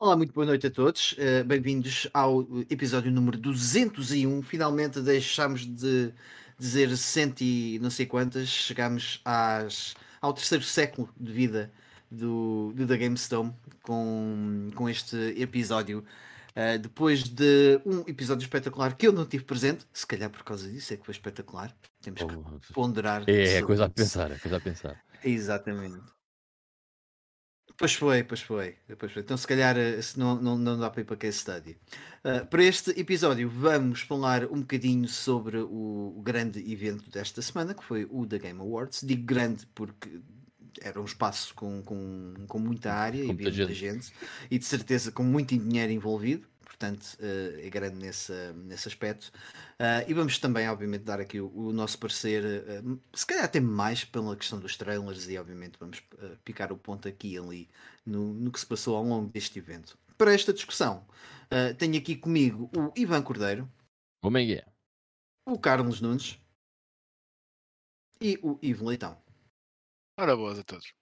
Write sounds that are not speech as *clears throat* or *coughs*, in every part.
Olá, muito boa noite a todos. Uh, Bem-vindos ao episódio número 201. Finalmente deixámos de dizer cento e não sei quantas, chegámos às, ao terceiro século de vida do, do The GameStone com, com este episódio. Uh, depois de um episódio espetacular que eu não tive presente, se calhar por causa disso é que foi espetacular. Temos que ponderar. É, é coisa a pensar, é coisa a pensar. Exatamente. Pois foi, pois foi, pois foi. Então, se calhar, eh, se não, não, não dá para ir para case study. Uh, para este episódio, vamos falar um bocadinho sobre o, o grande evento desta semana, que foi o The Game Awards. Digo grande porque era um espaço com, com, com muita área Com e muita muita gente. e de certeza com muito dinheiro envolvido. Portanto, uh, é grande nesse, nesse aspecto. Uh, e vamos também, obviamente, dar aqui o, o nosso parecer, uh, se calhar até mais pela questão dos trailers, e obviamente vamos uh, picar o ponto aqui e ali no, no que se passou ao longo deste evento. Para esta discussão, uh, tenho aqui comigo o Ivan Cordeiro, Como é que é? o Carlos Nunes e o Ivo Leitão. Ora, boas a todos.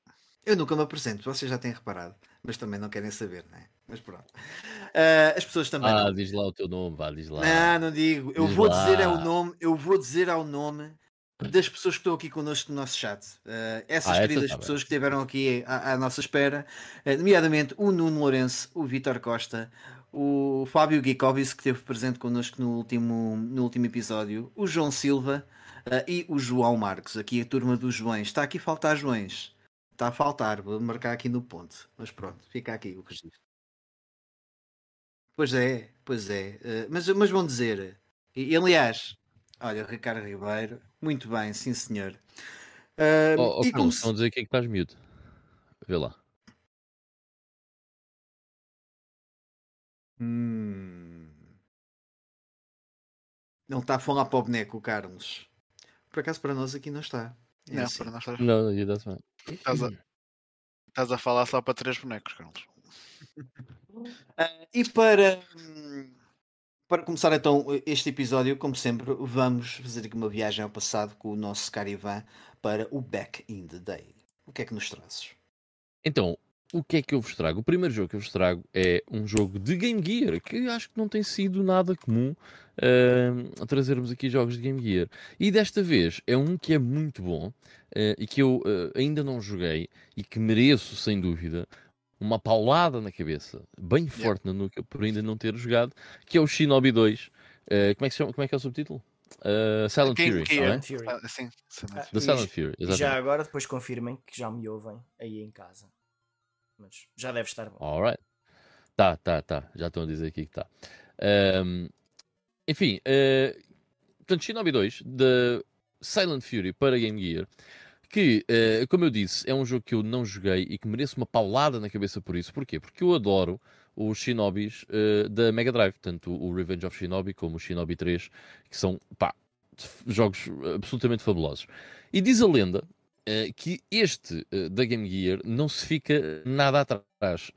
Eu nunca me apresento, vocês já têm reparado, mas também não querem saber, não é? Mas pronto. Uh, as pessoas também. Ah, não. diz lá o teu nome, vá, diz lá. Não, não digo. Eu Diz vou lá. dizer ao nome, eu vou dizer ao nome das pessoas que estão aqui connosco no nosso chat. Uh, essas Ah, queridas tá bem. pessoas que estiveram aqui à, à nossa espera, uh, nomeadamente o Nuno Lourenço, o Vitor Costa, o Fábio Gicovis, que esteve presente connosco no último, no último episódio, o João Silva e o João Marcos, aqui a turma dos Joões. Está aqui a faltar Joões. Está a faltar, vou marcar aqui no ponto. Mas pronto, fica aqui o registro. Pois é, pois é. Uh, mas, mas vão dizer. E, e, aliás, olha, Ricardo Ribeiro, muito bem, sim senhor. Uh, Oh, oh, e como estão a dizer que é que estás miúdo. Vê lá. Hum. Não está a falar para o boneco, Carlos. Por acaso para nós aqui não está. É Não, assim. para nós estás, Não, dar-se bem. estás a, estás a falar só para três bonecos, Carlos. Ah, e para, para começar então este episódio, como sempre, vamos fazer aqui uma viagem ao passado com o nosso caro Ivan para o Back in the Day. O que é que nos trazes? Então, o que é que eu vos trago? O primeiro jogo que eu vos trago é um jogo de Game Gear, que acho que não tem sido nada comum a trazermos aqui jogos de Game Gear. E desta vez é um que é muito bom ah, e que eu ah, ainda não joguei e que mereço, sem dúvida, uma paulada na cabeça, bem forte na nuca, por ainda não ter jogado, que é o Shinobi 2. Ah, como, é que se chama? como é que é o subtítulo? Ah, Silent King Fury, é? Fury. Ah, sim, Silent Ah, E- Silent Fury, exatamente. já agora depois confirmem que já me ouvem aí em casa. Mas já deve estar bom. Alright. Tá, tá, tá. Já estão a dizer aqui que tá. Ahm, enfim, eh, portanto, Shinobi 2 da Silent Fury para Game Gear. Que, eh, como eu disse, é um jogo que eu não joguei e que merece uma paulada na cabeça por isso. Porquê? Porque eu adoro os Shinobis eh, da Mega Drive, tanto o Revenge of Shinobi como o Shinobi 3, que são, pá, jogos absolutamente fabulosos. E diz a lenda eh, que este da Game Gear não se fica nada atrás.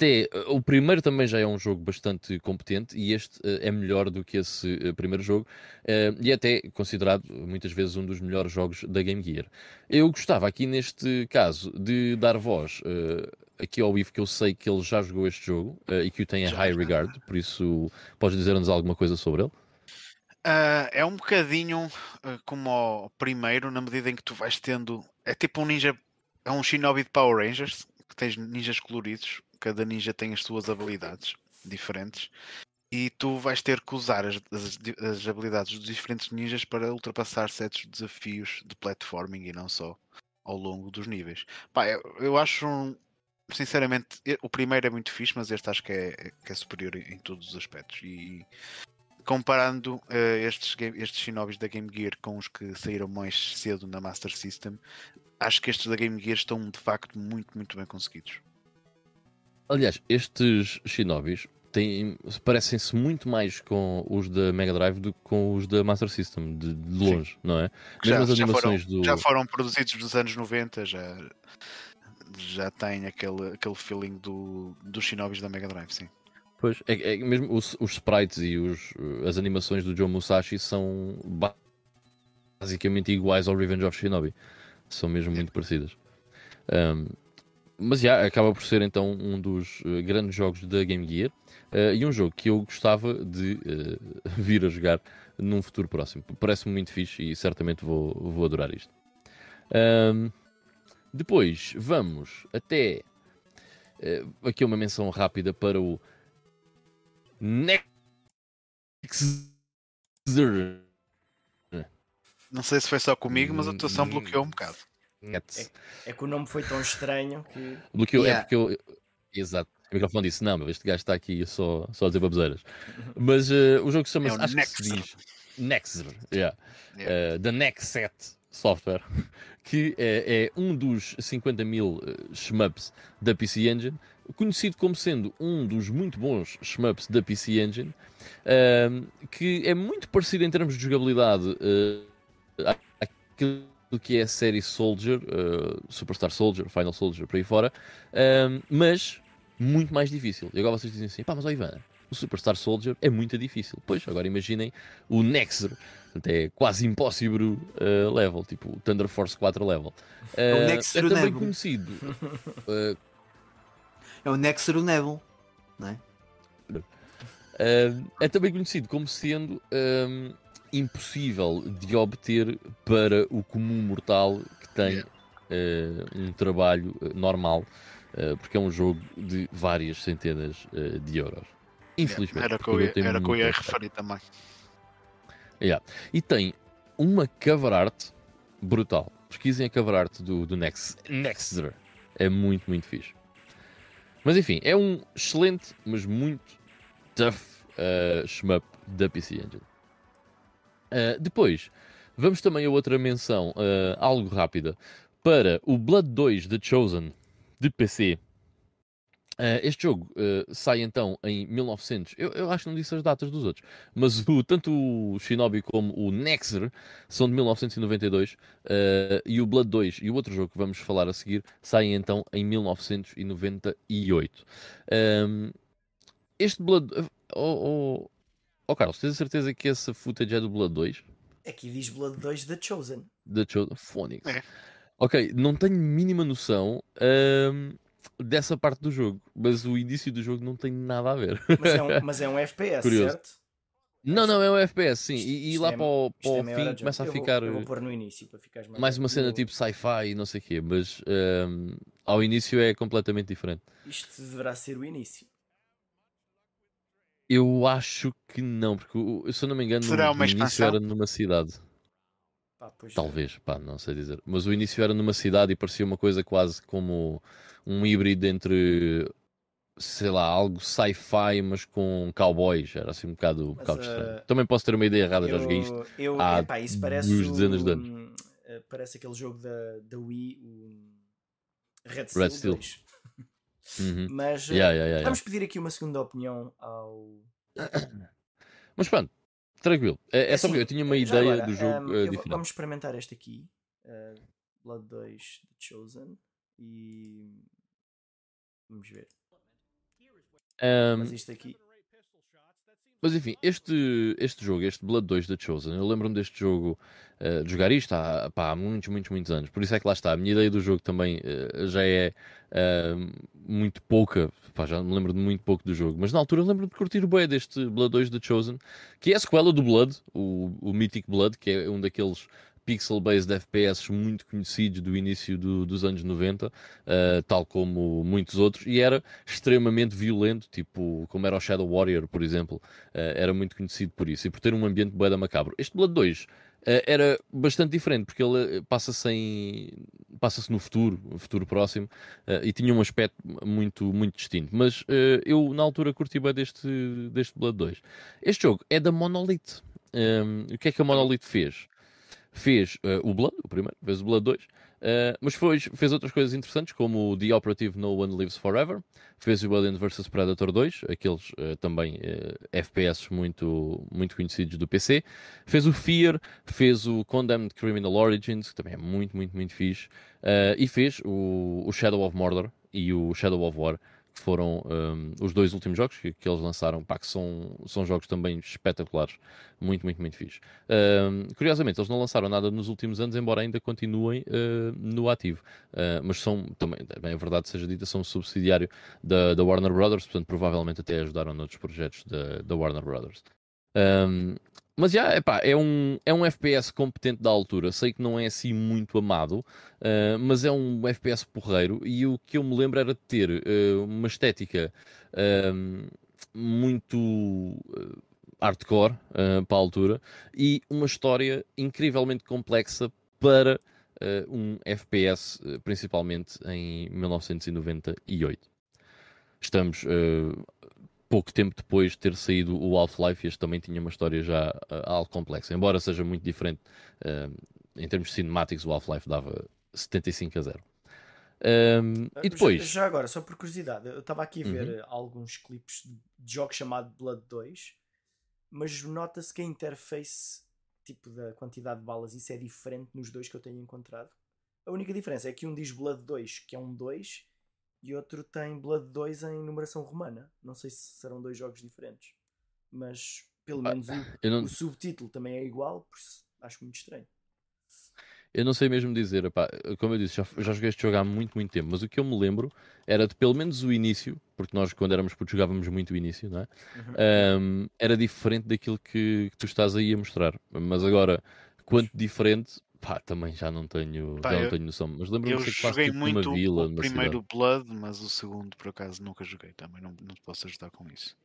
Até o primeiro também já é um jogo bastante competente e este eh, é melhor do que esse eh, primeiro jogo eh, e é até considerado muitas vezes um dos melhores jogos da Game Gear. Eu gostava aqui neste caso de dar voz aqui ao Ivo que eu sei que ele já jogou este jogo e que o tem em Já, high regard, por isso podes dizer-nos alguma coisa sobre ele? Ah, é um bocadinho ah, como o primeiro, na medida em que tu vais tendo. É tipo um ninja. É um shinobi de Power Rangers, que tens ninjas coloridos. Cada ninja tem as suas habilidades diferentes. E tu vais ter que usar as, as, as habilidades dos diferentes ninjas para ultrapassar certos desafios de platforming e não só ao longo dos níveis. Pá, eu, eu acho um- sinceramente, o primeiro é muito fixe, mas este acho que é, que é superior em, em todos os aspectos. E comparando eh, estes, estes Shinobis da Game Gear com os que saíram mais cedo na Master System, acho que estes da Game Gear estão de facto muito, muito bem conseguidos. Aliás, estes Shinobis parecem-se muito mais com os da Mega Drive do que com os da Master System, de, de Sim. longe, não é? Mesmo as já, foram, do. já foram produzidos nos anos 90, já, já têm aquele, aquele feeling do, dos Shinobis da Mega Drive, sim. Pois, é, é mesmo os, os sprites e os, as animações do Joe Musashi são ba- basicamente iguais ao Revenge of Shinobi. São mesmo muito parecidas. Um, mas já acaba por ser então um dos uh, grandes jogos da Game Gear uh, e um jogo que eu gostava de uh, *laughs* vir a jogar num futuro próximo. Parece-me muito fixe e certamente vou, vou adorar isto. Depois vamos até aqui uma menção rápida para o Nexer. Não sei se foi só comigo, mas a atuação bloqueou um bocado. É, é, que o nome foi tão estranho que. Bloqueou, é yeah. é porque eu. Exato. O microfone disse: Não, este gajo está aqui só, só a dizer baboseiras. *laughs* Mas uh, o jogo chama-se. É acho Nexer. que se diz. Nexer. Yeah. yeah. Uh, The Nexet Software. *laughs* Que é, é, um dos 50 mil uh, shmups da PC Engine. Conhecido como sendo um dos muito bons shmups da PC Engine. Uh, que é muito parecido em termos de jogabilidade. Uh, àquilo do que é a série Soldier, uh, Superstar Soldier, Final Soldier, por aí fora, uh, mas muito mais difícil. E agora vocês dizem assim, pá, mas ó Ivan, o Superstar Soldier é muito difícil. Pois, agora imaginem o Nexer, é quase impossível uh, level, tipo o Thunder Force 4 level. é o Nexer é também Neville. conhecido. *laughs* é o Nexer Neville, não é? é também conhecido como sendo impossível de obter para o comum mortal que tem yeah. uh, um trabalho eh, normal, uh, porque é um jogo de várias centenas uh, de euros. Infelizmente. Yeah. Era que eu ia, era que eu ia referir também. Yeah. E tem uma cover art brutal. Pesquisem a cover art do, do Next, Nexter. É muito, muito fixe. Mas enfim, é um excelente, mas muito tough uh, shmup da PC Engine. Uh, depois, vamos também a outra menção, uh, algo rápida, para o Blood 2 The Chosen de PC. Uh, eh, este jogo sai então em 1900. Eu, eu, acho que não disse as datas dos outros, mas o, tanto o Shinobi como o Nexer são de 1992 e o Blood 2 e o outro jogo que vamos falar a seguir saem então em 1998. Um, este Blood. Oh, oh, Oh, Carlos, tens a certeza que essa footage é do Blood 2? Aqui diz Blood 2 The Chosen. The Chosen. Phonics. É. Ok, não tenho mínima noção um, dessa parte do jogo, mas o início do jogo não tem nada a ver. Mas é um, *laughs* mas é um FPS, Curioso. certo? Não, não, é um FPS, sim. E, e lá é, para o, para o é fim começa a eu ficar. Vou, eu vou pôr no início para ficar mais. Mais uma cena tipo sci-fi e não sei o quê, mas um, ao início é completamente diferente. Isto deverá ser o início. Eu acho que não, porque se eu não me engano, Será o início era numa cidade. Pá, Talvez, pá, não sei dizer. Mas o início era numa cidade e parecia uma coisa quase como um híbrido entre, sei lá, algo sci-fi, mas com cowboys. Era assim um bocado, um bocado estranho. Uh, Também posso ter uma ideia errada, eu, já joguei isto. Eu, há epá, isso parece o, dezenas de anos. Uh, parece aquele jogo da, da Wii, o Red Steel. Red Steel. Uhum. Mas yeah, yeah, yeah, vamos pedir aqui uma segunda opinião ao. *coughs* Mas pronto, tranquilo. É, é, é só assim, porque eu tinha uma ideia agora, do jogo um, uh, Vamos experimentar este aqui: uh, Blood 2 The Chosen. E vamos ver. Um, Mas isto aqui. Mas enfim, este, este jogo, este Blood 2 da Chosen, eu lembro-me deste jogo, uh, de jogar isto há, pá, há muitos, muitos, muitos anos. Por isso é que lá está. A minha ideia do jogo também uh, já é uh, muito pouca. Pá, já me lembro de muito pouco do jogo. Mas na altura lembro-me de curtir bem deste Blood 2 da Chosen, que é a sequela do Blood, o, o Mythic Blood, que é um daqueles pixel-based FPS muito conhecidos do início do, dos anos 90, uh, tal como muitos outros, e era extremamente violento, tipo como era o Shadow Warrior, por exemplo, uh, era muito conhecido por isso, e por ter um ambiente bué macabro. Este Blood 2 uh, era bastante diferente, porque ele passa-se em... passa-se no futuro, futuro próximo, e tinha um aspecto muito, muito distinto. Mas eu, na altura, curti bem deste, deste Blood 2. Este jogo é da Monolith. Um, o que é que a Monolith fez? Fez uh, o Blood, o primeiro, fez o Blood 2, uh, eh, mas foi, fez outras coisas interessantes, como The Operative No One Lives Forever, fez o Alien vs Predator 2, aqueles uh, também FPS muito, muito conhecidos do PC, fez o Fear, fez o Condemned Criminal Origins, que também é muito, muito, muito fixe, e fez o, o Shadow of Mordor e o Shadow of War, que foram um, os dois últimos jogos que, que, eles lançaram, pá, que são, são jogos também espetaculares, muito, muito, muito fixe. Um, curiosamente, eles não lançaram nada nos últimos anos, embora ainda continuem uh, no ativo, uh, mas são, também, bem, a verdade seja dita, são subsidiário da, da Warner Brothers, portanto, provavelmente até ajudaram noutros projetos da Warner Brothers. Um, mas já, epá, é, um, é um FPS competente da altura. Sei que não é assim muito amado, uh, mas é um FPS porreiro. E o que eu me lembro era de ter uh, uma estética uh, muito hardcore para a altura e uma história incrivelmente complexa para um FPS, principalmente em 1998. Estamos pouco tempo depois de ter saído o Half-Life, este também tinha uma história já uh, algo complexa. Embora seja muito diferente uh, em termos cinemáticos, o Half-Life dava 75 a 0. Um, e depois. Já, já, agora, só por curiosidade, eu estava aqui a ver uhum. alguns clipes de jogos chamado Blood 2, mas nota-se que a interface, tipo da quantidade de balas, isso é diferente nos dois que eu tenho encontrado. A única diferença é que um diz Blood 2, que é um 2, e outro tem Blood 2 em numeração romana. Não sei se serão dois jogos diferentes, mas pelo menos o, não... o subtítulo também é igual, por isso acho muito estranho. Eu não sei mesmo dizer, como eu disse, já, já joguei este jogo há muito, muito tempo, mas o que eu me lembro era de pelo menos o início, porque nós quando éramos putos jogávamos muito o início, não é? Uhum. Um, era diferente daquilo que, que, tu estás aí a mostrar. Mas agora, quanto diferente, Pá, também já não tenho, Pá, já não eu, tenho noção. Mas lembro-me que joguei tipo muito vila, o primeiro cidade. Blood, mas o segundo por acaso nunca joguei também. Não, não te posso ajudar com isso.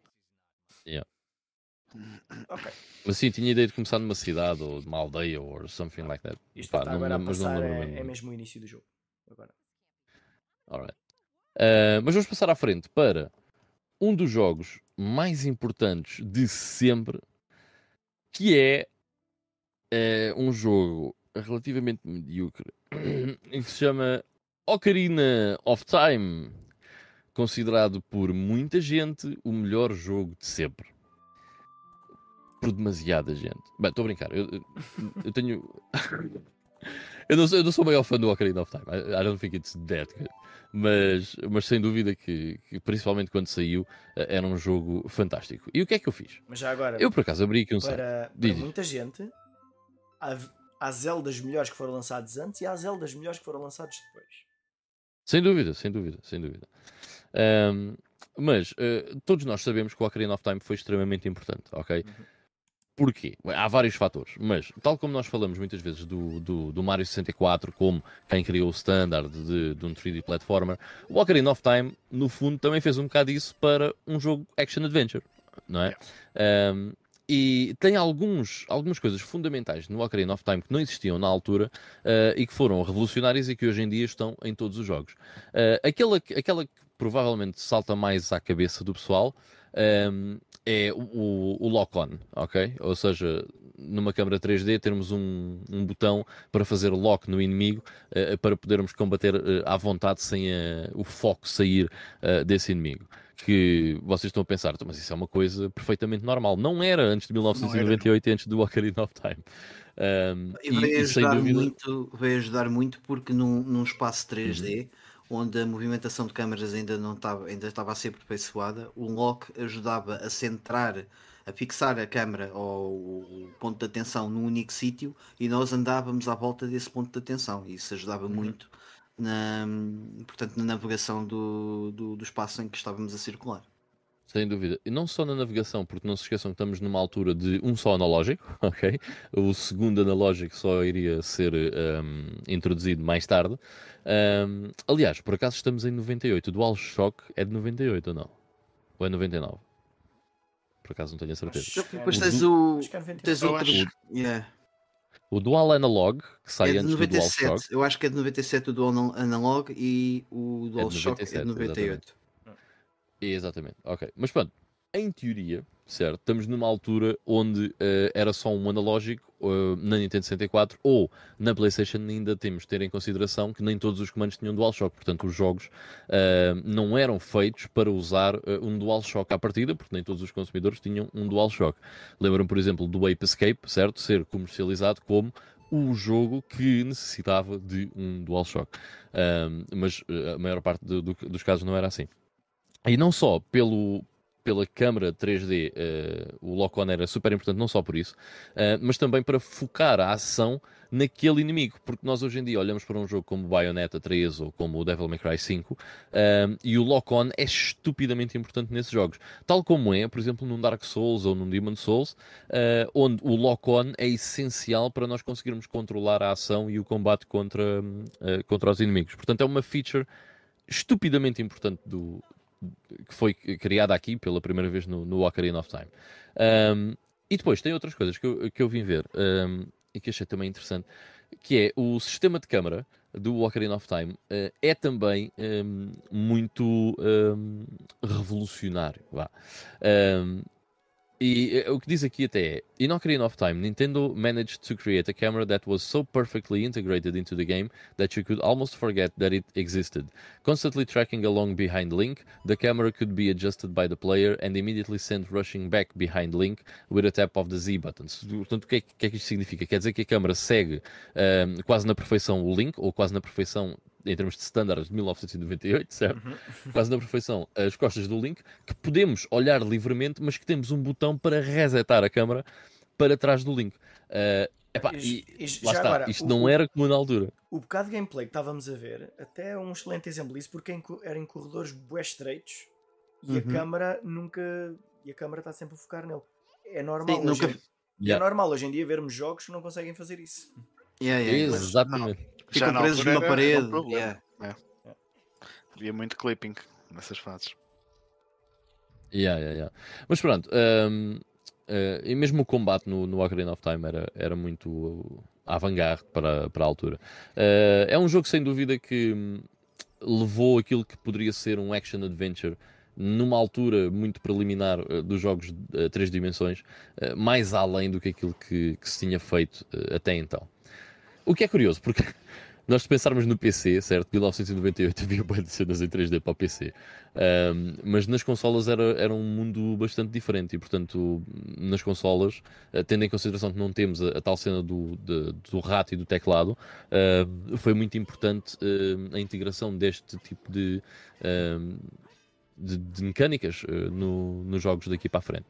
Yeah. *coughs* Okay. Mas sim, tinha ideia de começar numa cidade ou numa aldeia ou something like that. Isto Pá, não, agora mas não é, é, mesmo o início do jogo. Agora. Alright. Uh, mas vamos passar à frente para um dos jogos mais importantes de sempre, que é, é um jogo relativamente medíocre *clears throat* que se chama Ocarina of Time, considerado por muita gente o melhor jogo de sempre. Por demasiada gente. Bem, estou a brincar. Eu, eu tenho. *laughs* eu, não sou, eu não sou o maior fã do Ocarina of Time. I, I don't think it's that good. Mas, mas sem dúvida que, que, principalmente quando saiu, eh, era um jogo fantástico. E o que é que eu fiz? Mas já agora, eu por acaso abri aqui um para, site. Para muita gente, há Zeldas melhores que foram lançados antes e há Zeldas melhores que foram lançados depois. Sem dúvida, sem dúvida, sem dúvida. Um, mas uh, todos nós sabemos que o Ocarina of Time foi extremamente importante, ok? Uhum. Porquê? Há vários fatores, mas tal como nós falamos muitas vezes do, do, do Mario 64 como quem criou o standard de, de, um 3D platformer, o Ocarina of Time, no fundo, também fez um bocado isso para um jogo action-adventure, não é? Yeah. Um, e tem alguns, algumas coisas fundamentais no Ocarina of Time que não existiam na altura uh, e que foram revolucionárias e que hoje em dia estão em todos os jogos. Uh, aquela, aquela que provavelmente salta mais à cabeça do pessoal um, eh, é o, o lock-on, ok? Ou seja, numa câmera 3D termos um, um botão para fazer lock no inimigo uh, para podermos combater uh, à vontade sem uh, o foco sair desse inimigo que vocês estão a pensar, então, mas isso é uma coisa perfeitamente normal. Não era antes de 1998 antes do Ocarina of Time. Um, e, e veio, ajudar dúvida... muito, veio ajudar muito porque num, num espaço 3D, uhum. Onde a movimentação de câmeras ainda não estava, ainda estava a ser aperfeiçoada, o lock ajudava a centrar, a fixar a câmera ou o ponto de atenção num único sítio e nós andávamos à volta desse ponto de atenção. E isso ajudava uhum. muito na, portanto, na navegação do, do, do espaço em que estávamos a circular. Sem dúvida. E não só na navegação, porque não se esqueçam que estamos numa altura de um só analógico, *laughs* ok? O segundo analógico só iria ser um, introduzido mais tarde. Um, aliás, por acaso estamos em 98. O DualShock é de 98 ou não? Ou é 99? Por acaso não tenho a certeza. Depois tens o. Tens outro. Yeah. O Dual Analog, que sai é antes 97. do DualShock. Eu acho que é de 97 o Dual Analog e o DualShock é de 97. É de 98. Exatamente. Exatamente. Ok. Mas pronto, em teoria, certo, estamos numa altura onde uh, era só um analógico uh, na Nintendo 64 ou na PlayStation ainda temos de ter em consideração que nem todos os comandos tinham DualShock, portanto os jogos uh, não eram feitos para usar um DualShock à partida, porque nem todos os consumidores tinham um DualShock. Lembram, por exemplo, do Ape Escape, certo, ser comercializado como o jogo que necessitava de um DualShock, mas a maior parte do, do, dos casos não era assim. E não só pelo, pela câmara 3D, uh, o lock-on era super importante, não só por isso, uh, mas também para focar a ação naquele inimigo, porque nós hoje em dia olhamos para um jogo como Bayonetta 3 ou como o Devil May Cry 5 uh, e o lock-on é estupidamente importante nesses jogos, tal como é, por exemplo, num Dark Souls ou num Demon Souls, onde o lock-on é essencial para nós conseguirmos controlar a ação e o combate contra, contra os inimigos. Portanto, é uma feature estupidamente importante do, que foi criada aqui pela primeira vez no, no Ocarina of Time. Um, e depois tem outras coisas que eu, que eu vim ver um, e que achei também interessante, que é o sistema de câmara do Ocarina of Time uh, é também um, muito revolucionário. Vá. E eh, que diz aqui até é: In Ocarina of Time, Nintendo managed to create a camera that was so perfectly integrated into the game that you could almost forget that it existed. Constantly tracking along behind Link, the camera could be adjusted by the player and immediately sent rushing back behind Link with a tap of the Z button. Portanto, o que é que isto significa? Quer dizer que a câmera segue um, quase na perfeição o Link, ou quase na perfeição em termos de standards de 1998, certo? Uhum. *laughs* Quase na perfeição, as costas do Link, que podemos olhar livremente, mas que temos um botão para resetar a câmera para trás do Link. Uh, epá, e, e, lá está, agora, isto o, não era como na altura. O bocado de gameplay que estávamos a ver, até é um excelente exemplo disso, porque era em corredores bué estreitos e uhum. a câmera nunca. E a câmera está sempre a focar nele. É normal, Sim, hoje, nunca... yeah. é normal hoje em dia vermos jogos que não conseguem fazer isso. Yeah, yeah, Exatamente. Ficam presos numa parede. Um yeah. é. Havia muito clipping nessas fases. Yeah, yeah, yeah. Mas pronto, um, uh, eh, e mesmo o combate no, no Ocarina of Time era, era muito avant-garde para, para a altura. Uh, é um jogo sem dúvida que um, levou aquilo que poderia ser um action adventure numa altura muito preliminar uh, dos jogos de uh, três dimensões, uh, mais além do que aquilo que, que se tinha feito até então. O que é curioso, porque nós se pensarmos no PC, certo? 1998 havia boas de cenas em 3D para o PC, um, mas nas consolas era, era um mundo bastante diferente e, portanto, nas consolas, uh, tendo em consideração que não temos a, a tal cena do, de, do rato e do teclado, uh, foi muito importante uh, a integração deste tipo de, de, de, mecânicas no, nos jogos daqui para a frente.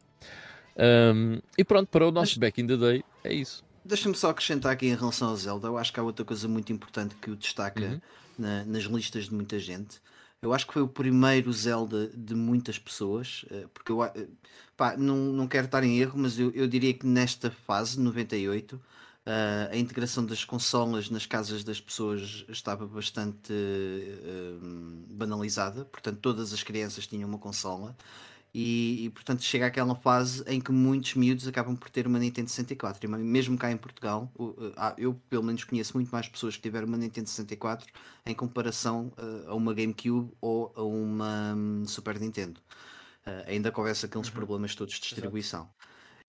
Um, e pronto, para o nosso mas... back in the day, é isso. Deixa-me só acrescentar aqui em relação ao Zelda. Eu acho que há outra coisa muito importante que o destaca uhum. na, nas listas de muita gente. Eu acho que foi o primeiro Zelda de muitas pessoas, eh, porque eu eh, pá, não, não quero estar em erro, mas eu, eu diria que nesta fase, 98, Uh, a integração das consolas nas casas das pessoas estava bastante uh, banalizada, portanto, todas as crianças tinham uma consola e, e, portanto chega àquela fase em que muitos miúdos acabam por ter uma Nintendo 64 e mesmo cá em Portugal eh, eu pelo menos conheço muito mais pessoas que tiveram uma Nintendo 64 em comparação uh, a uma GameCube ou a uma um, Super Nintendo uh, ainda com aqueles uhum. problemas todos de distribuição Exato.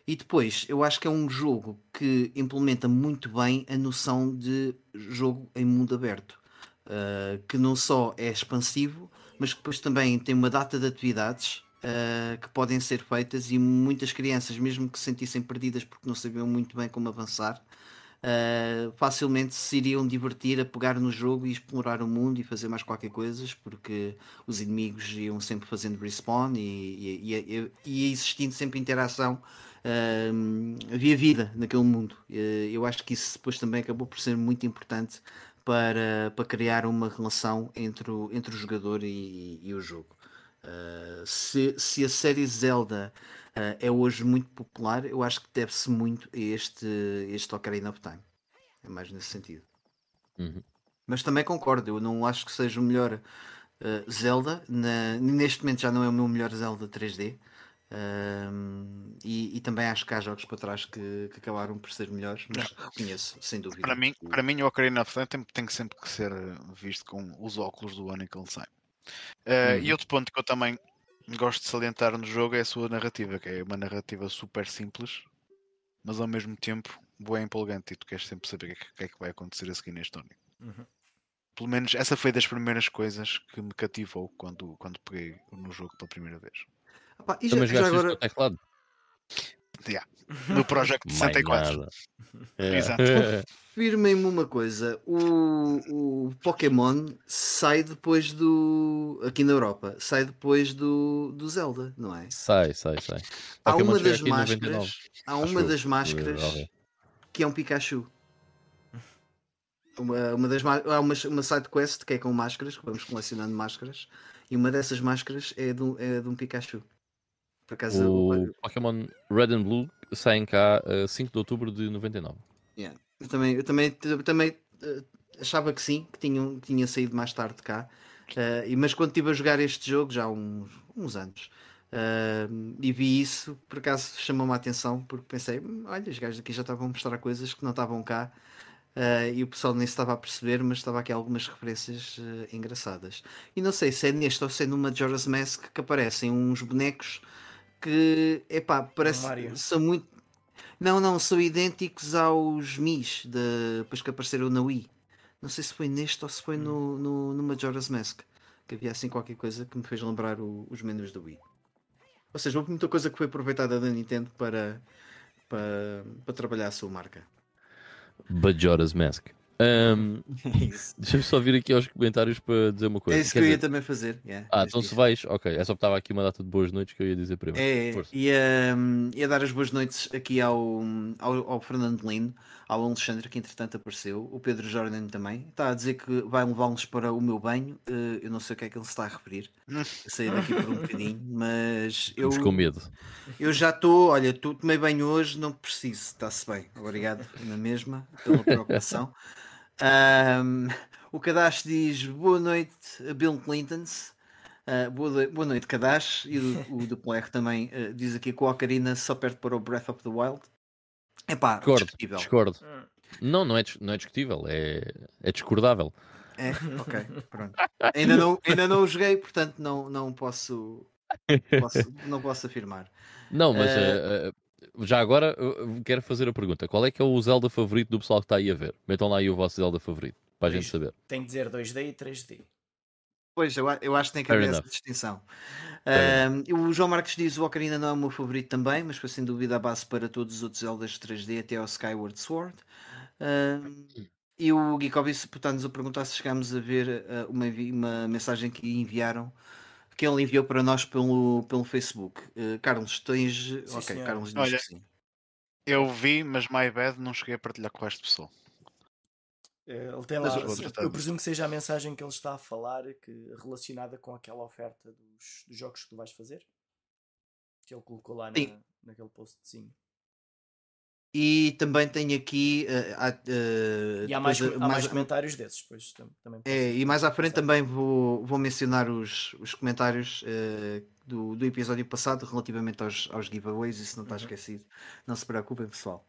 e depois eu acho que é um jogo que implementa muito bem a noção de jogo em mundo aberto que não só é expansivo mas que depois também tem uma data de atividades uh, que podem ser feitas e muitas crianças, mesmo que se sentissem perdidas porque não sabiam muito bem como avançar, uh, facilmente se iriam divertir a pegar no jogo e explorar o mundo e fazer mais qualquer coisa, porque os inimigos iam sempre fazendo respawn e, e, e, e existindo sempre interação. Uh, havia vida naquele mundo. Uh, eu acho que isso depois também acabou por ser muito importante para, para criar uma relação entre o, entre o jogador e, e o jogo. Uh, se, se a série Zelda uh, é hoje muito popular, eu acho que deve-se muito a este, este Ocarina of Time. É mais nesse sentido. Uhum. Mas também concordo, eu não acho que seja o melhor uh, Zelda. Na, neste momento já não é o meu melhor Zelda 3D. E, e, também acho que há jogos para trás que, que acabaram por ser melhores, mas não. reconheço, sem dúvida. Para mim, para mim o Ocarina of Time tem, tem sempre que ser visto com os óculos do ano em que ele sai. Uh, uhum. E outro ponto que eu também gosto de salientar no jogo é a sua narrativa, que é uma narrativa super simples, mas ao mesmo tempo boa empolgante e tu queres sempre saber o que, que, é que vai acontecer a seguir na história. Uhum. Pelo menos essa foi das primeiras coisas que me cativou quando, quando peguei no jogo pela primeira vez. Opa, e já, já agora... teclado? Yeah. *laughs* No Project 64. É. *laughs* Exato. *laughs* Confirmem-me uma coisa: o, o Pokémon sai depois do. Aqui na Europa, sai depois do, do Zelda, não é? Sai, sai, sai. Há Pokémon uma das máscaras. Há uma das máscaras que é um Pikachu. Uma, uma das há uma, uma side quest que é com máscaras, que vamos colecionando máscaras, e uma dessas máscaras é de, é de um Pikachu. Por acaso, o Pokémon Red and Blue saem cá a 5 de outubro de 99. Yeah. Eu também, eu também, eu também uh, achava que sim, que tinha, tinha saído mais tarde cá. Uh, mas quando estive a jogar este jogo, já há uns, uns anos, uh, e vi isso, por acaso chamou-me a atenção, porque pensei: hum, olha, os gajos aqui já estavam a mostrar coisas que não estavam cá. Uh, e o pessoal nem se estava a perceber, mas estava aqui algumas referências uh, engraçadas. E não sei se é neste ou se é numa Majora's Mask que aparecem uns bonecos que, epá, parece são muito. Não, não, são idênticos aos Mis de, depois que apareceram na Wii. Não sei se foi neste ou se foi no, hum. no, no Majora's Mask. Que havia assim qualquer coisa que me fez lembrar o, os menus da Wii. Ou seja, houve muita coisa que foi aproveitada da Nintendo para, para, para trabalhar a sua marca. Majora's Mask. Um, *laughs* é Deixa-me só vir aqui aos comentários para dizer uma coisa. É isso que eu ia também fazer. Yeah, ah, então se vais, ok. É só que estava aqui uma data de boas noites que eu ia dizer primeiro. É, ia, um, ia dar as boas noites aqui ao, ao, ao Fernando Lino, ao Alexandre, que entretanto apareceu, o Pedro Jordan também. Está a dizer que vai levá-los para o meu banho. Uh, eu não sei o que é que ele se está a referir. *laughs* Saí daqui por um bocadinho, mas eu. com medo. Eu já estou, olha, tô, tomei banho hoje, não preciso, está-se bem. Obrigado, na mesma, pela *laughs* preocupação. Um, o Kadash diz boa noite, Bill Clintons. Uh, boa, boa noite, Kadash. E o, o *laughs* Duplo R também uh, diz aqui que o Ocarina só perde para o Breath of the Wild. É pá, discutível. Discordo. Hum. Não, não é, não é discutível, é, é discordável. É, ok, *laughs* pronto. Ainda não, ainda não o joguei, portanto não, não posso, posso não posso afirmar. Não, mas uh, já agora quero fazer a pergunta: qual é que é o Zelda favorito do pessoal que está aí a ver? Metam lá aí o vosso Zelda favorito, para a gente saber. Tem que dizer 2D e 3D. Pois, eu, eu acho que tem que haver essa distinção. Um, o João Marques diz o Ocarina não é o meu favorito também, mas foi sem dúvida a base para todos os outros Zeldas 3D até ao Skyward Sword. Um, e o Geekobi está-nos a perguntar se chegámos a ver uh, uma, uma mensagem que enviaram que ele enviou para nós pelo, pelo Facebook. Uh, Carlos, tens. Sim, ok, senhor. Carlos diz Olha, que sim. Eu vi, mas my bad, não cheguei a partilhar com esta pessoa. Eh, ele tem lá, eu presumo que seja a mensagem que ele está a falar que, relacionada com aquela oferta dos, dos jogos que tu vais fazer. Que ele colocou lá na, naquele postzinho. E também tenho aqui. Uh, uh, e há mais, há mais, mais comentários desses, pois também. É, e mais à frente também vou, vou mencionar os, os comentários uh, do, do episódio passado relativamente aos, aos giveaways, isso não está uhum. esquecido. Não se preocupem, pessoal.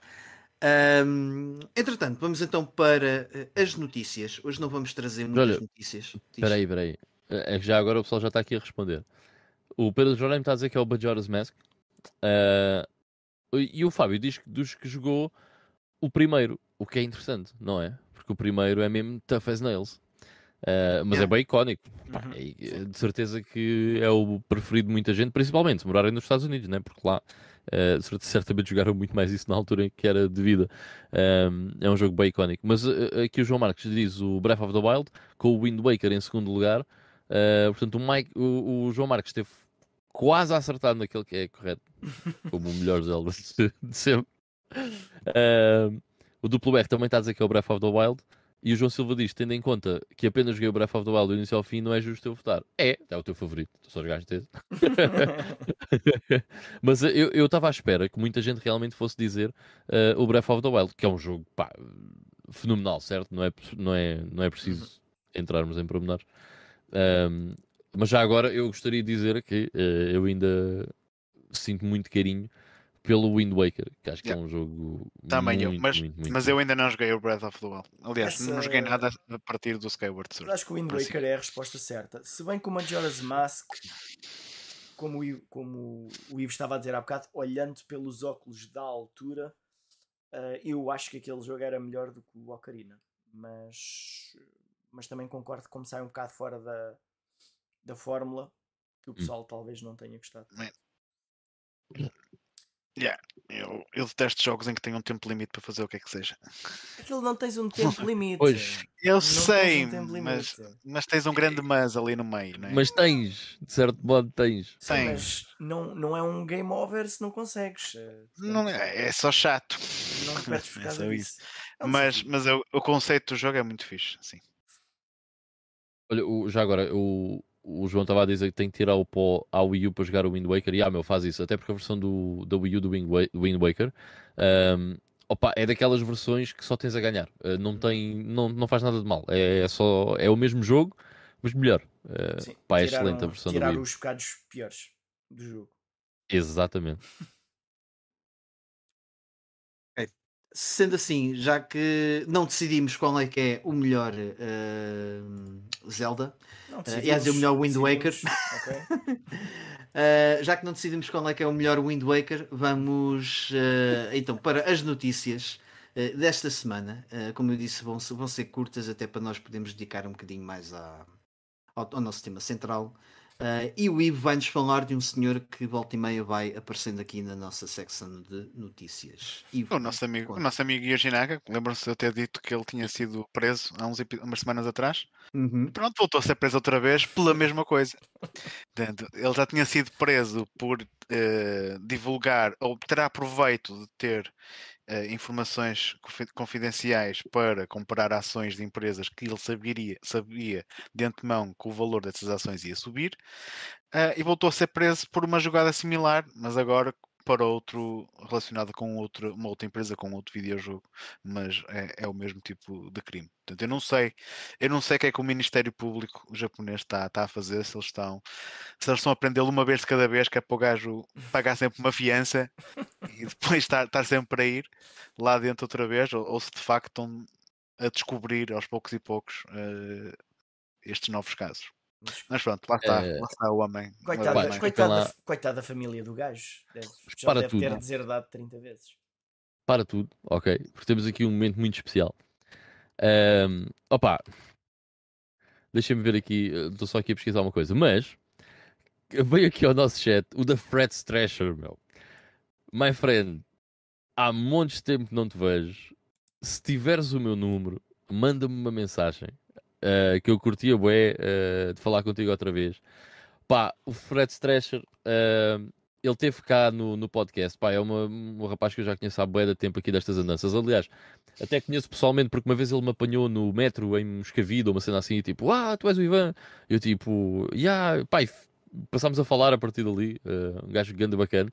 Um, entretanto, vamos então para as notícias. Hoje não vamos trazer muitas Olha, notícias. Espera aí, espera aí. É já agora o pessoal já está aqui a responder. O Pedro Jorge está a dizer que é o Bajora's Mask. Uh, e o Fábio diz que dos que jogou o primeiro, o que é interessante, não é? Porque o primeiro é mesmo tough as nails. Uh, mas é yeah. é bem icónico. Uhum. É, de certeza que é o preferido de muita gente, principalmente se morarem nos Estados Unidos, né? porque lá uh, certamente jogaram muito mais isso na altura em que era devida. Um, é um jogo bem icónico. Mas uh, aqui o João Marques diz o Breath of the Wild com o Wind Waker em segundo lugar. portanto, o, Mike, o, o João Marques teve quase acertado naquele que é correto, como o melhor Zelda *laughs* de sempre. Uh, o duplo R também está a dizer que é o Breath of the Wild. E o João Silva diz: tendo em conta que apenas joguei o Breath of the Wild do início ao fim, não é justo eu votar. É, é o teu favorito. Tu só jogaste esse. *laughs* Mas eu estava à espera que muita gente realmente fosse dizer uh, o Breath of the Wild, que é um jogo pá, fenomenal, certo? Não é, não é, não é preciso uhum. entrarmos em pormenores. Um, mas já agora eu gostaria de dizer que uh, eu ainda sinto muito carinho pelo Wind Waker, que acho que é yeah. é um jogo Também muito, eu, mas, muito, muito, mas eu ainda não joguei o Breath of the Wild. Aliás, Essa... não joguei nada a partir do Skyward Sword. Acho que o Wind Waker é a resposta certa. Se bem que o Majora's Mask, como o, como o Ivo estava a dizer há bocado, olhando pelos óculos da altura, uh, eu acho que aquele jogo era melhor do que o Ocarina. Mas, mas também concordo que como sai um bocado fora da, da fórmula que o hum. pessoal hum. talvez não tenha gostado. Yeah. Eu, eu detesto jogos em que tenham um tempo limite para fazer o que é que seja. Aquilo não tens um *laughs* tempo limite. Pois, eu não sei, um mas, mas tens um grande mas ali no meio, não é? Mas tens, de certo modo tens. Sim, tens. mas não, não é um game over se não consegues. Eh, portanto, não é, é só chato. Não perdes por *laughs* é causa é disso. Mas, mas eu, o conceito do jogo é muito fixe, sim. Olha, o, já agora, o, o João estava a dizer que tem que tirar o pó ao Wii U para jogar o Wind Waker. E ah, meu, faz isso. Até porque a versão do, do Wii U do Wind Waker um, opa, é daquelas versões que só tens a ganhar. Uh, não, tem, não, não faz nada de mal. É, é, só, é o mesmo jogo, mas melhor. Uh, Sim, pá, é excelente a versão do Wii U. os bocados piores do jogo. Exatamente. Sendo assim, já que não decidimos qual é que é o melhor uh, Zelda, não, uh, o melhor Wind Waker, *laughs* okay. uh, já que não decidimos qual é que é o melhor Wind Waker, vamos uh, então para as notícias desta semana. como eu disse, vão, vão ser curtas até para nós podermos dedicar um bocadinho mais à, ao, ao nosso tema central. Uh, e o Ivo vai-nos falar de um senhor que volta e meia vai aparecendo aqui na nossa secção de notícias. Ivo, o nosso amigo, o nosso amigo Yoshinaga, lembram-se de eu ter dito que ele tinha sido preso há uns, umas semanas atrás? Uhum. Pronto, voltou a ser preso outra vez pela mesma coisa. ele já tinha sido preso por uh, divulgar ou terá proveito de ter informações confidenciais para comprar ações de empresas que ele saberia, sabia de antemão que o valor dessas ações ia subir, uh, e voltou a ser preso por uma jogada similar, mas agora para outro relacionado com outra, uma outra empresa, com outro videojogo, mas é, é, o mesmo tipo de crime. Portanto, eu não sei, eu não sei o que é que o Ministério Público japonês está, está a fazer, se eles estão, se eles estão a prendê-lo uma vez de cada vez, que é para o gajo pagar sempre uma fiança e *laughs* depois estar, estar sempre a ir lá dentro outra vez, ou, ou se de facto estão a descobrir aos poucos e poucos uh, estes novos casos. Mas pronto, lá está, é... lá está o homem. Coitado, coitado, da, coitado da família do gajo. Deve, já para deve tudo. ter deserdado 30 vezes. Para tudo, ok. Porque temos aqui um momento muito especial. Um, opa, deixem-me ver aqui, estou só aqui a pesquisar uma coisa, mas veio aqui ao nosso chat o da Fred Strasher, meu. My friend, há montes de tempo que não te vejo. Se tiveres o meu número, manda-me uma mensagem uh, que eu curtia bué uh, de falar contigo outra vez. Pá, o Fred Strescher, uh, ele teve cá no, no podcast. Pá, é uma, um rapaz que eu já conheço há bué de tempo aqui destas andanças. Aliás, até conheço pessoalmente porque uma vez ele me apanhou no metro em Moscavide ou uma cena assim, e tipo, ah, tu és o Ivan. Eu tipo, yeah, pai, passámos a falar a partir dali. Um gajo grande bacana.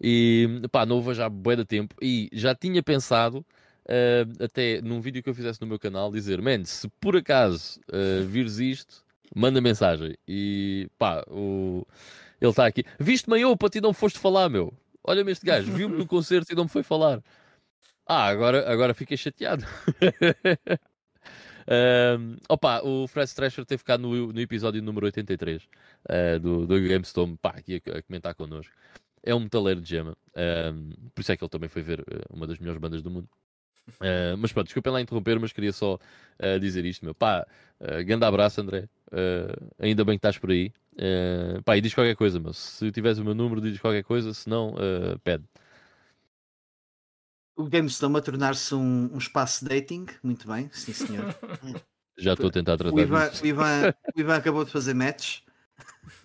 E pá, não houve já bué de tempo. E já tinha pensado uh, até num vídeo que eu fizesse no meu canal, dizer: Man, se por acaso uh, vires isto, manda mensagem. E pá, o... ele está aqui. Viste-me eu, para ti não foste falar, meu. Olha-me este gajo, viu-me no *laughs* concerto e não me foi falar. Ah, agora, agora fiquei chateado. Um, *laughs* opa, o Fred Thrasher teve cá no, no episódio número 83 uh, do, do GameStorm, pá, aqui a, a, comentar connosco. É um metaleiro de gema, um, por isso é que ele também foi ver uma das melhores bandas do mundo. Uh, mas pronto, desculpem lá interromper, mas queria só uh, dizer isto, meu. Pá, uh, grande abraço, André. Uh, ainda bem que estás por aí. Uh, pá, e diz qualquer coisa, meu. Se tiveres o meu número, diz qualquer coisa, se não, pede. O GameStone a tornar-se um, um, espaço dating, muito bem, sim senhor. *laughs* Já estou a tentar tratar o Ivan, o Ivan, o Ivan acabou de fazer match.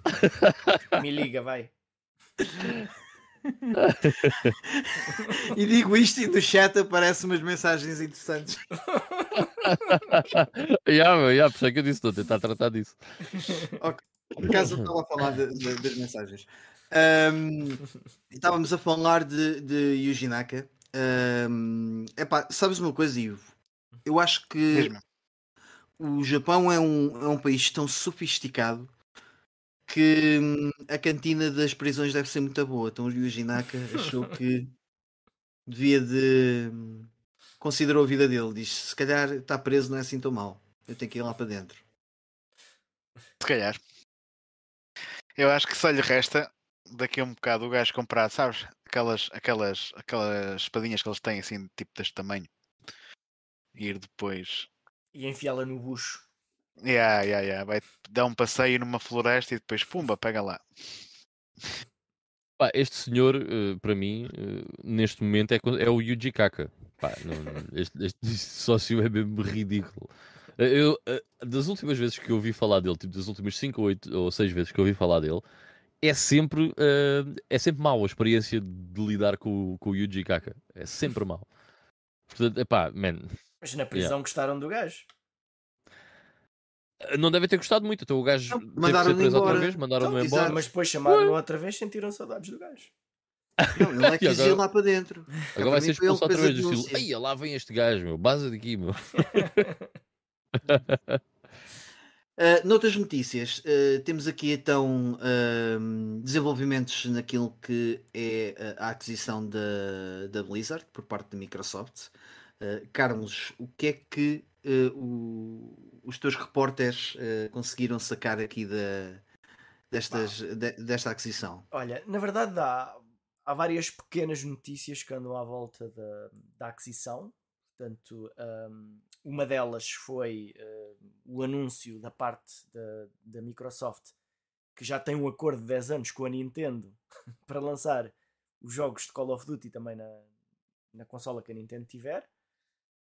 *laughs* Me liga, vai. *laughs* *laughs* e digo isto e no chat aparecem umas mensagens interessantes. *laughs* yeah, meu, yeah, por isso é que eu disse, estou a tentar tratar disso. Ok, por acaso estava a falar de, de, das mensagens. Um, estávamos a falar de, de Yuji Naka. Um, epá, sabes uma coisa, Ivo? Eu acho que Mesmo. o Japão é um, é um país tão sofisticado que hum, a cantina das prisões deve ser muito boa. Então o Yuji Naka achou *laughs* que devia de. Hum, considerou a vida dele. Diz: se calhar está preso não é assim tão mal. Eu tenho que ir lá para dentro. Se calhar. Eu acho que só lhe resta daqui a um bocado o gajo comprar, sabes? Aquelas, aquelas, aquelas espadinhas que eles têm assim, tipo deste tamanho. E ir depois. E enfiá-la no bucho. Yeah, yeah, yeah. Vai dar um passeio numa floresta e depois, pumba, pega lá. Pá, este senhor, uh, para mim, uh, neste momento é, é o Yuji Kaka. Pá, não, este, este, *laughs* sócio é mesmo ridículo. Eu, uh, das últimas vezes que eu ouvi falar dele, tipo das últimas 5 ou 8 ou 6 vezes que eu ouvi falar dele, é sempre, é sempre mau a experiência de lidar com, com o Yuji Kaka. É sempre mau. Portanto, epá, man. Mas na prisão yeah. gostaram do gajo. Não deve ter gostado muito, então o gajo mandaram preso outra vez, mandaram-no então, embora. Mas depois chamaram-no outra vez, sentiram saudades do gajo. *laughs* Não, ele é que ir lá para dentro. Agora vai ser expulso outra vez do estilo. Ai, lá vem este gajo, meu, base daqui, meu. Uh, *laughs* noutras notícias, uh, temos aqui então uh, desenvolvimentos naquilo que é a aquisição da, da Blizzard por parte da Microsoft. Carlos, o que é que o, os teus repórteres conseguiram sacar aqui da, destas, de, desta aquisição? Olha, na verdade há, há várias pequenas notícias que andam à volta da, da aquisição. Portanto, um, uma delas foi uh, o anúncio da parte da, da Microsoft que já tem um acordo de 10 anos com a Nintendo *laughs* para lançar os jogos de Call of Duty também na, na consola que a Nintendo tiver.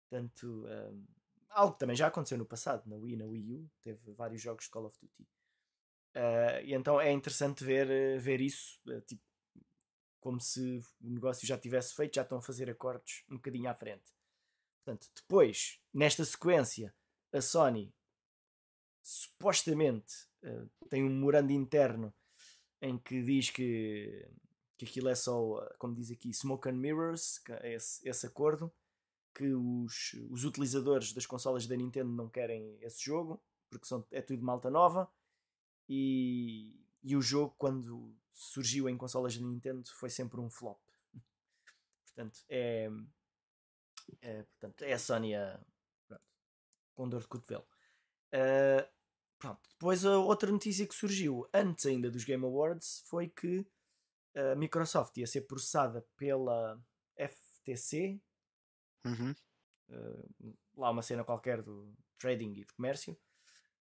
Portanto, um, algo que também já aconteceu no passado, na Wii, na Wii U, teve vários jogos de Call of Duty. Uh, e então é interessante ver, eh, ver isso, uh, tipo, como se o negócio já tivesse feito, já estão a fazer acordos um bocadinho à frente. Portanto, depois, nesta sequência, a Sony supostamente uh, tem um memorando interno em que diz que, que aquilo é só, como diz aqui, smoke and mirrors, é esse, esse acordo, que os, os utilizadores das consolas da Nintendo não querem esse jogo, porque são, é tudo malta nova, e, e o jogo, quando surgiu em consolas da Nintendo, foi sempre um flop. *laughs* Portanto, é, é, portanto, é a Sony a, pronto, com dor de cotovelo. Uh, pronto. Depois a outra notícia que surgiu antes ainda dos Game Awards foi que a Microsoft ia ser processada pela FTC. Uhum. Uh, lá uma cena qualquer do trading e de comércio.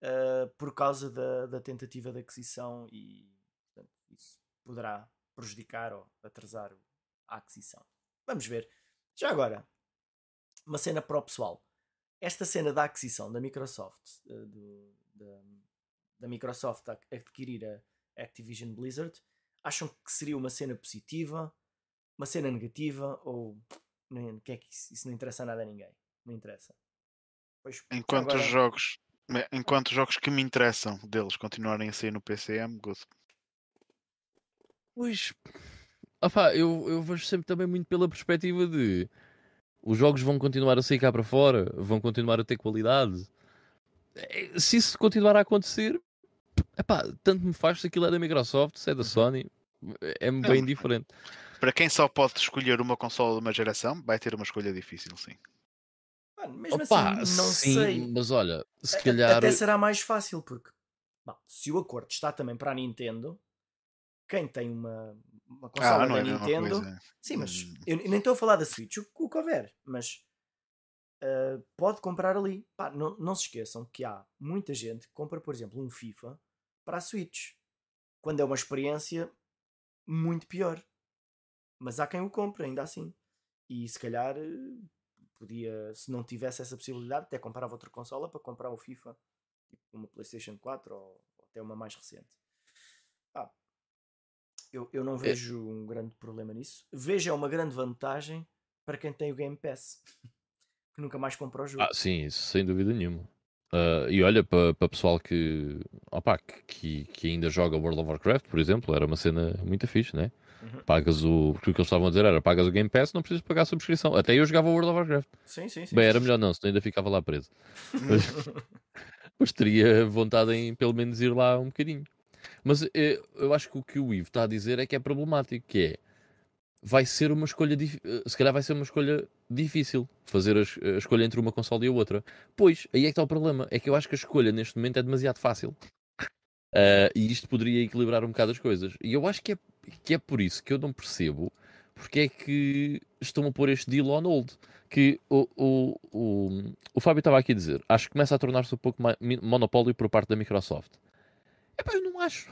Uh, por causa da, da tentativa de aquisição e portanto, isso poderá prejudicar ou atrasar a aquisição. Vamos ver. Já agora, uma cena para o pessoal. Esta cena da aquisição da Microsoft, uh, do, da, da, Microsoft adquirir a Activision Blizzard, acham que seria uma cena positiva, uma cena negativa ou nem, que é que isso, isso, não interessa nada a ninguém? Não interessa. Pois, enquanto agora... os jogos, enquanto os jogos que me interessam deles continuarem a sair no PCM, good. Pois, opa, eu, eu vejo sempre também muito pela perspectiva de os jogos vão continuar a sair cá para fora, vão continuar a ter qualidade. É, se isso continuar a acontecer, epá, tanto me faz se aquilo é da Microsoft, se é da uhum. Sony, é-me bem diferente. Para quem só pode escolher uma consola de uma geração, vai ter uma escolha difícil, sim. Mano, mesmo Opa, assim, não sim, sei. Mas olha, se calhar. Até será mais fácil, porque bom, se o acordo está também para a Nintendo, quem tem uma, uma consola ah, da é Nintendo. Sim, mas hum. eu, nem estou a falar da Switch, o, o que houver, mas uh, pode comprar ali. Pá, não, não se esqueçam que há muita gente que compra, por exemplo, um FIFA para a Switch, quando é uma experiência muito pior. Mas há quem o compre, ainda assim. E se calhar podia, se não tivesse essa possibilidade, até comprava outra consola para comprar o FIFA, tipo uma PlayStation 4 ou, ou até uma mais recente. Ah, eu, eu não é. vejo um grande problema nisso. Vejo é uma grande vantagem para quem tem o Game Pass, *laughs* que nunca mais compra o jogo. Ah, sim, isso sem dúvida nenhuma. Uh, e olha, para pa pessoal que, opa, que, que ainda joga World of Warcraft, por exemplo, era uma cena muito fixe, né? Uhum. Pagas o. Porque o que eles estavam a dizer era pagas o Game Pass, não precisas pagar a subscrição. Até eu jogava World of Warcraft. Sim, sim, sim. Bem, era melhor não, senão ainda ficava lá preso. mas, *laughs* mas teria vontade em pelo menos ir lá um bocadinho. Mas eu, eh, eu acho que o que o Ivo está a dizer é que é problemático, que é vai ser uma escolha eh, se calhar vai ser uma escolha difícil fazer a, a, escolha entre uma console e a outra. Pois, aí é que está o problema. É que eu acho que a escolha neste momento é demasiado fácil. Uh, *laughs* e isto poderia equilibrar um bocado as coisas. E eu acho que é, que é por isso que eu não percebo porque é que estão a pôr este deal on hold. Que o, o, o, o Fábio estava aqui a dizer, acho que começa a tornar-se um pouco monopólio por parte da Microsoft. Epá, eu não acho.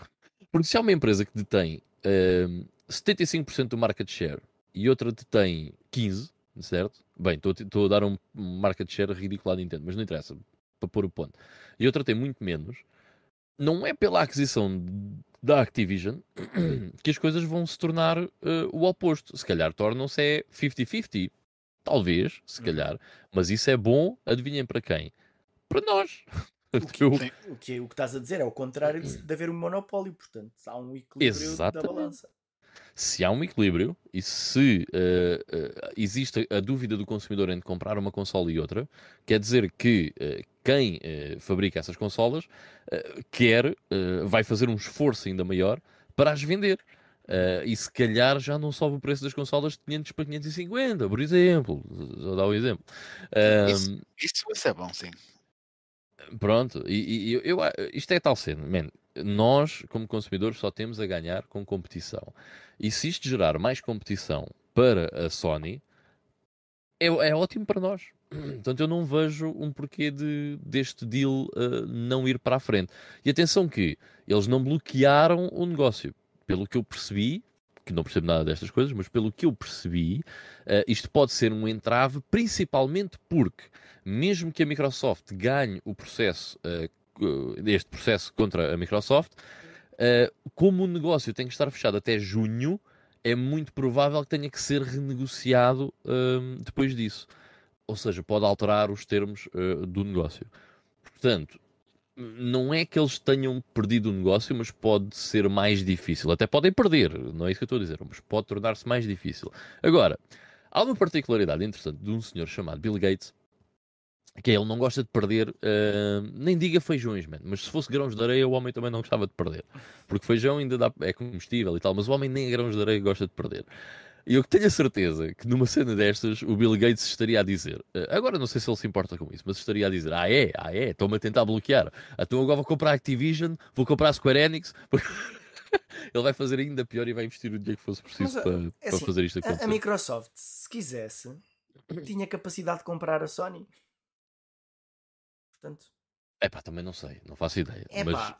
Porque se há uma empresa que detém uh, 75% do market share e outra tem 15%, certo? Bem, estou a dar um market share ridículo à Nintendo, mas não interessa, para pôr o ponto. E outra tem muito menos. Não é pela aquisição da Activision *clears throat* que as coisas vão se tornar uh, o oposto. Se calhar tornam-se é 50-50. Talvez, se uhum. calhar. Mas isso é bom, adivinhem para quem? Para nós. *laughs* O que, o, que, o que estás a dizer é o contrário de, de haver um monopólio, portanto, há um equilíbrio Exatamente. da balança se há um equilíbrio e se uh, uh, existe a dúvida do consumidor entre comprar uma consola e outra, quer dizer que uh, quem fabrica essas consolas quer, vai fazer um esforço ainda maior para as vender. e se calhar já não sobe o preço das consolas de 500 para 550, por exemplo. Vou dar um exemplo. isso, isso, é bom, sim. Pronto, e, e eu, eu, isto é tal cena, man, nós, como consumidores, só temos a ganhar com competição. E se isto gerar mais competição para a Sony, é, é ótimo para nós. Portanto, eu não vejo um porquê de, deste deal uh, não ir para a frente. E atenção que eles não bloquearam o negócio. Pelo que eu percebi, que não percebo nada destas coisas, mas pelo que eu percebi, uh, isto pode ser um entrave, principalmente porque, mesmo que a Microsoft ganhe o processo, uh, este processo contra a Microsoft, Uh, como o negócio tem que estar fechado até junho, é muito provável que tenha que ser renegociado uh, depois disso. Ou seja, pode alterar os termos do negócio. Portanto, não é que eles tenham perdido o negócio, mas pode ser mais difícil. Até podem perder, não é isso que eu estou a dizer, mas pode tornar-se mais difícil. Agora, há uma particularidade interessante de um senhor chamado Bill Gates, que é, ele não gosta de perder, uh, nem diga feijões, man, mas se fosse grãos de areia, o homem também não gostava de perder, porque feijão ainda dá, é comestível e tal, mas o homem nem grãos de areia gosta de perder. E eu tenho a certeza que numa cena destas o Bill Gates estaria a dizer, uh, agora não sei se ele se importa com isso, mas estaria a dizer: Ah, é, ah, é, estou-me a tentar bloquear. Então agora vou comprar a Activision, vou comprar a Square Enix. *laughs* ele vai fazer ainda pior e vai investir o dinheiro que fosse preciso mas, para, é assim, para fazer isto acontecer. A, a Microsoft, se quisesse, tinha capacidade de comprar a Sony. Portanto. É pá, também não sei, não faço ideia. É mas...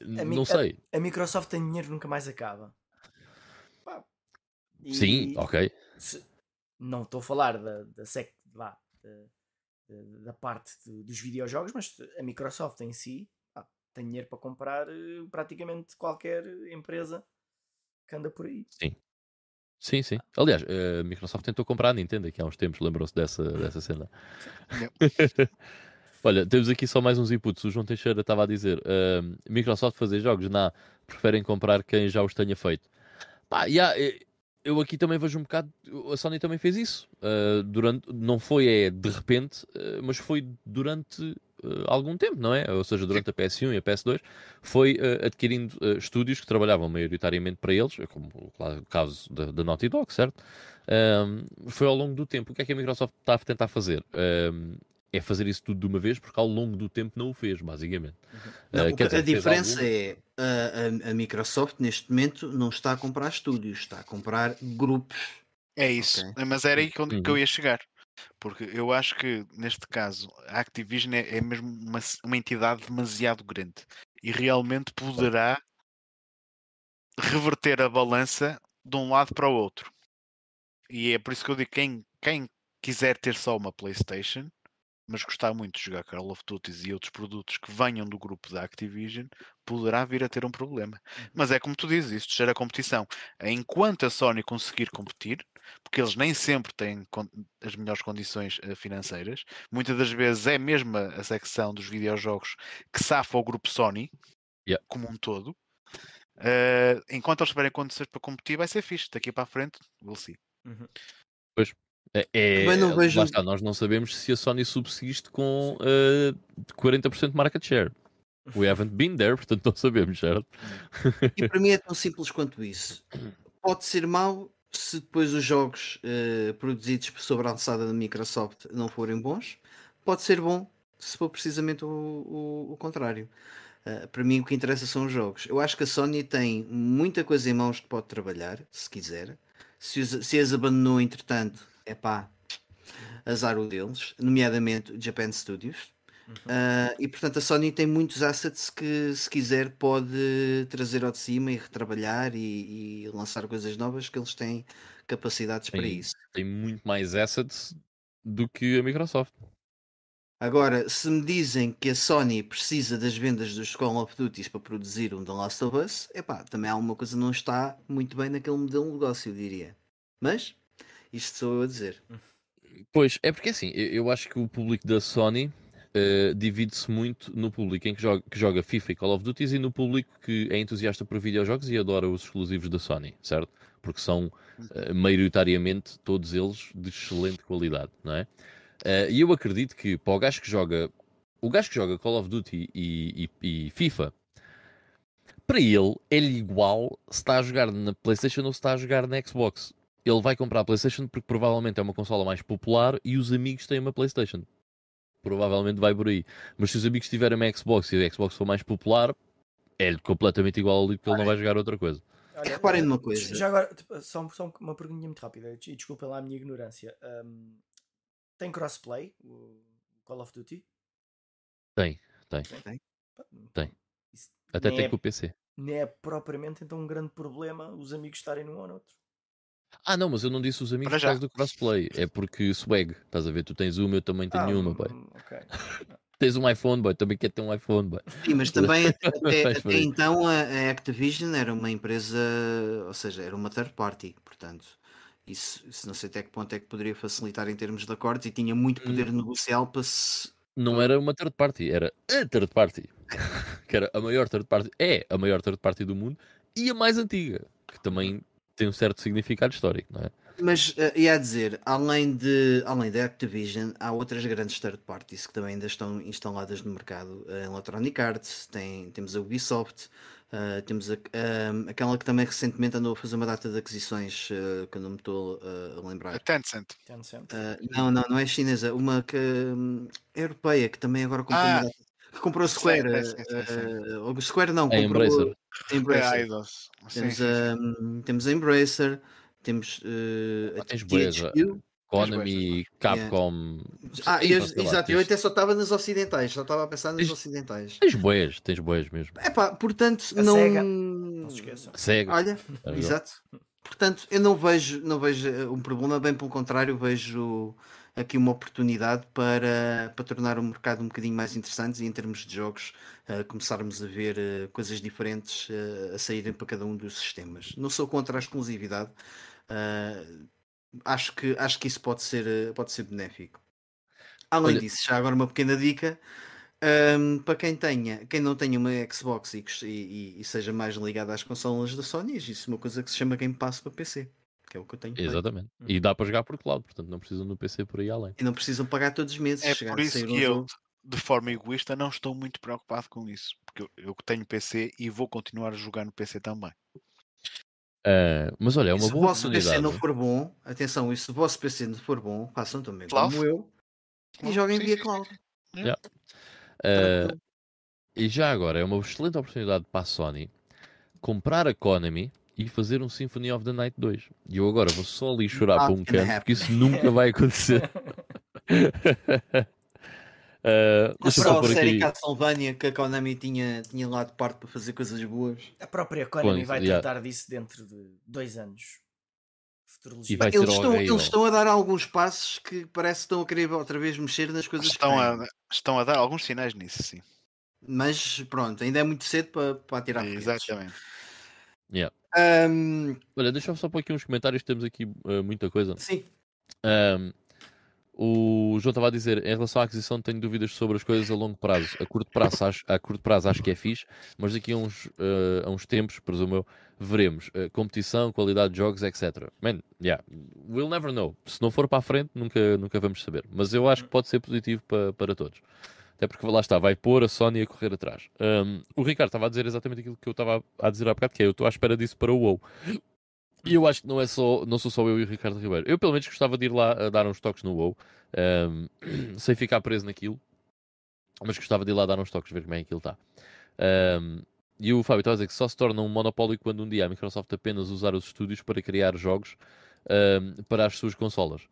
não sei. A, a, Microsoft tem dinheiro nunca mais acaba. E Sim, ok. Se, não estou a falar da, da, sec, vá, da, da parte de, dos videojogos, mas a Microsoft em si pá, tem dinheiro para comprar uh, praticamente qualquer empresa que anda por aí. Sim. Sim, sim. Aliás, a Microsoft tentou comprar a Nintendo aqui há uns tempos, lembram-se dessa, *laughs* dessa cena. *laughs* Olha, temos aqui só mais uns inputs. O João Teixeira estava a dizer: uh, Microsoft fazer jogos, não, preferem comprar quem já os tenha feito. Pá, yeah, eu aqui também vejo um bocado. A Sony também fez isso. Uh, durante, não foi é, de repente, uh, mas foi durante uh, algum tempo, não é? Ou seja, durante a PS1 e a PS2, foi adquirindo estúdios que trabalhavam maioritariamente para eles, como claro, o caso da, Naughty Dog, certo? Um, foi ao longo do tempo. O que é que a Microsoft está a tentar fazer? Um, é fazer isso tudo de uma vez, porque ao longo do tempo não o fez, basicamente. Uhum. Não, uh, dizer, a diferença algum... é a, a, Microsoft neste momento não está a comprar estúdios, está a comprar grupos. É isso, okay. mas era aí que, onde, uhum. que eu ia chegar. Porque eu acho que, neste caso, a Activision é, é mesmo uma, uma entidade demasiado grande e realmente poderá reverter a balança de um lado para o outro. E é por isso que eu digo: quem, quem quiser ter só uma PlayStation, mas gostar muito de jogar Call of Duty e outros produtos que venham do grupo da Activision, poderá vir a ter um problema. Uhum. Mas é como tu dizes, isto gera competição. Enquanto a Sony conseguir competir, porque eles nem sempre têm as melhores condições eh, financeiras, muitas das vezes é mesmo a secção dos videojogos que safa o grupo Sony yeah. como um todo. Uh, enquanto eles tiverem condições para competir, vai ser fixe. Daqui para a frente, we'll see. Uhum. Pois, é, é, não vejo... está, nós não sabemos se a Sony subsiste com uh, eh, 40% de market share. We *laughs* haven't been there, portanto não sabemos, certo? E para mim é tão simples quanto isso. *coughs* Pode ser mau se depois os jogos uh, produzidos sobre a alçada da Microsoft não forem bons. Pode ser bom se for precisamente o, o, o contrário. Uh, para mim o que interessa são os jogos. Eu acho que a Sony tem muita coisa em mãos que pode trabalhar, se quiser. Se, os, se as abandonou entretanto, é pá, azar o deles, nomeadamente o Japan Studios. Uh, e portanto a Sony tem muitos assets que se quiser pode trazer ao de cima e retrabalhar e, e lançar coisas novas que eles têm capacidades tem, para isso. Tem muito mais assets do que a Microsoft. Agora, se me dizem que a Sony precisa das vendas dos Call of Duty para produzir um The Last of Us, epá, também há alguma coisa que não está muito bem naquele modelo de negócio, eu diria. Mas, isto sou eu a dizer. Pois, é porque assim, eu acho que o público da Sony uh, divide-se muito no público em que joga, que joga FIFA e Call of Duty e no público que é entusiasta por videojogos e adora os exclusivos da Sony, certo? Porque são uh, maioritariamente todos eles de excelente qualidade, não é? Uh, e eu acredito que para o gajo que joga o gajo que joga Call of Duty e, e, e FIFA para ele é-lhe igual se está a jogar na PlayStation ou se está a jogar na Xbox. Ele vai comprar a PlayStation porque provavelmente é uma consola mais popular e os amigos têm uma PlayStation provavelmente vai por aí. Mas se os amigos tiverem uma Xbox e a Xbox for mais popular, é completamente igual ali porque ele não vai jogar outra coisa. Olha, Reparem numa coisa. Já agora, tipo, só, só uma perguntinha muito rápida, e desculpa lá a minha ignorância. Um, tem crossplay o Call of Duty? Tem, tem. Tem. tem. Até tem é, com o PC. Nem é propriamente então um grande problema os amigos estarem num ou no outro. Ah, não, mas eu não disse os amigos por causa do crossplay. É porque swag, estás a ver? Tu tens uma, eu também tenho ah, uma, boy. Hum, okay. *laughs* tens um iPhone, boy, também quer ter um iPhone, boy. Sim, mas também *laughs* até, até então a, Activision era uma empresa, ou seja, era uma third party, portanto. Isso, isso não sei até que ponto é que poderia facilitar em termos de acordos e tinha muito poder hum. negocial para se. Não era uma third party, era a third party. *laughs* que era a maior third party, é a maior third party do mundo e a mais antiga, que também tem um certo significado histórico, não é? Mas uh, ia dizer, além de além da Activision, há outras grandes third parties que também ainda estão instaladas no mercado. A Electronic Arts, tem, temos a Ubisoft, uh, temos a, uh, aquela que também recentemente andou a fazer uma data de aquisições, uh, que eu não me estou a lembrar. A Tencent. Tencent. não, não, não é chinesa, uma que, um, é europeia que também agora comprou ah. uma data que comprou a Square. Sim, sim, sim, uh, Square não, é comprou Embracer. A Embracer. Temos, a, temos a Embracer, temos uh, a tens THQ. Konami, Capcom. Yeah. Ah, eu, exato, eu até só estava nas ocidentais, só estava a pensar nas tens, ocidentais. Tens boas, tens boas mesmo. É pá, portanto, a não. Sega. Não se esqueçam. Sega. Olha, exato. Portanto, eu não vejo, não vejo um problema, bem pelo contrário, vejo aqui uma oportunidade para, para tornar o mercado um bocadinho mais interessante e em termos de jogos uh, começarmos a ver uh, coisas diferentes uh, a saírem para cada um dos sistemas. Não sou contra a exclusividade, acho, que, acho que isso pode ser, pode ser benéfico. Além Olha... disso, já agora uma pequena dica. Um, para quem tenha, quem não tenha uma Xbox e, e, e seja mais ligado às consolas da Sony, existe uma coisa que se chama Game Pass para PC que é o que eu tenho. Exatamente. Uhum. E dá para jogar por cloud, portanto não precisam do PC por aí além. E não precisam pagar todos os meses. É por isso que eu, de forma egoísta, não estou muito preocupado com isso. Porque eu, eu tenho PC e vou continuar a jogar no PC também. Uh, mas olha, é uma se boa Se o vosso PC não for bom, atenção, e se o vosso PC não for bom, façam também cloud? como eu e joguem via cloud. Yeah. Uh, e já agora, é uma excelente oportunidade para a Sony comprar a Konami e fazer um Symphony of the Night 2. E eu agora vou só ali chorar para um canto, porque isso nunca vai acontecer. Uh, *laughs* a própria série aqui... Castlevania que a Konami tinha, tinha lá de parte para fazer coisas boas. A própria Konami vai yeah. tratar disso dentro de dois anos. E vai eles, estão, eles estão a dar alguns passos que parece que estão a querer outra vez mexer nas coisas estão a, estão a dar alguns sinais nisso, sim. Mas pronto, ainda é muito cedo para, para tirar Exatamente. Yeah. Um... Olha, deixa-me só pôr aqui uns comentários, temos aqui uh, muita coisa. Sim. Um, o João estava a dizer, em relação à aquisição, tenho dúvidas sobre as coisas a longo prazo. A curto prazo acho, a curto prazo acho que é fixe, mas daqui a uns, uh, a uns tempos, presumo eu, veremos. Uh, competição, qualidade de jogos, etc. Man, yeah, we'll never know. Se não for para a frente, nunca, nunca vamos saber. Mas eu acho que pode ser positivo para, para todos. Até porque lá está, vai pôr a Sony a correr atrás. Um, o Ricardo estava a dizer exatamente aquilo que eu estava a dizer há bocado, que é eu estou à espera disso para o WoW. E eu acho que não, é só, não sou só eu e o Ricardo Ribeiro. Eu, pelo menos, gostava de ir lá dar uns toques no WoW, um, *clears throat* sem ficar preso naquilo. Mas gostava de ir lá dar uns toques, ver como é que aquilo está. Um, e o Fábio estava a dizer que só se torna um monopólio quando um dia a Microsoft apenas usar os estúdios para criar jogos um, para as suas consolas.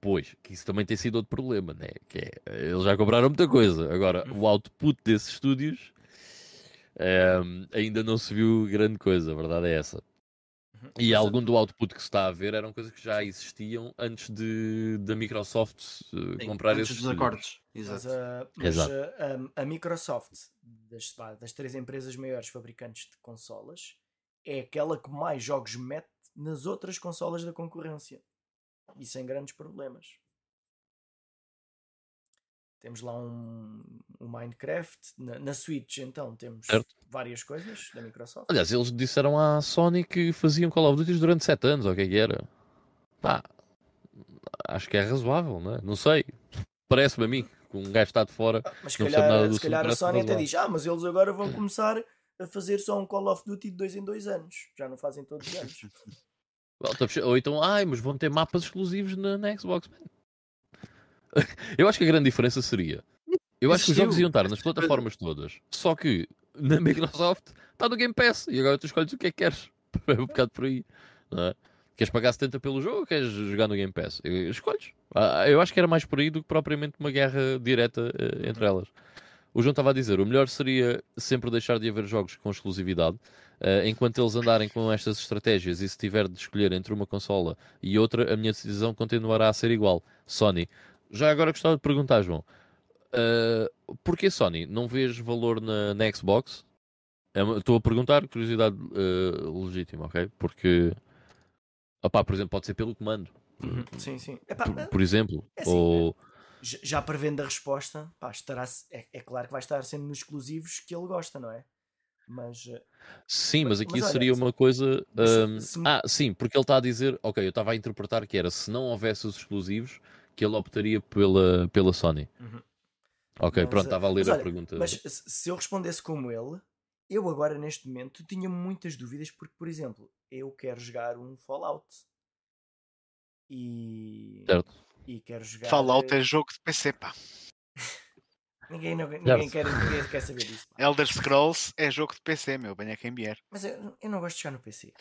Pois, que isso também tem sido outro problema, né? Que é, eles já compraram muita coisa. Agora, o output desses estúdios um, ainda não se viu grande coisa, a verdade é essa. Uhum. E algum do output que se está a ver eram coisas que já existiam antes de da Microsoft uh, comprar antes esses dos acordos. Exato. Mas, uh, mas. Uh, a, a, Microsoft, das, das três empresas maiores fabricantes de consolas, é aquela que mais jogos mete nas outras consolas da concorrência. E sem grandes problemas. Temos lá um, um Minecraft. Na, na, Switch, então, temos certo. várias coisas da Microsoft. Aliás, eles disseram à Sony que faziam Call of Duty durante 7 anos, ou o que é que era? Pá, acho que é razoável, não é? Não sei. *laughs* Parece-me a mim que um gajo está de fora. Ah, mas calhar, se calhar a Sony até diz: Ah, mas eles agora vão começar a fazer só um Call of Duty de 2 em 2 anos. Já não fazem todos os anos. *laughs* Ou então, ai, mas vão ter mapas exclusivos na, na Xbox. *laughs* Eu acho que a grande diferença seria. Eu acho que os jogos iam estar nas plataformas todas, só que na Microsoft está no Game Pass e agora tu escolhes o que é que queres. *laughs* É um bocado por aí. É? Queres pagar 70 pelo jogo ou queres jogar no Game Pass? Escolhes. Ah, eu acho que era mais por aí do que propriamente uma guerra direta uh, entre elas. O João estava a dizer, o melhor seria sempre deixar de haver jogos com exclusividade, uh, enquanto eles andarem com estas estratégias e se tiver de escolher entre uma consola e outra, a minha decisão continuará a ser igual. Sony. Já agora gostava de perguntar, João, uh, porquê Sony? Não vês valor na, na Xbox? É estou a perguntar, curiosidade uh, legítima, ok? Porque, opá, por exemplo, pode ser pelo comando. Uhum. Sim, sim. Epá, por, por, exemplo, é assim, ou... Já prevendo a resposta, pá, estará, é, é claro que vai estar sendo nos exclusivos que ele gosta, não é? Mas. Eh, sim, mas, aqui mas, seria olha, uma coisa. Um, se, se... Ah, sim, porque ele está a dizer. Ok, eu estava a interpretar que era se não houvesse os exclusivos, que ele optaria pela, pela Sony. Uhum. Ok, mas, pronto, estava a ler mas, a olha, pergunta. Mas se eu respondesse como ele, eu agora neste momento tinha muitas dúvidas porque, por exemplo, eu quero jogar um Fallout. E. Certo. E quero jogar. Fallout é jogo de PC, pá. Ninguém, quer, ninguém quer saber disso. Pá. Elder Scrolls é jogo de PC, meu, venha quem vier. Mas eu, eu não gosto de jogar no PC.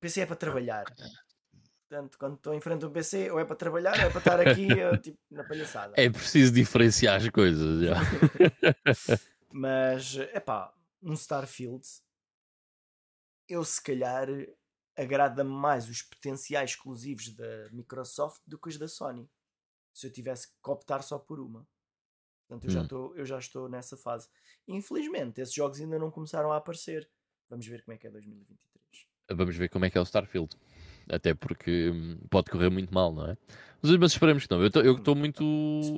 PC é para trabalhar. Portanto, quando estou em frente a um PC, ou é para trabalhar, ou é para estar aqui *laughs* tipo, na palhaçada. É preciso diferenciar as coisas. Já. *laughs* Mas, é pá, um Starfield, eu se calhar agrada-me mais os potenciais exclusivos da Microsoft do que os da Sony. Se eu tivesse que optar só por uma. Portanto, eu, hum. já, estou, eu já estou nessa fase. Infelizmente, esses jogos ainda não começaram a aparecer. Vamos ver como é que é 2023. Vamos ver como é que é o Starfield. Até porque hum, pode correr muito mal, não é? Mas, mas esperemos que não. Eu estou muito.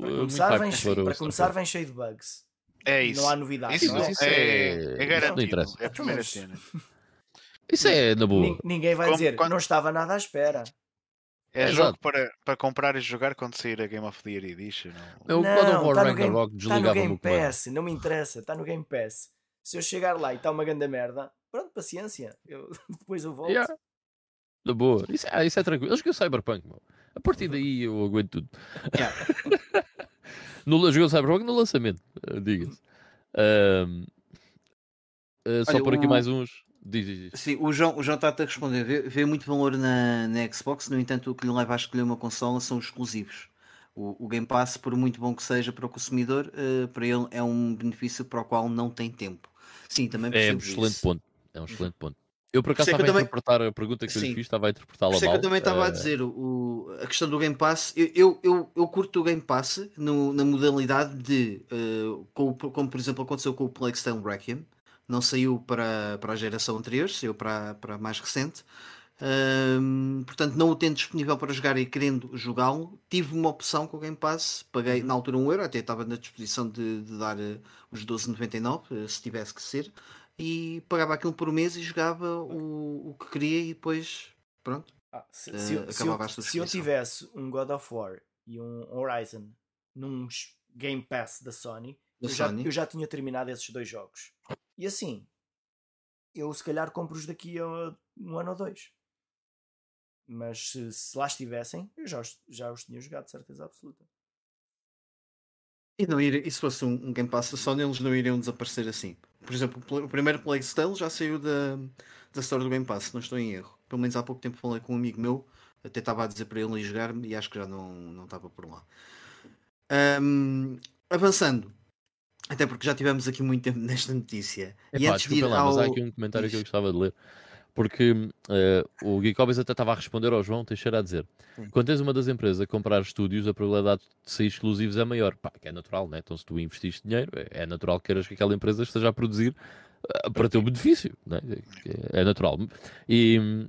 Para eh, começar, muito vem, para, para começar vem cheio de bugs. É isso. Não há novidades. Isso, não é? isso é, é, é garantido. Não interessa. É a primeira cena. Isso é na boa. Ninguém vai Como, dizer, quando... não estava nada à espera. É, é jogo para, para comprar e jogar quando sair a Game of the Year Edition. Não, não God of War tá Ragnarok Está no Game Pass, não me interessa, está no Game Pass. Se eu chegar lá e está uma grande merda, pronto, paciência. Eu, *laughs* depois eu volto. Yeah. Da boa. Isso, é, isso é tranquilo. Eu joguei o Cyberpunk, meu. A partir daí eu aguento tudo. Yeah. *laughs* no, joguei o Cyberpunk no lançamento, eh, diga-se. Um, uh, eh, só por aqui o... mais uns. Diz, diz, diz. Sim, o João, o João está a responder. Vê, vê, muito valor na, na Xbox, no entanto, o que lhe leva a escolher uma consola são os exclusivos. O, o Game Pass, por muito bom que seja para o consumidor, uh, para ele é um benefício para o qual não tem tempo. Sim, também É um excelente isso. ponto. É um excelente ponto. Eu por acaso estava a também... interpretar a pergunta que eu lhe fiz, estava a interpretá-la mal. que eu também estava uh... a eh, dizer o, a questão do Game Pass. Eu, eu, eu, eu curto o Game Pass no, na modalidade de, uh, como, como, por exemplo aconteceu com o Plague Requiem, não saiu para, para a geração anterior, saiu para, para a mais recente. Um, portanto, não o tendo disponível para jogar e querendo jogá-lo, tive uma opção com o Game Pass. Paguei uhum. na altura 1 euro, até estava na disposição de, de dar uh, os 12,99 se tivesse que ser e pagava aquilo por mês e jogava o, o que queria e depois pronto. Ah, se, uh, se, eu, se, eu, se, eu, tivesse um God of War e um Horizon num Game Pass da Sony, da eu, Sony. Já, eu já tinha terminado esses dois jogos. E assim, eu se calhar compro-os daqui a um ano ou dois. Mas se, se lá estivessem, eu já, já os tinha jogado, de certeza absoluta. E, não ir, e se fosse um, um Game Pass da Sony, eles não iriam desaparecer assim. Por exemplo, o primeiro Plague Tale já saiu da, da história do Game Pass, não estou em erro. Pelo menos há pouco tempo falei com um amigo meu Até estava a dizer para ele ir jogar e acho que já não, não estava por lá. Um, avançando, até porque já tivemos aqui muito tempo *laughs* nesta notícia. Epá, e antes de ir lá, ao... mas há aqui um comentário que eu gostava de ler. Porque uh, o Geekobis até estava a responder ao João Teixeira a dizer: Sim. quando tens uma das empresas a comprar estúdios, a probabilidade de sair exclusivos é maior. Pá, que é natural, né? Então, se tu investiste dinheiro, é, é natural que queiras que aquela empresa esteja a produzir uh, para teu benefício, né? é, é natural. E,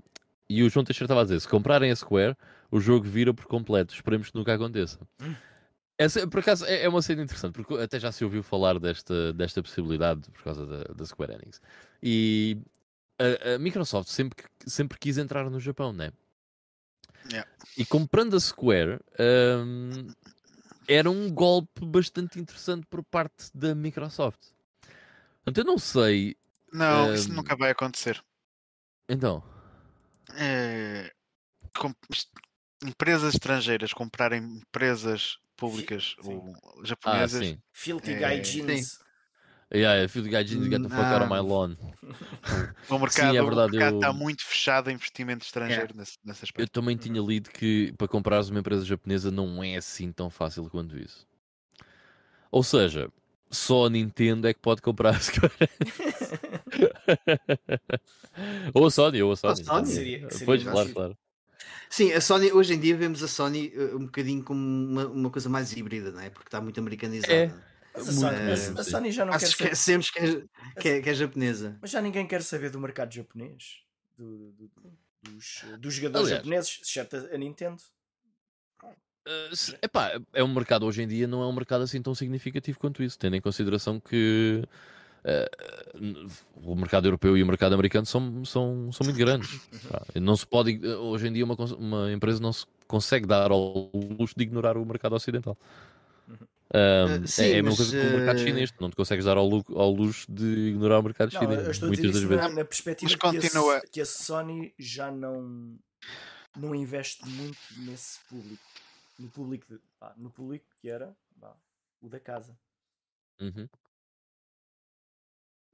e o João Teixeira estava a dizer: se comprarem a Square, o jogo vira por completo. Esperemos que nunca aconteça. Hum. Essa, por acaso é, é uma cena interessante, porque até já se ouviu falar desta, desta possibilidade por causa da, da Square Enix. E a, a, Microsoft sempre, sempre quis entrar no Japão, né? Yeah. E comprando a Square um, era um golpe bastante interessante por parte da Microsoft. Então eu não sei. Não, um... isso nunca vai acontecer. Então. É... Com... Empresas estrangeiras comprarem empresas públicas ou japonesas. Ah, sim. Filthy é... Gaijins. Yeah, I feel the guy get the fuck out of my lawn. *laughs* O mercado, Sim, é verdade, o mercado eu... está muito fechado a investimento estrangeiro é. nesse, nesse aspecto. Eu também tinha lido que para comprares uma empresa japonesa não é assim tão fácil quanto isso. Ou seja, só a Nintendo é que pode comprar a Square *laughs* *laughs* ou a Sony, ou a Sony. A Sony? Seria, seria pois, claro, claro. Sim, a Sony, hoje em dia vemos a Sony uh, um bocadinho como uma, uma coisa mais híbrida, não é? Porque está muito americanizada. É. a, Sony, a, Sony, já não quer esquecemos que é, que, é, que é japonesa. Mas já ninguém quer saber do mercado japonês. Do, do, dos, dos jogadores Aliás. japoneses, exceto a Nintendo. Uh, epá, é um mercado hoje em dia, não é um mercado assim tão significativo quanto isso, tendo em consideração que uh, o mercado europeu e o mercado americano são, são, são muito grandes. Uhum. Não se pode, hoje em dia, uma, uma empresa não se consegue dar ao luxo de ignorar o mercado ocidental. Um, uh, sim, é, é a mesma coisa que o mercado chinês, não te consegues dar ao, ao luxo de ignorar o mercado não, chinês. Eu estou muitas a dizer das vezes. Na, perspectiva continua... que, a, que a Sony já não, não investe muito nesse público. No público, de, ah, no público que era ah, o da casa. Uhum.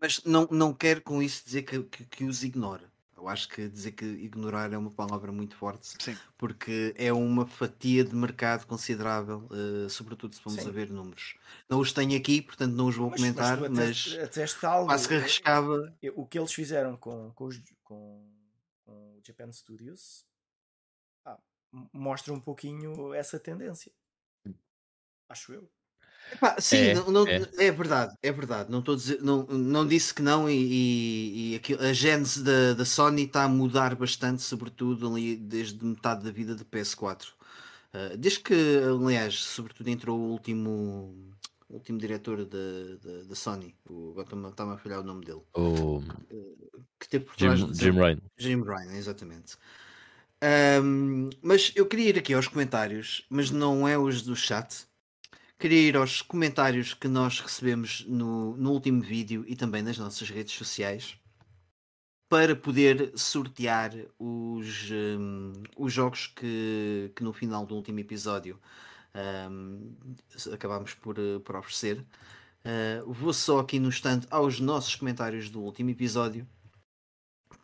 Mas não, não quero com isso dizer que, que, que os ignora. Eu acho que dizer que ignorar é uma palavra muito forte, Sim. porque é uma fatia de mercado considerável, uh, sobretudo se formos Sim. a ver números. Não os tenho aqui, portanto não os vou mas, comentar, mas, mas algo, quase que arriscava. O que eles fizeram com, com, os, com, com o Japan Studios ah, mostra um pouquinho essa tendência. Acho eu. Epá, sim, é, não, não, é. é. verdade, é verdade. Não, estou dizer, não, não disse que não, e, e, a gênese da, da Sony está a mudar bastante, sobretudo ali desde metade da vida do PS4. Uh, desde que, aliás, sobretudo entrou o último, o último diretor da, da, Sony, o, agora está-me a falhar o nome dele. O... Que teve por Jim, de, Jim Ryan. Jim Ryan, exatamente. Um, mas eu queria ir aqui aos comentários, mas não é os do chat Queria ir aos comentários que nós recebemos no, no último vídeo e também nas nossas redes sociais para poder sortear os, um, os jogos que, que no final do último episódio um, acabámos por, por oferecer. Uh, vou só aqui no instante aos nossos comentários do último episódio.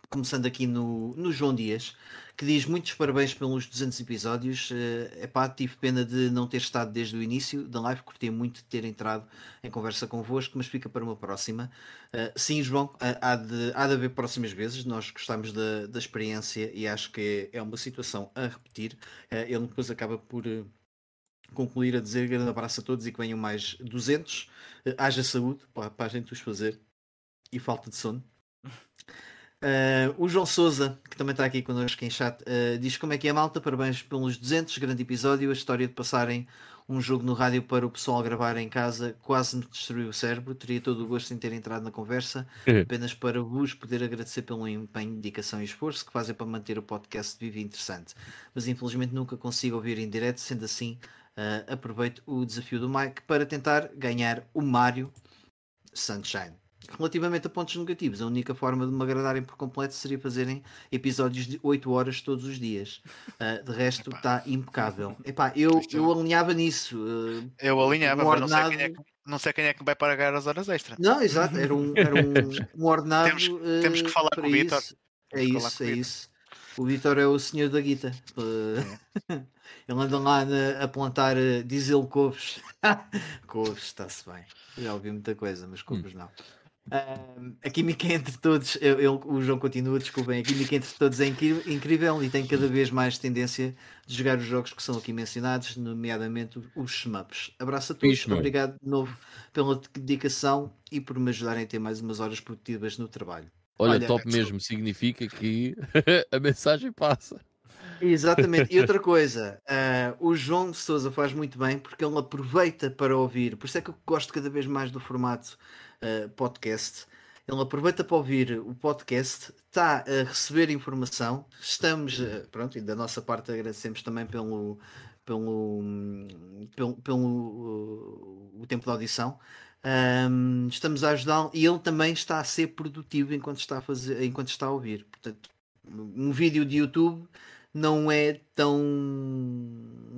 Começando aqui no, no João Dias que diz muitos parabéns pelos 200 episódios. Uh, pá, tive pena de não ter estado desde o início da live, curti muito de ter entrado em conversa convosco, mas fica para uma próxima. Uh, sim, João, uh, há, de, há de haver próximas vezes. Nós gostamos da, da experiência e acho que é, uma situação a repetir. ele depois acaba por concluir a dizer grande abraço a todos e que venham mais 200. haja saúde para, para a gente os fazer e falta de sono. Uh, o João Souza, que também está aqui connosco em chat, uh, diz como é que é malta, parabéns pelos 200, grande episódio, a história de passarem um jogo no rádio para o pessoal gravar em casa quase me destruiu o cérebro, teria todo o gosto em ter entrado na conversa, uhum. apenas para vos poder agradecer pelo empenho, dedicação e esforço que fazem para manter o podcast vivo e interessante, mas infelizmente nunca consigo ouvir em direto, sendo assim uh, aproveito o desafio do Mike para tentar ganhar o Mario Sunshine. Relativamente a pontos negativos, a única forma de me agradarem por completo seria fazerem episódios de 8 horas todos os dias. Uh, de resto, está impecável. Epá, eu, eu alinhava nisso. Uh, eu alinhava, um ordenado... mas não sei, quem é que, não sei quem é que vai pagar as horas extras. Não, exato, era um, era um, *laughs* um ordenado. temos, uh, temos que falar com o Vitor. É isso, é isso. O Vitor é o senhor da guita. É. *laughs* Ele anda lá na, a plantar, uh, diz ele, couves. *laughs* couves, está-se bem. Já ouvi muita coisa, mas couves hum. não. A química *laughs* entre todos, eu, eu, o João continua, desculpem, a química entre todos é incrível e tem cada vez mais tendência de jogar os jogos que são aqui mencionados, nomeadamente os shmups. Abraço a todos, Isso, obrigado de novo pela dedicação e por me ajudarem a ter mais umas horas produtivas no trabalho. Olha, Olha top mesmo, significa que *laughs* a mensagem passa. Exatamente. E outra *laughs* coisa, uh, o João Souza faz muito bem porque ele aproveita para ouvir. Por isso é que eu gosto cada vez mais do formato uh, podcast. Ele aproveita para ouvir o podcast, está a receber informação. Estamos, uh, pronto, e da nossa parte agradecemos também pelo, pelo, pelo, pelo o tempo de audição. Um, estamos a ajudá-lo e ele também está a ser produtivo enquanto está a fazer, enquanto está a ouvir. Portanto, um vídeo de YouTube não é tão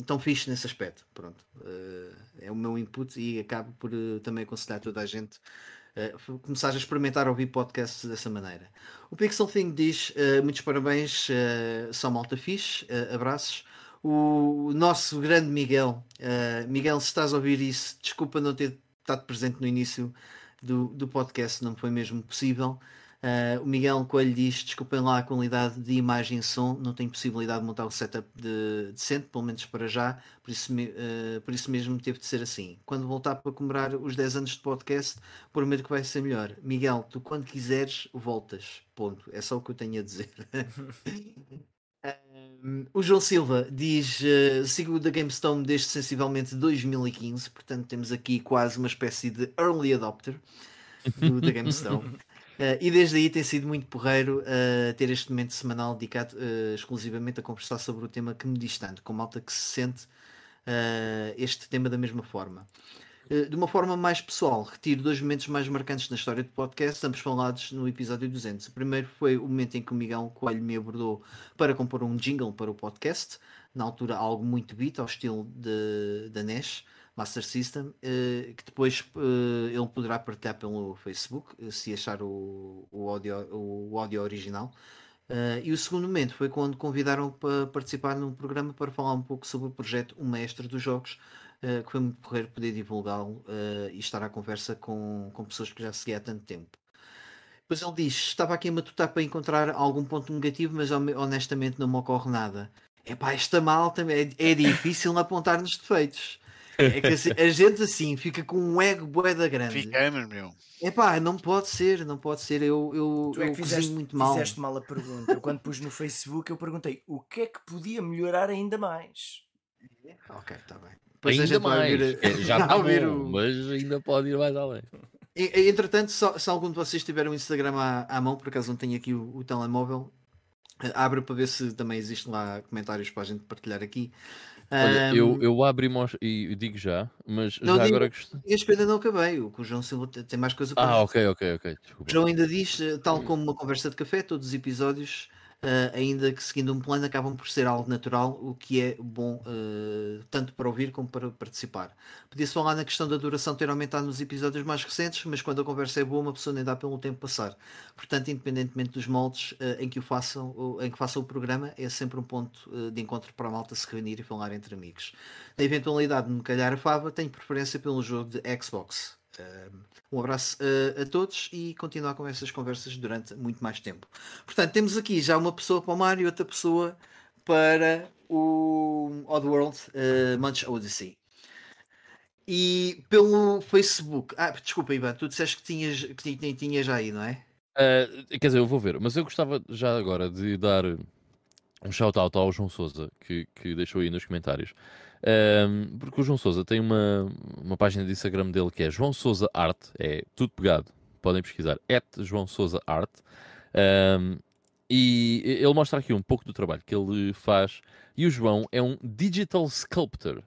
tão fixe nesse aspecto. Pronto, uh, é o meu input e acabo por uh, também aconselhar toda a gente uh, começar a experimentar ouvir podcasts dessa maneira. O Pixel Thing diz muitos parabéns, são malta fixe, abraços. O nosso grande Miguel, Miguel, se estás a ouvir isso, desculpa não ter estado presente no início do, do podcast, não foi mesmo possível. Uh, o Miguel Coelho diz: desculpem lá a qualidade de imagem e som, não tenho possibilidade de montar o setup de, decente, pelo menos para já, por isso, uh, por isso mesmo teve de ser assim. Quando voltar para comemorar os 10 anos de podcast, prometo que vai ser melhor. Miguel, tu quando quiseres, voltas. Ponto. É só o que eu tenho a dizer. Um, *laughs* o João Silva diz: uh, sigo o da GameStone desde sensivelmente 2015, portanto temos aqui quase uma espécie de early adopter do da *laughs* GameStone. Uh, e desde aí tem sido muito porreiro uh, ter este momento semanal dedicado uh, exclusivamente a conversar sobre o tema que me diz tanto, com malta que se sente este tema da mesma forma. de uma forma mais pessoal, retiro dois momentos mais marcantes na história do podcast, ambos falados no episódio 200. O primeiro foi o momento em que o Miguel Coelho me abordou para compor um jingle para o podcast, na altura algo muito beat, ao estilo da NES. Master System, eh, que depois eh, ele poderá partilhar pelo Facebook, eh, se achar o, o, áudio, o áudio original. e o segundo momento foi quando convidaram para participar num programa para falar um pouco sobre o projeto O Mestre dos Jogos, que foi muito correr poder divulgá-lo e estar à conversa com, com pessoas que já seguia há tanto tempo. Depois ele diz: Estava aqui a matutar para encontrar algum ponto negativo, mas honestamente não me ocorre nada. Epá, esta mal também é, é difícil *laughs* apontar nos defeitos. É que assim, a gente assim fica com um ego boeda grande. Ficamos, meu. É pá, não pode ser, não pode ser. Eu, eu, tu é que eu fizeste, muito mal. Fizeste mal a pergunta. Eu, quando pus no Facebook, eu perguntei o que é que podia melhorar ainda mais. Ok, está bem. Depois ainda mais. Ouvir, é, já *laughs* está bom, mas ainda pode ir mais além. Entretanto, se, se algum de vocês tiver um Instagram à, à mão, por acaso não tenho aqui o, o telemóvel, eh, abre para ver se também existem lá comentários para a gente partilhar aqui. Olha, um... eu, eu abro e, e digo já, mas não já digo, agora. Este ainda não acabei. O João Silva tem mais coisa para Ah, ok, ok, ok. Desculpa. O João ainda diz, eh, tal como uma conversa de café, todos os episódios uh, ainda que seguindo um plano, acabam por ser algo natural, o que é bom uh, tanto para ouvir como para participar. Podia-se falar na questão da duração ter aumentado nos episódios mais recentes, mas quando a conversa é boa, uma pessoa nem dá pelo tempo passar. Portanto, independentemente dos moldes uh, em que o façam, em que façam o programa, é sempre um ponto de encontro para a malta se reunir e falar entre amigos. Na eventualidade de me calhar a fava, tenho preferência pelo jogo de Xbox. Um abraço uh, a todos e continuar com essas conversas durante muito mais tempo. Portanto, temos aqui já uma pessoa para o Mario e outra pessoa para o Oddworld uh, Munch Odyssey. E pelo Facebook. Ah, desculpa, Ivan, tu disseste que tinhas, que tinhas já aí, não é? Uh, quer dizer, eu vou ver, mas eu gostava já agora de dar um shout-out ao João Souza que, que deixou aí nos comentários. Um, porque o João Souza tem uma, uma página de Instagram dele que é João Souza Arte, é tudo pegado, podem pesquisar, at João Souza. Um, e ele mostra aqui um pouco do trabalho que ele faz. E o João é um digital sculptor.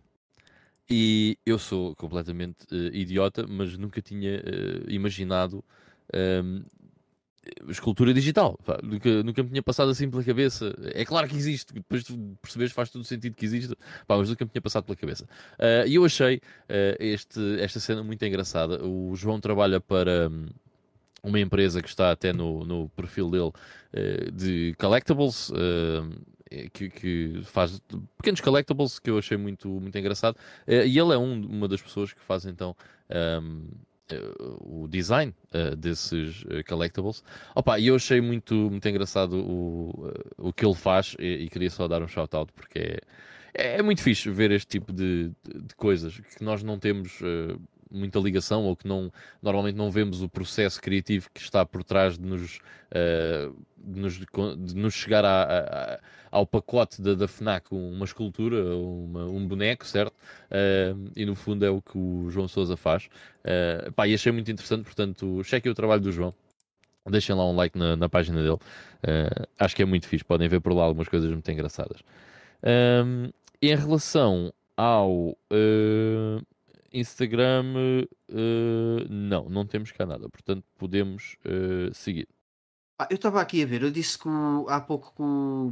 E eu sou completamente uh, idiota, mas nunca tinha uh, imaginado um, escultura digital. Pá, nunca, nunca me tinha passado assim pela cabeça. É claro que existe, depois de perceberes faz todo o sentido que existe, pá, mas nunca me tinha passado pela cabeça. Uh, e eu achei uh, este, esta cena muito engraçada. O João trabalha para, uma empresa que está até no, no perfil dele uh, de collectibles, uh, que, que, faz pequenos collectibles que eu achei muito, muito engraçado. E ele é um, uma das pessoas que faz então um, o design desses collectibles. Opa, e eu achei muito, muito engraçado o, o que ele faz e, e queria só dar um shout-out porque é, é, é, muito fixe ver este tipo de, de, de coisas que nós não temos muita ligação ou que não, normalmente não vemos o processo criativo que está por trás de nos, uh, de nos, de nos chegar a, a, ao pacote da, da FNAC uma escultura, uma, um boneco, certo? Uh, e no fundo é o que o João Sousa faz. Uh, pá, e achei muito interessante, portanto, cheque o trabalho do João. Deixem lá um like na, na página dele. Uh, acho que é muito fixe. Podem ver por lá algumas coisas muito engraçadas. Um, em relação ao uh, Instagram, uh, não, não temos cá nada, portanto podemos uh, seguir. Ah, eu estava aqui a ver, eu disse que o, há pouco que o,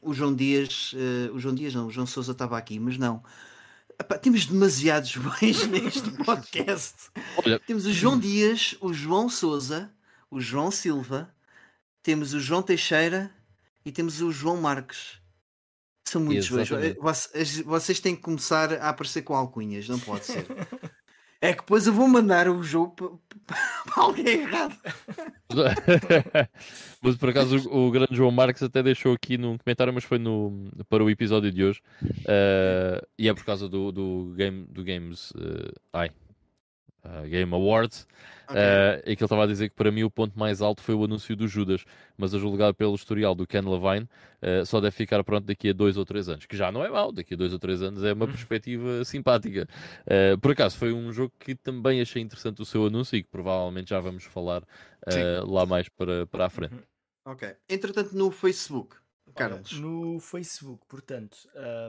o João Dias, uh, o João Dias não, o João Souza estava aqui, mas não. Epá, temos demasiados *laughs* bons neste podcast. Olha. Temos o João Dias, o João Souza, o João Silva, temos o João Teixeira e temos o João Marques. São muitos dois. Vocês, vocês têm que começar a aparecer com alcunhas, não pode ser. *laughs* É que depois eu vou mandar o jogo *laughs* para alguém errado. *laughs* mas por acaso o, o, grande João Marques até deixou aqui num comentário, mas foi no, para o episódio de hoje. Uh, e é por causa do, do, game, do Games. Uh, ai, uh, Game Awards, okay. uh, e que ele estava a dizer que para mim o ponto mais alto foi o anúncio do Judas, mas a julgar pelo historial do Ken Levine, uh, só deve ficar pronto daqui a dois ou três anos, que já não é mau, daqui a dois ou três anos é uma uhum. perspectiva simpática. por acaso, foi um jogo que também achei interessante o seu anúncio e que provavelmente já vamos falar lá mais para, para a frente. Uhum. Ok. Entretanto, no Facebook, Carlos. No Facebook, portanto,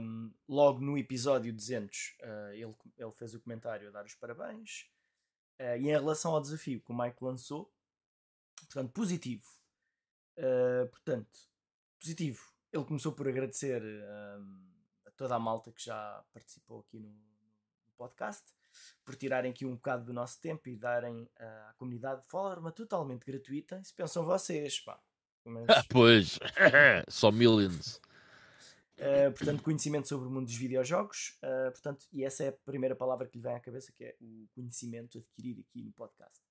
um, logo no episódio 200, uh, ele, ele fez o comentário a dar os parabéns. Uh, e em relação ao desafio que o Mike lançou, portanto, positivo. Uh, portanto, positivo. Ele começou por agradecer uh, a toda a malta que já participou aqui no, no, podcast, por tirarem aqui um bocado do nosso tempo e darem à comunidade de forma totalmente gratuita. Isso pensam vocês, pá. Mas... *laughs* pois, *laughs* só millions. Uh, portanto, conhecimento sobre o mundo dos videojogos. Uh, portanto, e essa é a primeira palavra que lhe vem à cabeça, que é o conhecimento adquirido aqui no podcast.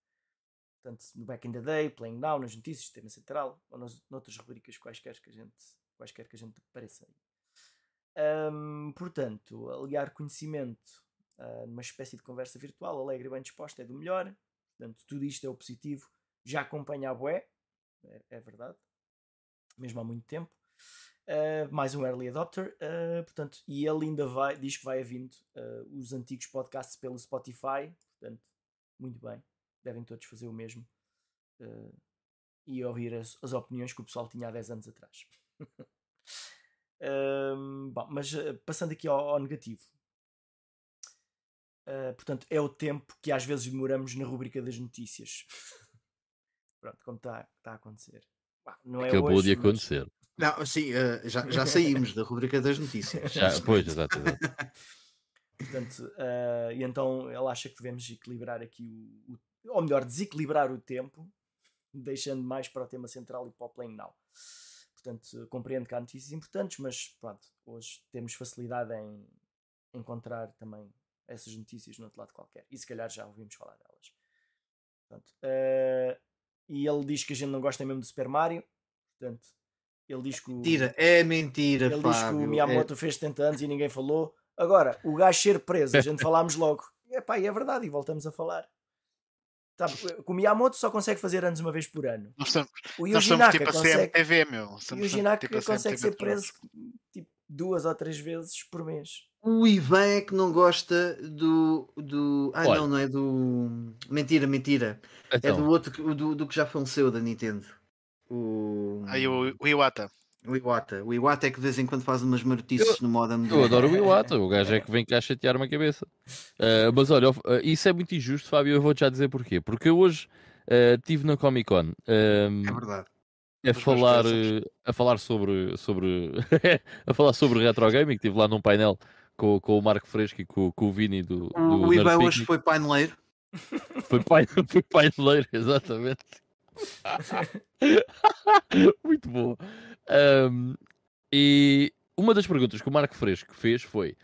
Portanto, no Back in the Day, Playing Now, nas notícias, tema central, ou nas, noutras rubricas quaisquer que a gente, quaisquer que a gente apareça. Um, portanto, aliar conhecimento uh, numa espécie de conversa virtual, alegre e bem disposta, é do melhor. Portanto, tudo isto é o positivo. Já acompanha a Boé, é, é verdade, mesmo há muito tempo. Uh, mais um early adopter, uh, portanto, e ele ainda vai, diz que vai havindo uh, os antigos podcasts pelo Spotify, portanto, muito bem, devem todos fazer o mesmo e ouvir as, as, opiniões que o pessoal tinha há 10 anos atrás. *laughs* bom, mas passando aqui ao, ao negativo, portanto, é o tempo que às vezes demoramos na rubrica das notícias. *laughs* Pronto, como está tá a acontecer. Não é Acabou hoje, de acontecer. Não, sim, uh, já, já saímos da rubrica das notícias. Já, pois, exatamente. *laughs* Portanto, uh, e então ele acha que devemos equilibrar aqui o, o, ou melhor, desequilibrar o tempo, deixando mais para o tema central e para o playing now. Portanto, compreendo que há notícias importantes, mas pronto, hoje temos facilidade em encontrar também essas notícias no outro lado qualquer. E se calhar já ouvimos falar delas. Portanto, uh, e ele diz que a gente não gosta mesmo de Super Mario. Portanto, ele diz que. O, mentira, é mentira. Ele Fábio, diz que o Miyamoto é... fez 70 anos e ninguém falou. Agora, o gajo ser preso, a gente *laughs* falámos logo. É pá, e é verdade, e voltamos a falar. Tá, o Miyamoto só consegue fazer anos uma vez por ano. Nós estamos, o Yuji Naka tipo consegue, CMTV, meu. o Yuji Naka tipo consegue ser preso tipo, duas ou três vezes por mês. O Ivan é que não gosta do. do... Ah, Olha. não, não é do. Mentira, mentira. É então. É do outro do, do que já faleceu da Nintendo. O... Aí o, o Iwata. O Iwata. O Iwata é que de vez em quando faz umas martices no modem. Eu adoro o Iwata, o gajo é que vem cá chatear uma cabeça. Uh, mas olha, uh, isso é muito injusto, Fábio. Eu vou-te já dizer porquê. Porque eu hoje estive uh, na Comic Con. é verdade. A falar, a falar sobre, sobre *laughs* a falar sobre retro gaming, estive lá num painel com, com o Marco Fresco e com, com o Vini do, do O Ivan hoje foi paineleiro. Foi pai, *laughs* foi pai de leiro, exatamente. *laughs* Muito bom. Um, e uma das perguntas que o Marco Fresco fez foi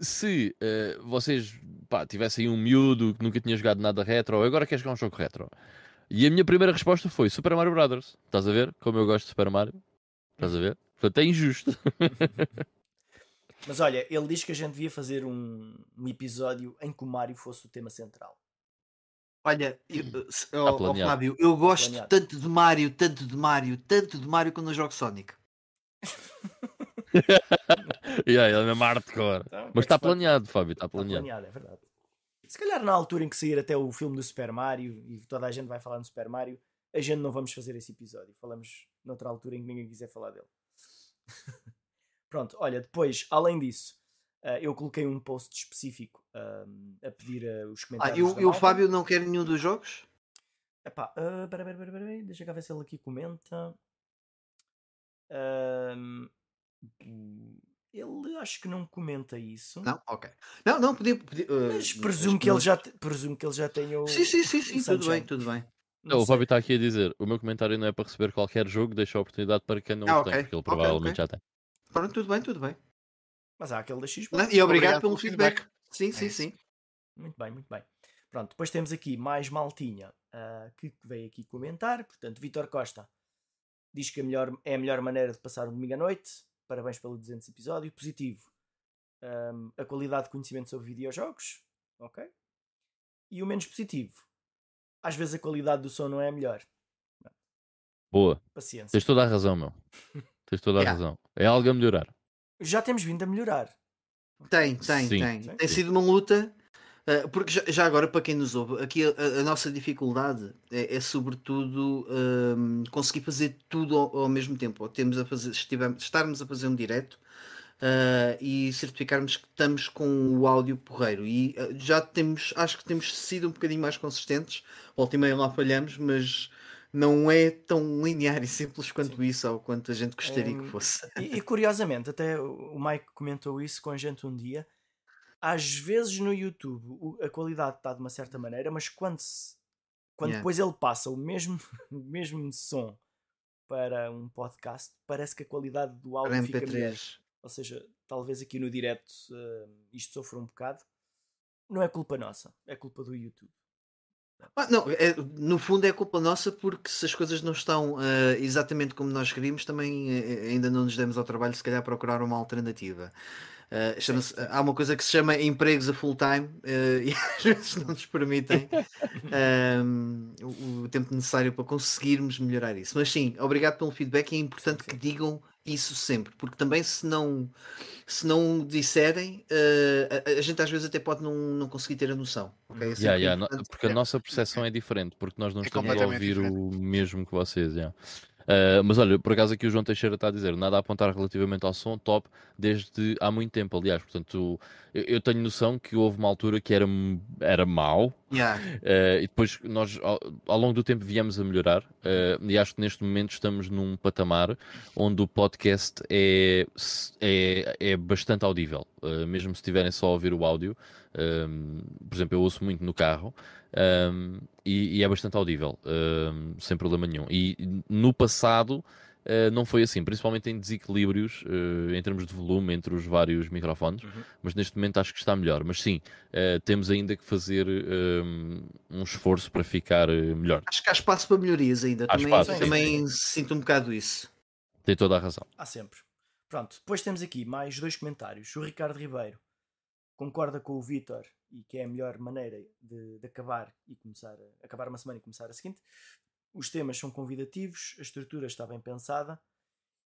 se uh, vocês pá, tivessem um miúdo que nunca tinha jogado nada retro, agora quer jogar um jogo retro. E a minha primeira resposta foi Super Mario Brothers. Estás a ver? Como eu gosto de Super Mario. Estás a ver? Portanto, é injusto. *laughs* Mas olha, ele diz que a gente devia fazer um, um episódio em que o Mario fosse o tema central. Olha, eu, oh, oh, Fábio, eu gosto planeado. tanto de Mario, tanto de Mario, tanto de Mario quando eu jogo Sonic. *laughs* yeah, ele é mesmo hardcore. Então, Mas está planeado, Fábio, está planeado. Está planeado, é verdade. Se calhar na altura em que sair até o filme do Super Mario e toda a gente vai falar no Super Mario, a gente não vamos fazer esse episódio. Falamos noutra altura em que ninguém quiser falar dele. *laughs* Pronto, olha, depois, além disso, uh, eu coloquei um post específico uh, a pedir uh, os comentários. Ah, e o, Fábio não quer nenhum dos jogos? Epá, uh, pera, pera, pera, pera, deixa cá ver se ele aqui comenta. Uh, ele acho que não comenta isso. Não, ok. Não, não, podia. podia uh, mas presumo que, ele já, presumo que ele já tenha o. Sim, sim, sim, sim tudo bem, tudo bem. Não, o Fábio está aqui a dizer: o meu comentário não é para receber qualquer jogo, deixa a oportunidade para quem não ah, okay. tem, porque ele provavelmente okay, okay. já tem. Pronto, tudo bem, tudo bem. Mas há aquele da X. Não, e obrigado, obrigado pelo feedback. feedback. Sim, é sim, isso. sim. Muito bem, muito bem. Pronto, depois temos aqui mais maltinha uh, que veio aqui comentar. Portanto, Vitor Costa diz que a melhor, é a melhor maneira de passar um domingo à noite. Parabéns pelo 200 episódio. Positivo. Um, a qualidade de conhecimento sobre videojogos. Ok. E o menos positivo. Às vezes a qualidade do som não é a melhor. Boa. Paciência. Tens toda a razão, meu. Tens toda a yeah. razão. É algo a melhorar. Já temos vindo a melhorar. Tem, tem, Sim. tem. Tem sido uma luta. Uh, porque já, já, agora, para quem nos ouve, aqui a, a nossa dificuldade é, é sobretudo um, conseguir fazer tudo ao, ao, mesmo tempo. Ou temos a fazer, estivemos, estarmos a fazer um direto uh, e certificarmos que estamos com o áudio porreiro. E uh, já temos, acho que temos sido um bocadinho mais consistentes. Volta e meia lá falhamos, mas não é tão linear e simples quanto Sim. isso, ou quanto a gente gostaria um, que fosse. E, e, curiosamente, até o Mike comentou isso com a gente um dia. Às vezes no YouTube a qualidade está de uma certa maneira, mas quando, se, quando yeah. depois ele passa o mesmo, *laughs* o mesmo som para um podcast, parece que a qualidade do áudio fica melhor. Ou seja, talvez aqui no direto uh, isto sofra um bocado. Não é culpa nossa, é culpa do YouTube. Ah, não, é, no fundo é culpa nossa porque se as coisas não estão uh, exatamente como nós queríamos, também uh, ainda não nos demos ao trabalho, se calhar, procurar uma alternativa. Uh, há uma coisa que se chama empregos a full time *laughs* e às vezes não nos permitem ehm, o, o, tempo necessário para conseguirmos melhorar isso. Mas sim, obrigado pelo feedback. É importante sim, sim. que digam isso sempre, porque também se não se não disserem, uh, a, a, gente às vezes até pode não, não conseguir ter a noção. Okay? É yeah, yeah, porque a nossa percepção é diferente, porque nós não é estamos a ouvir diferente. o mesmo que vocês. Yeah. Uh, mas olha, por acaso aqui o João Teixeira está a dizer nada a apontar relativamente ao som, top, desde há muito tempo, aliás. Portanto, eu, eu tenho noção que houve uma altura que era, era mau yeah. uh, e depois nós, ao, ao, longo do tempo, viemos a melhorar. Uh, e acho que neste momento estamos num patamar onde o podcast é, é, é bastante audível, mesmo se estiverem só a ouvir o áudio. por exemplo, eu ouço muito no carro um, e, e, é bastante audível, um, sem problema nenhum. E no passado uh, não foi assim, principalmente em desequilíbrios uh, em termos de volume entre os vários microfones, uhum. mas neste momento acho que está melhor. Mas sim, uh, temos ainda que fazer um, um esforço para ficar melhor. Acho que há espaço para melhorias ainda, há também, espaço, também sinto um bocado isso. Tem toda a razão. Há sempre. Pronto, depois temos aqui mais dois comentários. O Ricardo Ribeiro concorda com o Vitor e que é a melhor maneira de, de acabar e começar a, acabar uma semana e começar a seguinte. Os temas são convidativos, a estrutura está bem pensada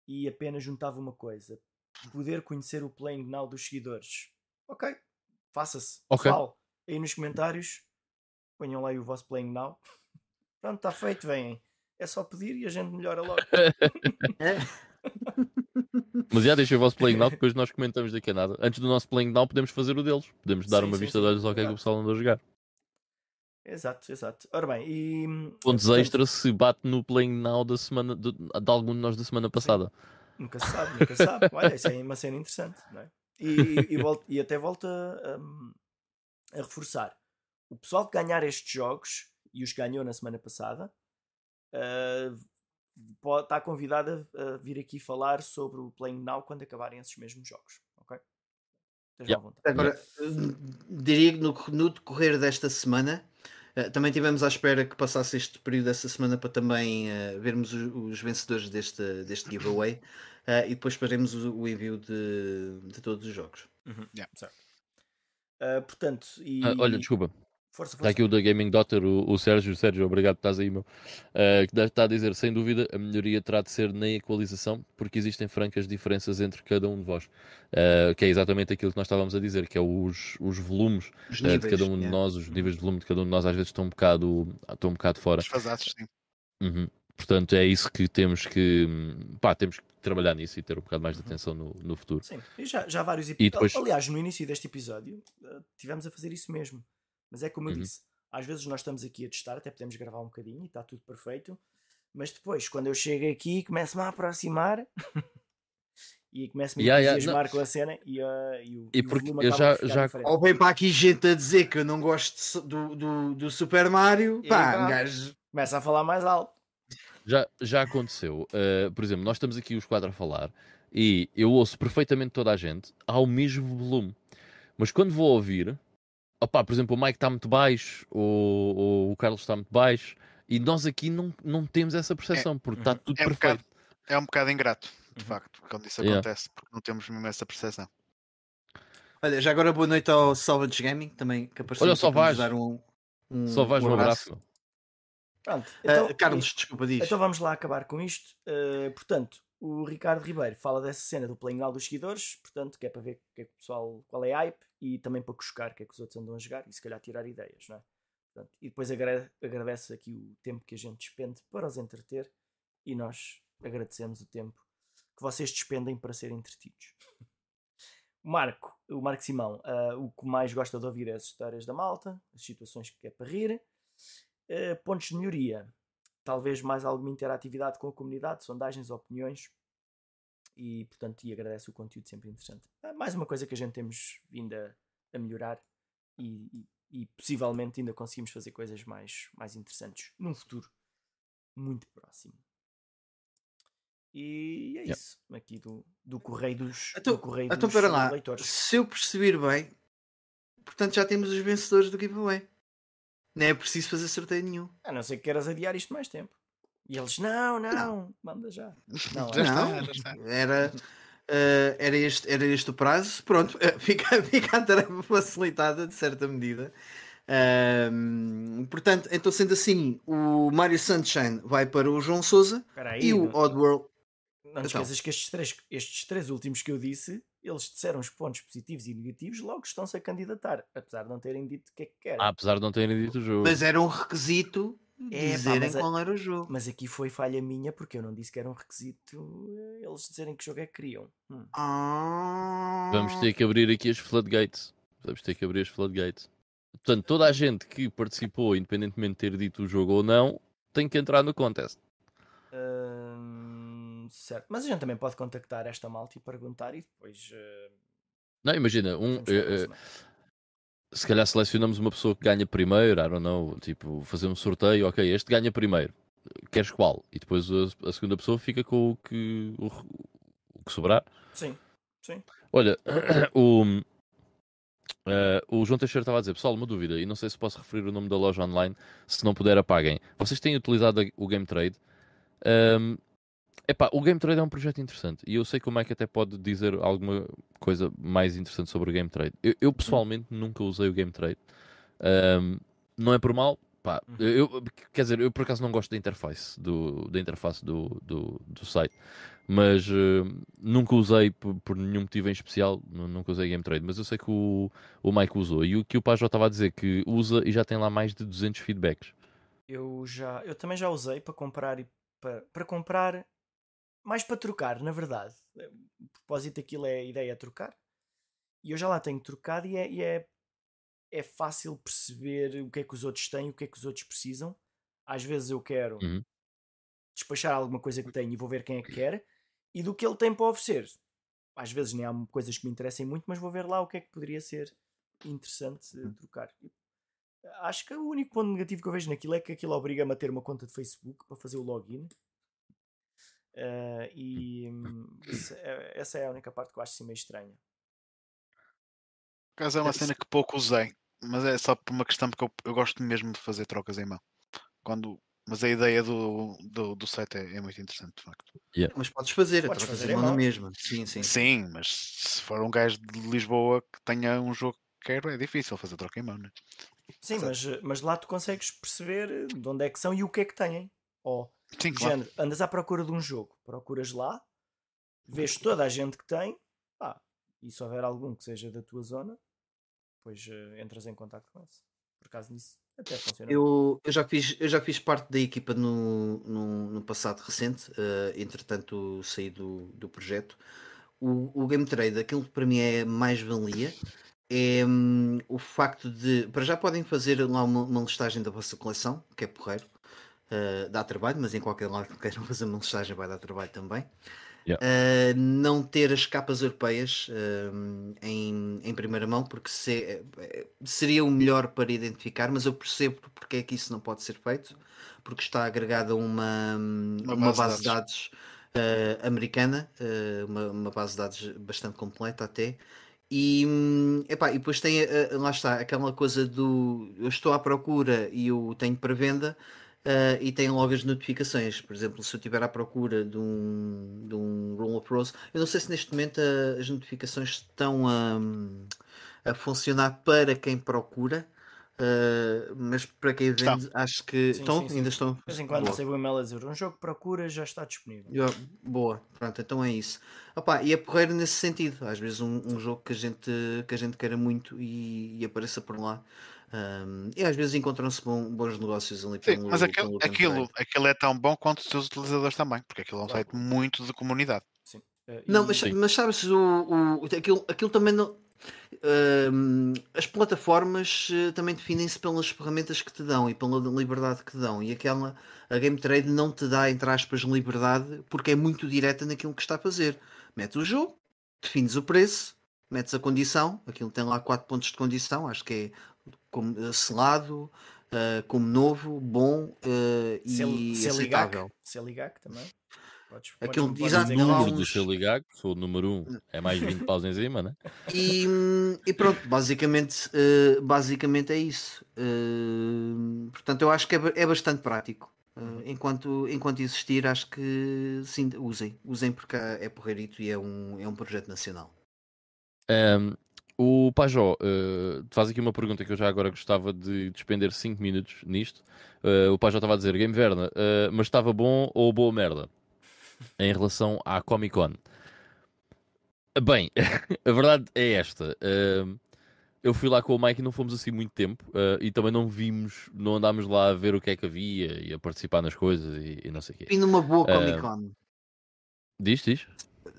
e apenas juntava uma coisa: poder conhecer o playing now dos seguidores. Ok, faça-se. Ok. Pessoal, aí nos comentários, ponham lá aí o vosso playing now. *laughs* Pronto, está feito, vêm. É só pedir e a gente melhora logo. *laughs* *laughs* Mas já deixei o vosso playing now, depois nós comentamos daqui a nada. Antes do nosso playing now, podemos fazer o deles. Podemos dar sim, uma sim, vista sim. de olhos ao que é que o pessoal andou a jogar. Exato, exato. Ora bem, e. Pontos portanto... extra se bate no playing now da semana, de, de algum de nós da semana passada. Nunca se sabe, nunca se sabe. Olha, isso é uma cena interessante, não é? E, e, *laughs* e, volta, e até volta a, a reforçar. o pessoal que ganhar estes jogos, e os ganhou na semana passada, uh, está convidado a, a, vir aqui falar sobre o Playing Now quando acabarem esses mesmos jogos. Ok? Yeah. Agora, diria que no, no decorrer desta semana também tivemos à espera que passasse este período dessa semana para também uh, vermos os, os, vencedores deste, deste giveaway uh, *coughs* e depois faremos o, o envio de, de, todos os jogos. Uhum. Yeah. Certo. portanto, e... Ah, olha, desculpa. Força, força. Está aqui o da Gaming Daughter, o, o Sérgio. Sérgio, obrigado por estás aí, meu. Uh, que está a dizer, sem dúvida, a melhoria terá de ser na equalização, porque existem francas diferenças entre cada um de vós. Uh, que é exatamente aquilo que nós estávamos a dizer, que é os, os volumes os níveis, uh, de cada um de nós, os níveis de volume de cada um de nós, às vezes estão um bocado, estão um bocado fora. Desfasados, sim. Uhum. Portanto, é isso que temos que, pá, temos que trabalhar nisso e ter um bocado mais de uhum. atenção no, no futuro. Sim, e já, já vários episódios. Depois... Aliás, no início deste episódio, tivemos a fazer isso mesmo. Mas é como eu uhum. disse, às vezes nós estamos aqui a testar, até podemos gravar um bocadinho e está tudo perfeito, mas depois, quando eu chego aqui, começo-me a aproximar *laughs* e começo-me yeah, a entusiasmar yeah, com a cena e, uh, e o, e porque eu já, já... Ou vem para aqui gente a dizer que eu não gosto do, do, do Super Mario, pá, gajo... Começa a falar mais alto. Já, já aconteceu. Uh, por exemplo, nós estamos aqui os quatro a falar e eu ouço perfeitamente toda a gente ao mesmo volume. Mas quando vou ouvir, opá, por exemplo, o Mike está muito baixo, o, o Carlos está muito baixo, e nós aqui não, não temos essa percepção, é, porque está uhum. tudo é perfeito. Um bocado, é um bocado ingrato, de uhum. facto, quando isso yeah. acontece, porque não temos mesmo essa percepção. Olha, já agora boa noite ao Salvage Gaming, também que apareceu Olha, só vais. dar um, um, só vais um abraço. abraço. Pronto, ah, então, uh, Carlos, desculpa, diz. Então vamos lá acabar com isto. Uh, portanto, o Ricardo Ribeiro fala dessa cena do playing out dos seguidores, portanto, que é para ver que é que o pessoal, qual é a hype e também para cuscar o que é que os outros andam a jogar e se calhar tirar ideias, não é? Portanto, e depois agradece aqui o tempo que a gente despende para os entreter e nós agradecemos o tempo que vocês despendem para serem entretidos. *laughs* Marco, o Marco Simão, uh, o que mais gosta de ouvir é as histórias da malta, as situações que é para rir. Uh, pontos de melhoria, talvez mais alguma interatividade com a comunidade, sondagens, opiniões e portanto e agradece o conteúdo sempre interessante. Ah, mais uma coisa que a gente temos vindo a, a melhorar e, e, e, possivelmente ainda conseguimos fazer coisas mais, mais interessantes num futuro muito próximo. E é isso, aqui do, do Correio dos, então, do correio então, dos lá. leitores. Se eu perceber bem, portanto já temos os vencedores do giveaway. Não é preciso fazer sorteio nenhum. A não ser que queiras adiar isto mais tempo. E eles, não, não, não. manda já. Não, já não, está, já está. Era, uh, era, este, era este o prazo. Pronto, *laughs* fica, fica a tarefa facilitada de certa medida. Uh, portanto, então sendo assim, o Mario Sunshine vai para o João Souza e o Oddworld. Não te então. esqueças que estes três, estes três últimos que eu disse eles disseram os pontos positivos e negativos, logo estão-se a candidatar, apesar de não terem dito o que é que querem. Ah, apesar de não terem dito o jogo. Mas era um requisito é, dizerem pá, qual era o jogo. Mas aqui foi falha minha porque eu não disse que era um requisito eh, eles dizerem que jogo é que queriam. Hum. Ah. Vamos ter que abrir aqui as floodgates. Vamos ter que abrir as floodgates. Portanto, toda a gente que participou, independentemente de ter dito o jogo ou não, tem que entrar no contest. Hum, certo. Mas a gente também pode contactar esta malta e perguntar e depois. Uh... Não, imagina, um, uh, uh, se calhar selecionamos uma pessoa que ganha primeiro, I don't know, tipo, fazer um sorteio, ok, este ganha primeiro, queres qual? E depois a, a segunda pessoa fica com o que, o, o, que sobrar. Sim, sim. Olha, *coughs* o, uh, o João Teixeira estava a dizer, pessoal, uma dúvida, e não sei se posso referir o nome da loja online, se não puder apaguem. Vocês têm utilizado o Game Trade? Um, Epá, o Game Trade é um projeto interessante e eu sei que o Mike até pode dizer alguma coisa mais interessante sobre o Game Trade. Eu, eu pessoalmente nunca usei o Game Trade. Um, não é por mal, pá, uhum. eu, quer dizer, eu por acaso não gosto da interface do, da interface do, do, do site, mas uh, nunca usei por, por, nenhum motivo em especial, nunca usei Game Trade, mas eu sei que o, o Mike usou e o que o Pajó estava a dizer que usa e já tem lá mais de 200 feedbacks. Eu já, eu também já usei para comprar e para, para comprar mais para trocar, na verdade. O propósito daquilo é a ideia é trocar. E eu já lá tenho trocado e, é, e é, é fácil perceber o que é que os outros têm, o que é que os outros precisam. Às vezes eu quero uhum. despachar alguma coisa que tenho e vou ver quem é que quer. E do que ele tem para oferecer. Às vezes nem há coisas que me interessem muito, mas vou ver lá o que é que poderia ser interessante hum. trocar. acho que o único ponto negativo que eu vejo naquilo é que aquilo obriga-me a ter uma conta de Facebook para fazer o login. Uh, e hum, é, essa é a única parte que eu acho assim meio estranha. Caso é uma cena que pouco usei, mas é só por uma questão porque eu, eu gosto mesmo de fazer trocas em mão. Quando, mas a ideia do, do, do site é, é muito interessante, de facto. Yeah. Mas podes fazer, podes fazer em mão na mesma. Sim, sim. Sim, mas se for um gajo de Lisboa que tenha um jogo que quero, é difícil fazer troca em mão, né? Sim, mas, mas lá tu consegues perceber de onde é que são e o que é que têm. Ou, Sim, claro. género, andas à procura de um jogo, procuras lá, vês toda a gente que tem, pá, e se houver algum que seja da tua zona, depois uh, entras em contato com esse. Por acaso nisso até funciona. Eu, eu, já, fiz, eu já fiz parte da equipa no, no, no passado recente, uh, entretanto saí do, do projeto. O, o Game Trade, aquilo que para mim é mais valia, é um, o facto de. Para já podem fazer lá uma, uma, listagem da vossa coleção, que é porreiro. Uh, dá trabalho, mas em qualquer lado que queiram fazer uma listagem vai dar trabalho também. Yeah. Uh, não ter as capas europeias uh, em, em primeira mão, porque se, seria o melhor para identificar, mas eu percebo porque é que isso não pode ser feito, porque está agregada uma, uma, uma base, de dados, dados americana, uma, uma base de dados bastante completa até, e, epá, e depois tem, lá está, aquela coisa do eu estou à procura e eu tenho para venda uh, e tem logo as notificações. Por exemplo, se eu estiver à procura de um, de um Roll of Rose, eu não sei se neste momento uh, as notificações estão a, a funcionar para quem procura. Uh, mas para quem vende, está. acho que sim, estão, sim, sim. ainda estão. De vez em quando recebo um e-mail a dizer um jogo que procura já está disponível. boa, pronto, então é isso. Opa, e é porreiro nesse sentido. Às vezes um, um, jogo que a gente, que a gente queira muito e, e apareça por lá. Um, e às vezes encontram-se bons negócios ali Sim, pelo, mas aquilo, aquilo, aquilo é tão bom quanto os seus utilizadores também, porque aquilo é um claro. site muito de comunidade. Sim. Uh, não, mas, mas sabes, o, o, aquilo, aquilo também não Uh, as plataformas uh, também definem-se pelas ferramentas que te dão e pela liberdade que te dão. E aquela, a Game Trade não te dá, entre aspas, liberdade porque é muito direta naquilo que está a fazer. Metes o jogo, defines o preço, metes a condição, aquilo tem lá 4 pontos de condição, acho que é como, uh, selado, uh, como novo, bom e se, aceitável. Se ligar também. Podes, Aquele podes, exato, número do seu ligar, sou o número 1, um, é mais 20 paus em cima, né? *laughs* E, e pronto, basicamente, uh, basicamente é isso. Uh, portanto, eu acho que é, é bastante prático. Uh, enquanto, enquanto existir, acho que sim, usem, usem porque é porreirito e é um, é um projeto nacional. Um, o Pajó uh, faz aqui uma pergunta que eu já agora gostava de despender 5 minutos nisto. Uh, o Pajó estava a dizer Game Verna, uh, mas estava bom ou boa merda? em relação à Comic Con. Bem, *laughs* a verdade é esta. Eu fui lá com o Mike e não fomos assim muito tempo e também não vimos, não andámos lá a ver o que é que havia e a participar nas coisas e, e não sei o quê. E numa boa Comic Con. Diz, diz.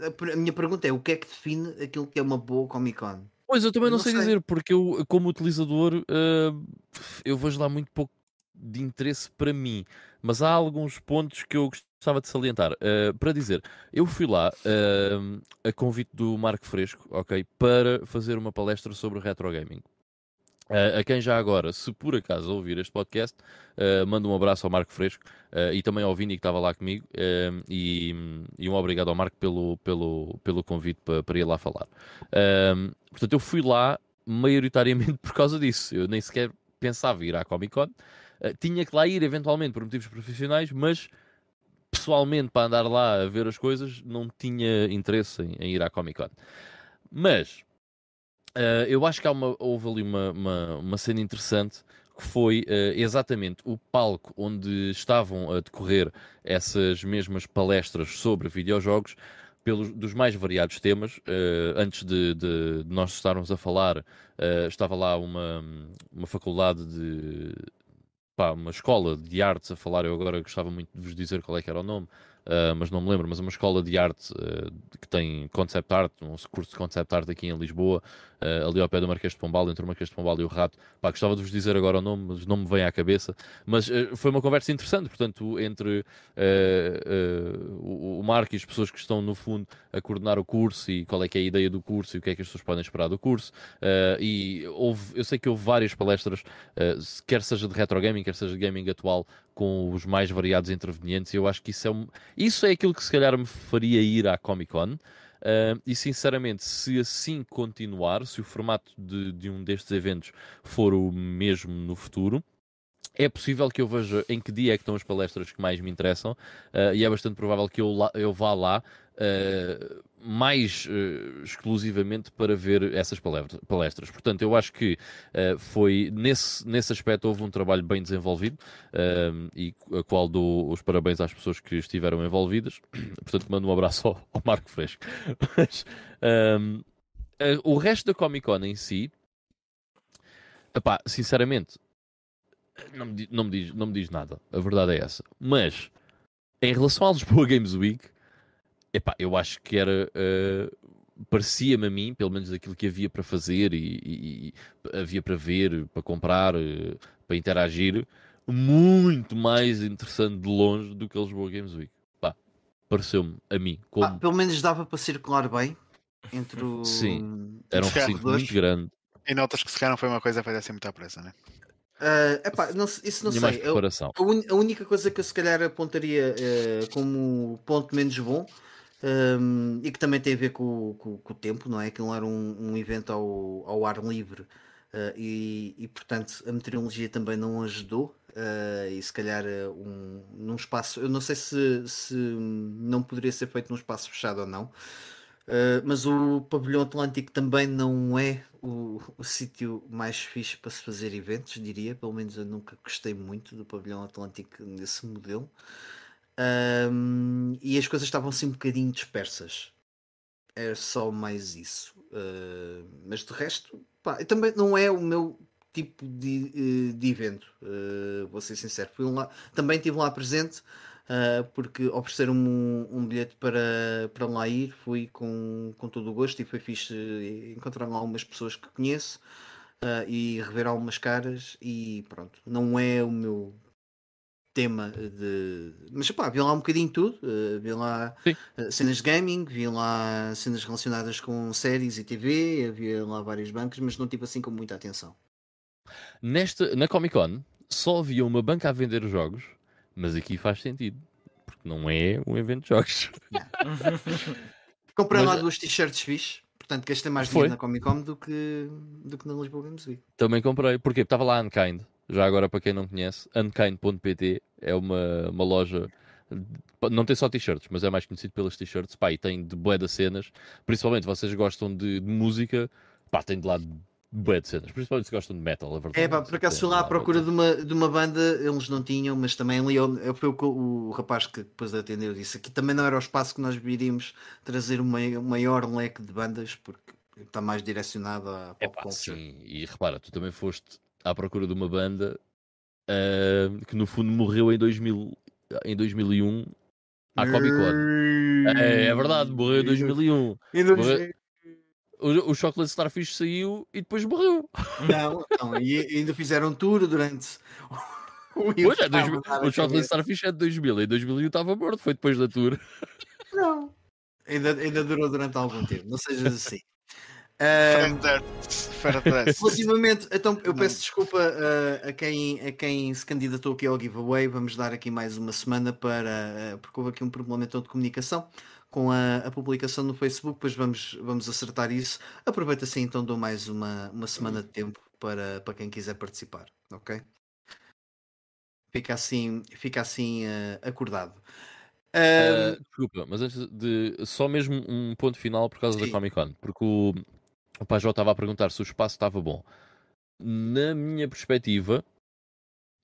A minha pergunta é: o que é que define aquilo que é uma boa Comic Con? Pois eu também não, não sei, sei, dizer, porque eu, como utilizador, uh, eu vejo lá muito pouco de interesse para mim, mas há alguns pontos que eu gostava de salientar. Uh, para dizer, eu fui lá uh, a convite do Marco Fresco, ok, para fazer uma palestra sobre retro gaming. Uh, a quem já agora, se por acaso ouvir este podcast, uh, mando um abraço ao Marco Fresco uh, e também ao Vini que estava lá comigo e, e, um obrigado ao Marco pelo, pelo, pelo convite para, para ir lá falar. portanto, eu fui lá maioritariamente *laughs* por causa disso. Eu nem sequer pensava ir à Comic Con. tinha que lá ir eventualmente por motivos profissionais, mas pessoalmente para andar lá a ver as coisas não tinha interesse em, em ir à Comic Con. Mas uh, eu acho que uma, houve ali uma, uma, uma cena interessante que foi uh, exatamente o palco onde estavam a decorrer essas mesmas palestras sobre videojogos pelos, dos mais variados temas. Uh, antes de, de, de, nós estarmos a falar, estava lá uma, uma faculdade de, pá, uma escola de artes a falar, eu agora gostava muito de vos dizer qual é que era o nome, uh, mas não me lembro, mas uma escola de arte uh, que tem concept art, um curso de concept art aqui em Lisboa, uh, ali ao pé do Marquês de Pombal, entre o Marquês de Pombal e o Rato. Pá, gostava de vos dizer agora o nome, mas não me vem à cabeça. Mas foi uma conversa interessante, portanto, entre o, o Marco e as pessoas que estão, no fundo, a coordenar o curso e qual é que é a ideia do curso e o que é que as pessoas podem esperar do curso. e houve, eu sei que houve várias palestras, quer seja de retro gaming, quer seja de gaming atual, com os mais variados intervenientes, e eu acho que isso é, um, isso é aquilo que se calhar me faria ir à Comic Con. Uh, e sinceramente, se assim continuar, se o formato de, de um destes eventos for o mesmo no futuro, é possível que eu veja em que dia é que estão as palestras que mais me interessam uh, e é bastante provável que eu, eu vá lá uh, mais uh, exclusivamente para ver essas palestras. Portanto, eu acho que foi nesse, nesse aspecto houve um trabalho bem desenvolvido e a qual dou os parabéns às pessoas que estiveram envolvidas. *clears throat* Portanto, mando um abraço ao, ao Marco Fresco. *laughs* Mas, o resto da Comic Con em si, epá, sinceramente, não me, não, me diz, não me diz nada. A verdade é essa. Mas, em relação à Lisboa Games Week, epá, eu acho que era. Uh, Parecia-me a mim, pelo menos aquilo que havia para fazer e, e, e havia para ver, para comprar, uh, para interagir, muito mais interessante de longe do que a Lisboa Games Week. Pá, pareceu-me a mim. Como... Ah, pelo menos dava para circular bem entre o. Sim, era um recinto muito grande. E notas que se calhar não foi uma coisa feita assim muito à pressa, né? Uh, epá, não, isso não Tinha sei. A, un, a, única coisa que eu se calhar apontaria uh, como ponto menos bom um, e que também tem a ver com, com, com, o tempo, não é? Não era um, um evento ao, ao ar livre uh, e, e, portanto a meteorologia também não ajudou. e se calhar um, num espaço, eu não sei se, se não poderia ser feito num espaço fechado ou não, Uh, mas o pavilhão Atlântico também não é o, o sítio mais fixe para se fazer eventos, diria. Pelo menos eu nunca gostei muito do pavilhão Atlântico nesse modelo. Um, e as coisas estavam assim um bocadinho dispersas. É só mais isso. Uh, mas de resto, pá, também não é o meu tipo de, eh, de evento, uh, vou ser sincero. Fui lá, também estive lá presente uh, porque ofereceram-me um, um, bilhete para, para lá ir, fui com, com todo o gosto e foi fixe encontrar lá algumas pessoas que conheço uh, e rever algumas caras e pronto, não é o meu tema de. Mas pá, vi lá um bocadinho tudo. Uh, vi lá uh, cenas de gaming, vi lá cenas relacionadas com séries e TV, havia lá vários bancos, mas não tive assim com muita atenção. Neste, na Comic Con só havia uma banca a vender jogos mas aqui faz sentido, porque não é um evento de jogos. *laughs* Comprei mas... lá duas t-shirts fixe, portanto gastei mais dinheiro na Comic Con do que, do que na Lisboa Games Week. Também comprei, porque estava lá Unkind, já agora para quem não conhece, unkind.pt é uma, uma loja não tem só t-shirts, mas é mais conhecido pelas t-shirts, pá, e tem de bué das cenas, principalmente vocês gostam de, de música, pá, tem de lá bué de cenas, principalmente se gostam de metal, a verdade. É pá, por acaso fui lá à procura de uma, de uma banda, eles não tinham, mas também ali foi o, o, rapaz que depois atendeu disse aqui também não era o espaço que nós iríamos trazer um maior leque de bandas, porque está mais direcionado a pop Epá, Sim, e repara, tu também foste à procura de uma banda uh, que no fundo morreu em, 2000, em 2001 à Comic Con. É, é verdade, morreu em 2001. Em 2001. Morreu o, o Chocolate Starfish saiu e depois morreu. Não, não e ainda fizeram tour durante. O, pois é, dois, o Chocolate Starfish é de 2000, em 2001 estava morto, foi depois da tour. Não, ainda, ainda durou durante algum tempo, não sejas assim. Relativamente, então eu peço desculpa uh, a, quem, a quem se candidatou aqui ao giveaway. Vamos dar aqui mais uma semana para. Uh, porque houve aqui um problema então de comunicação com a, a, publicação no Facebook, depois vamos, vamos acertar isso. Aproveita assim, então dou mais uma, uma semana de tempo para, para quem quiser participar, ok? Fica assim, fica assim uh, acordado. Uh, desculpa, mas antes de só mesmo um ponto final por causa sim. da Comic Con, porque o, o Pajó estava a perguntar se o espaço estava bom. Na minha perspectiva,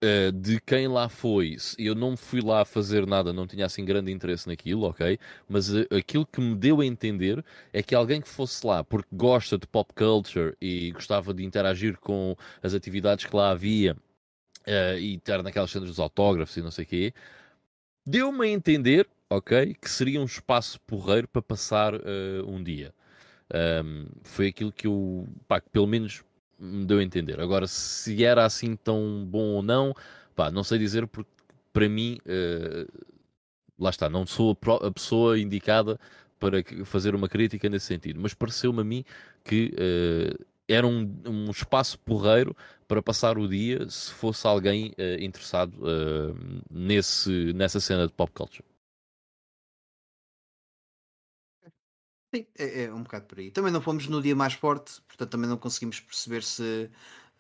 Uh, de quem lá foi, eu não fui lá fazer nada, não tinha assim grande interesse naquilo, ok? Mas uh, aquilo que me deu a entender é que alguém que fosse lá porque gosta de pop culture e gostava de interagir com as atividades que lá havia uh, e estar naquelas cenas dos autógrafos e não sei o quê, deu-me a entender ok? Que seria um espaço porreiro para passar um dia. Um, foi aquilo que eu, pá, que pelo menos me deu a entender. Agora, se era assim tão bom ou não, pá, não sei dizer porque para mim, uh, lá está, não sou a, pessoa indicada para fazer uma crítica nesse sentido, mas pareceu-me a mim que uh, era um, um, espaço porreiro para passar o dia se fosse alguém uh, interessado nesse, nessa cena de pop culture. Sim, é, é um bocado por aí. Também não fomos no dia mais forte, portanto também não conseguimos perceber se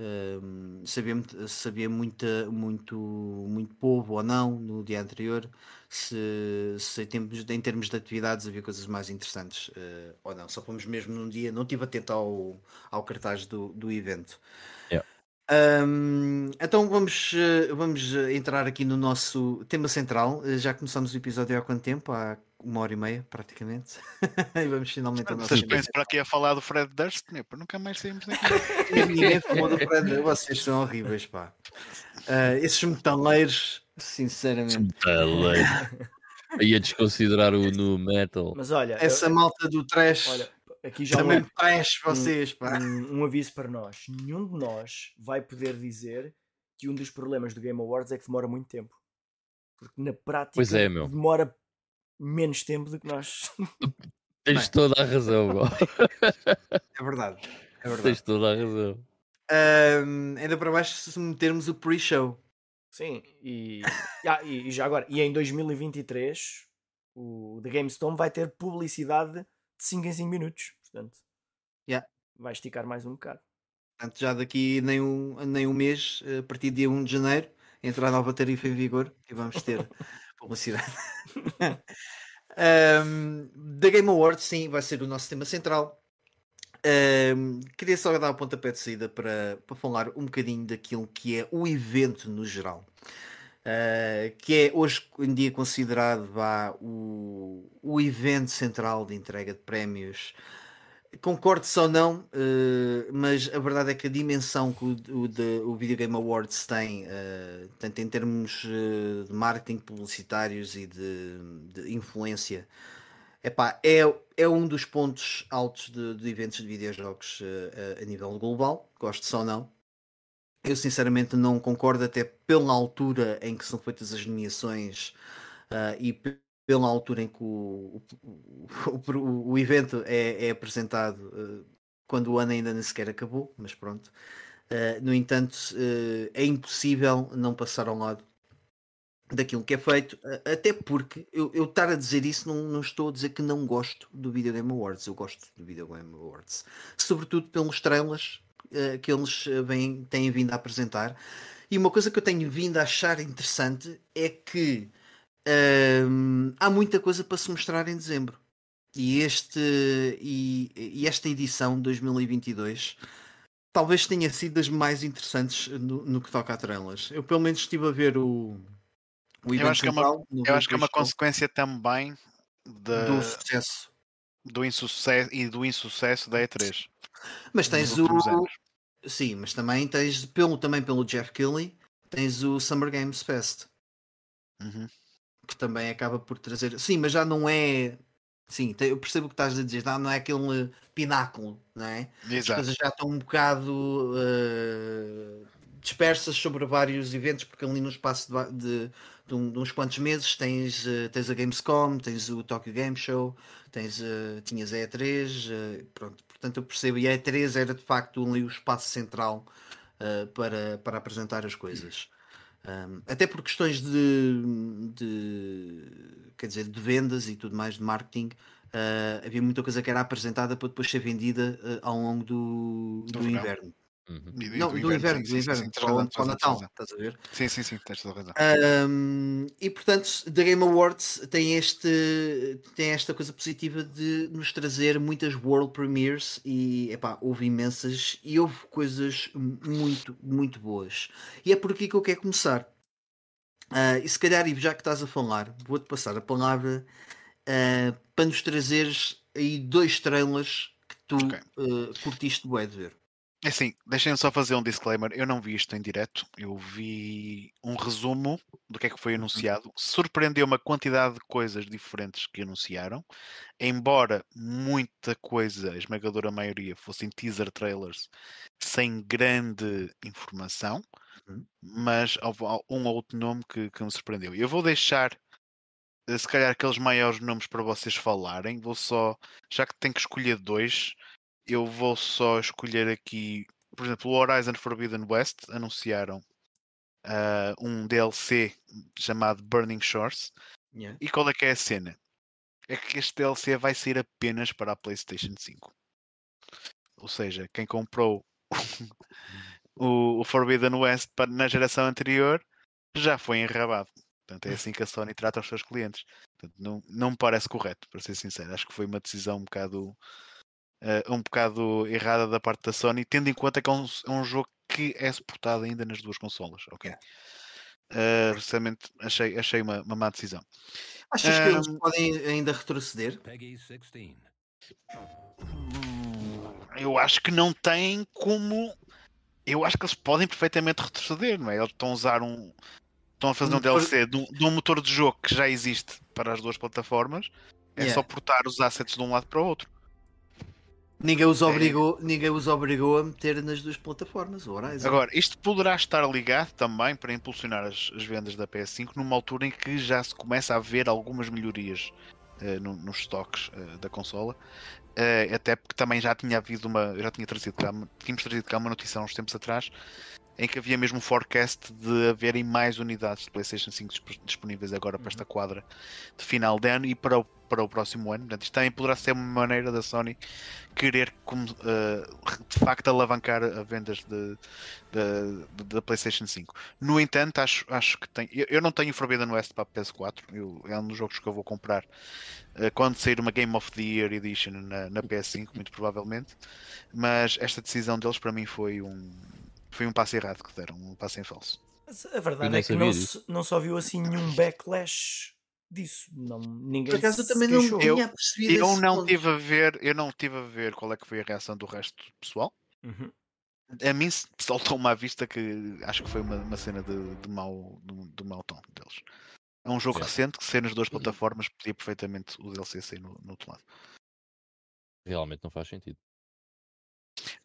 uh, sabia, sabia muita, muito, muito povo ou não no dia anterior, se, se em, termos, em termos de atividades havia coisas mais interessantes uh, ou não. Só fomos mesmo num dia, não estive atento ao, ao cartaz do, do evento. Yeah. Um, então vamos, vamos entrar aqui no nosso tema central. Já começamos o episódio há quanto tempo? Há uma hora e meia, praticamente. *laughs* e vamos finalmente ao nosso Vocês pensam para aqui a falar do Fred Durst? Né? Nunca mais saímos daqui. *laughs* Ninguém *laughs* falou do Fred Durst. Vocês são horríveis, pá. Uh, esses metaleiros, sinceramente. Metaleiros. Ia desconsiderar o nu metal. Mas olha, essa eu... malta do trash. Olha, aqui já Também um, trash vocês, pá. Um, um, aviso para nós: nenhum de nós vai poder dizer que um dos problemas do Game Awards é que demora muito tempo. Porque na prática é, demora menos tempo do que nós. *laughs* Tens Bem. toda a razão, bro. *laughs* É verdade. É verdade. Tens toda a razão. Um, ainda para baixo se metermos o pre-show. Sim, e, ah, e, já agora, e em 2023 o The GameStone vai ter publicidade de 5 em 5 minutos. Portanto, yeah. vai esticar mais um bocado. Portanto, já daqui nem um, nem um mês, a partir de dia 1 de janeiro, entrar a nova tarifa em vigor e vamos ter *laughs* publicidade. *laughs* um, da Game Awards, sim, vai ser o nosso tema central. Um, queria só dar o pontapé de saída para, para falar um bocadinho daquilo que é o evento no geral. Uh, que é hoje em dia considerado o, o evento central de entrega de prémios. Concordo ou não, uh, mas a verdade é que a dimensão que o, o, de, o Video Game Awards tem, uh, tanto em termos de marketing publicitários e de, de influência, epá, é, é um dos pontos altos de, de eventos de videojogos a nível global, gosto ou não. Eu sinceramente não concordo, até pela altura em que são feitas as nomeações uh, e pela altura em que o, o, o, o evento é, é apresentado uh, quando o ano ainda nem sequer acabou, mas pronto. Uh, no entanto, é impossível não passar ao lado daquilo que é feito, até porque eu, estar a dizer isso não, não estou a dizer que não gosto do Video Game Awards, eu gosto do Video Game Awards, sobretudo pelos trailers uh, que eles vêm, têm vindo a apresentar. E uma coisa que eu tenho vindo a achar interessante é que há muita coisa para se mostrar em dezembro. E, este, e, e esta edição de 2022 talvez tenha sido das mais interessantes no, no, que toca a trailers. Eu pelo menos estive a ver o, o eu acho que é uma, eu acho que é uma consequência também de, do sucesso do insucesso e do insucesso da E3. Mas tens o. Anos. Sim, mas também tens, pelo, também pelo Jeff Kelly, tens o Summer Games Fest. Uhum. Que também acaba por trazer. Sim, mas já não é. Sim, eu percebo o que estás a dizer, não é aquele pináculo, não é? Exato. As coisas já estão um bocado uh, dispersas sobre vários eventos, porque ali no espaço de, de, de, um, de uns quantos meses tens, uh, tens a Gamescom, tens o Tokyo Game Show, tens, uh, tinhas a E3, pronto, portanto eu percebo, e a E3 era de facto ali o espaço central para, para apresentar as coisas. Um, até por questões de, de, quer dizer, de vendas e tudo mais, de marketing, uh, havia muita coisa que era apresentada para depois ser vendida uh, ao longo do, do, do inverno. Uhum. não, do, do inverno, do inverno, sim, para, o, para o Natal, estás a ver? Sim, sim, sim, tens toda razão. Um, e portanto, The Game Awards tem, este, tem esta coisa positiva de nos trazer muitas World Premieres e epá, houve imensas e houve coisas muito, muito boas. E é por aqui que eu quero começar. Uh, e se calhar, já que estás a falar, vou-te passar a palavra uh, para nos trazeres aí dois trailers que tu okay. uh, curtiste bué de ver. É assim, deixem-me só fazer um disclaimer. Eu não vi isto em direto, eu vi um resumo do que é que foi uhum. anunciado. Surpreendeu-me a quantidade de coisas diferentes que anunciaram, embora muita coisa, a esmagadora maioria, fossem teaser trailers sem grande informação, uhum. mas houve um ou outro nome que, que me surpreendeu. Eu vou deixar eh, se calhar aqueles maiores nomes para vocês falarem. Vou só, já que tenho que escolher dois, eu vou só escolher aqui, por exemplo, o Horizon Forbidden West anunciaram uh, um DLC chamado Burning Shores. Yeah. E qual é que é a cena? É que este DLC vai sair apenas para a PlayStation 5. Ou seja, quem comprou *laughs* o, o Forbidden West na geração anterior já foi enrabado. Portanto, é assim que a Sony trata os seus clientes. Portanto, não, não me parece correto, para ser sincero. Acho que foi uma decisão um bocado uh, um bocado errada da parte da Sony, tendo em conta que é um, é um jogo que é suportado ainda nas duas consolas. Ok. Uh, recentemente achei, achei uma, uma má decisão. Achas uh, que eles podem ainda retroceder? Eu acho que não tem como. Eu acho que eles podem perfeitamente retroceder, não é? Eles estão a usar um. Estão a fazer um, um DLC de um, de um, motor de jogo que já existe para as duas plataformas. É yeah. só portar os assets de um lado para o outro. Ninguém os, é. obrigou, é. ninguém os obrigou a meter nas duas plataformas, o Horizon. Agora, isto poderá estar ligado também para impulsionar as, as, vendas da PS5 numa altura em que já se começa a ver algumas melhorias uh, no, nos estoques uh, da consola. Uh, até porque também já tinha havido uma. Já tinha trazido cá, tínhamos trazido cá uma notícia há uns tempos atrás em que havia mesmo um forecast de haverem mais unidades de PlayStation 5 disponíveis agora para esta uhum. quadra de final de ano e para o, para o próximo ano. Portanto, isto também poderá ser uma maneira da Sony querer uh, de facto alavancar a vendas da PlayStation 5. No entanto, acho, acho que tem. Eu, eu não tenho Forbidden West para a PS4, eu, é um dos jogos que eu vou comprar uh, quando sair uma Game of the Year Edition na, na PS5, muito provavelmente. Mas esta decisão deles para mim foi um foi um passo errado que deram, um passo em falso. Mas a verdade é que não se, não só viu assim nenhum backlash disso. Não, ninguém Por acaso também não tinha percebido. Eu não ponto. tive a ver, eu não tive a ver qual é que foi a reação do resto do pessoal. Uhum. A mim saltou-me à vista que acho que foi uma, uma cena de, de, mau, de, de mau tom deles. É um jogo Sim. recente que ser nas duas plataformas podia perfeitamente o DLC sair no, no outro lado. Realmente não faz sentido.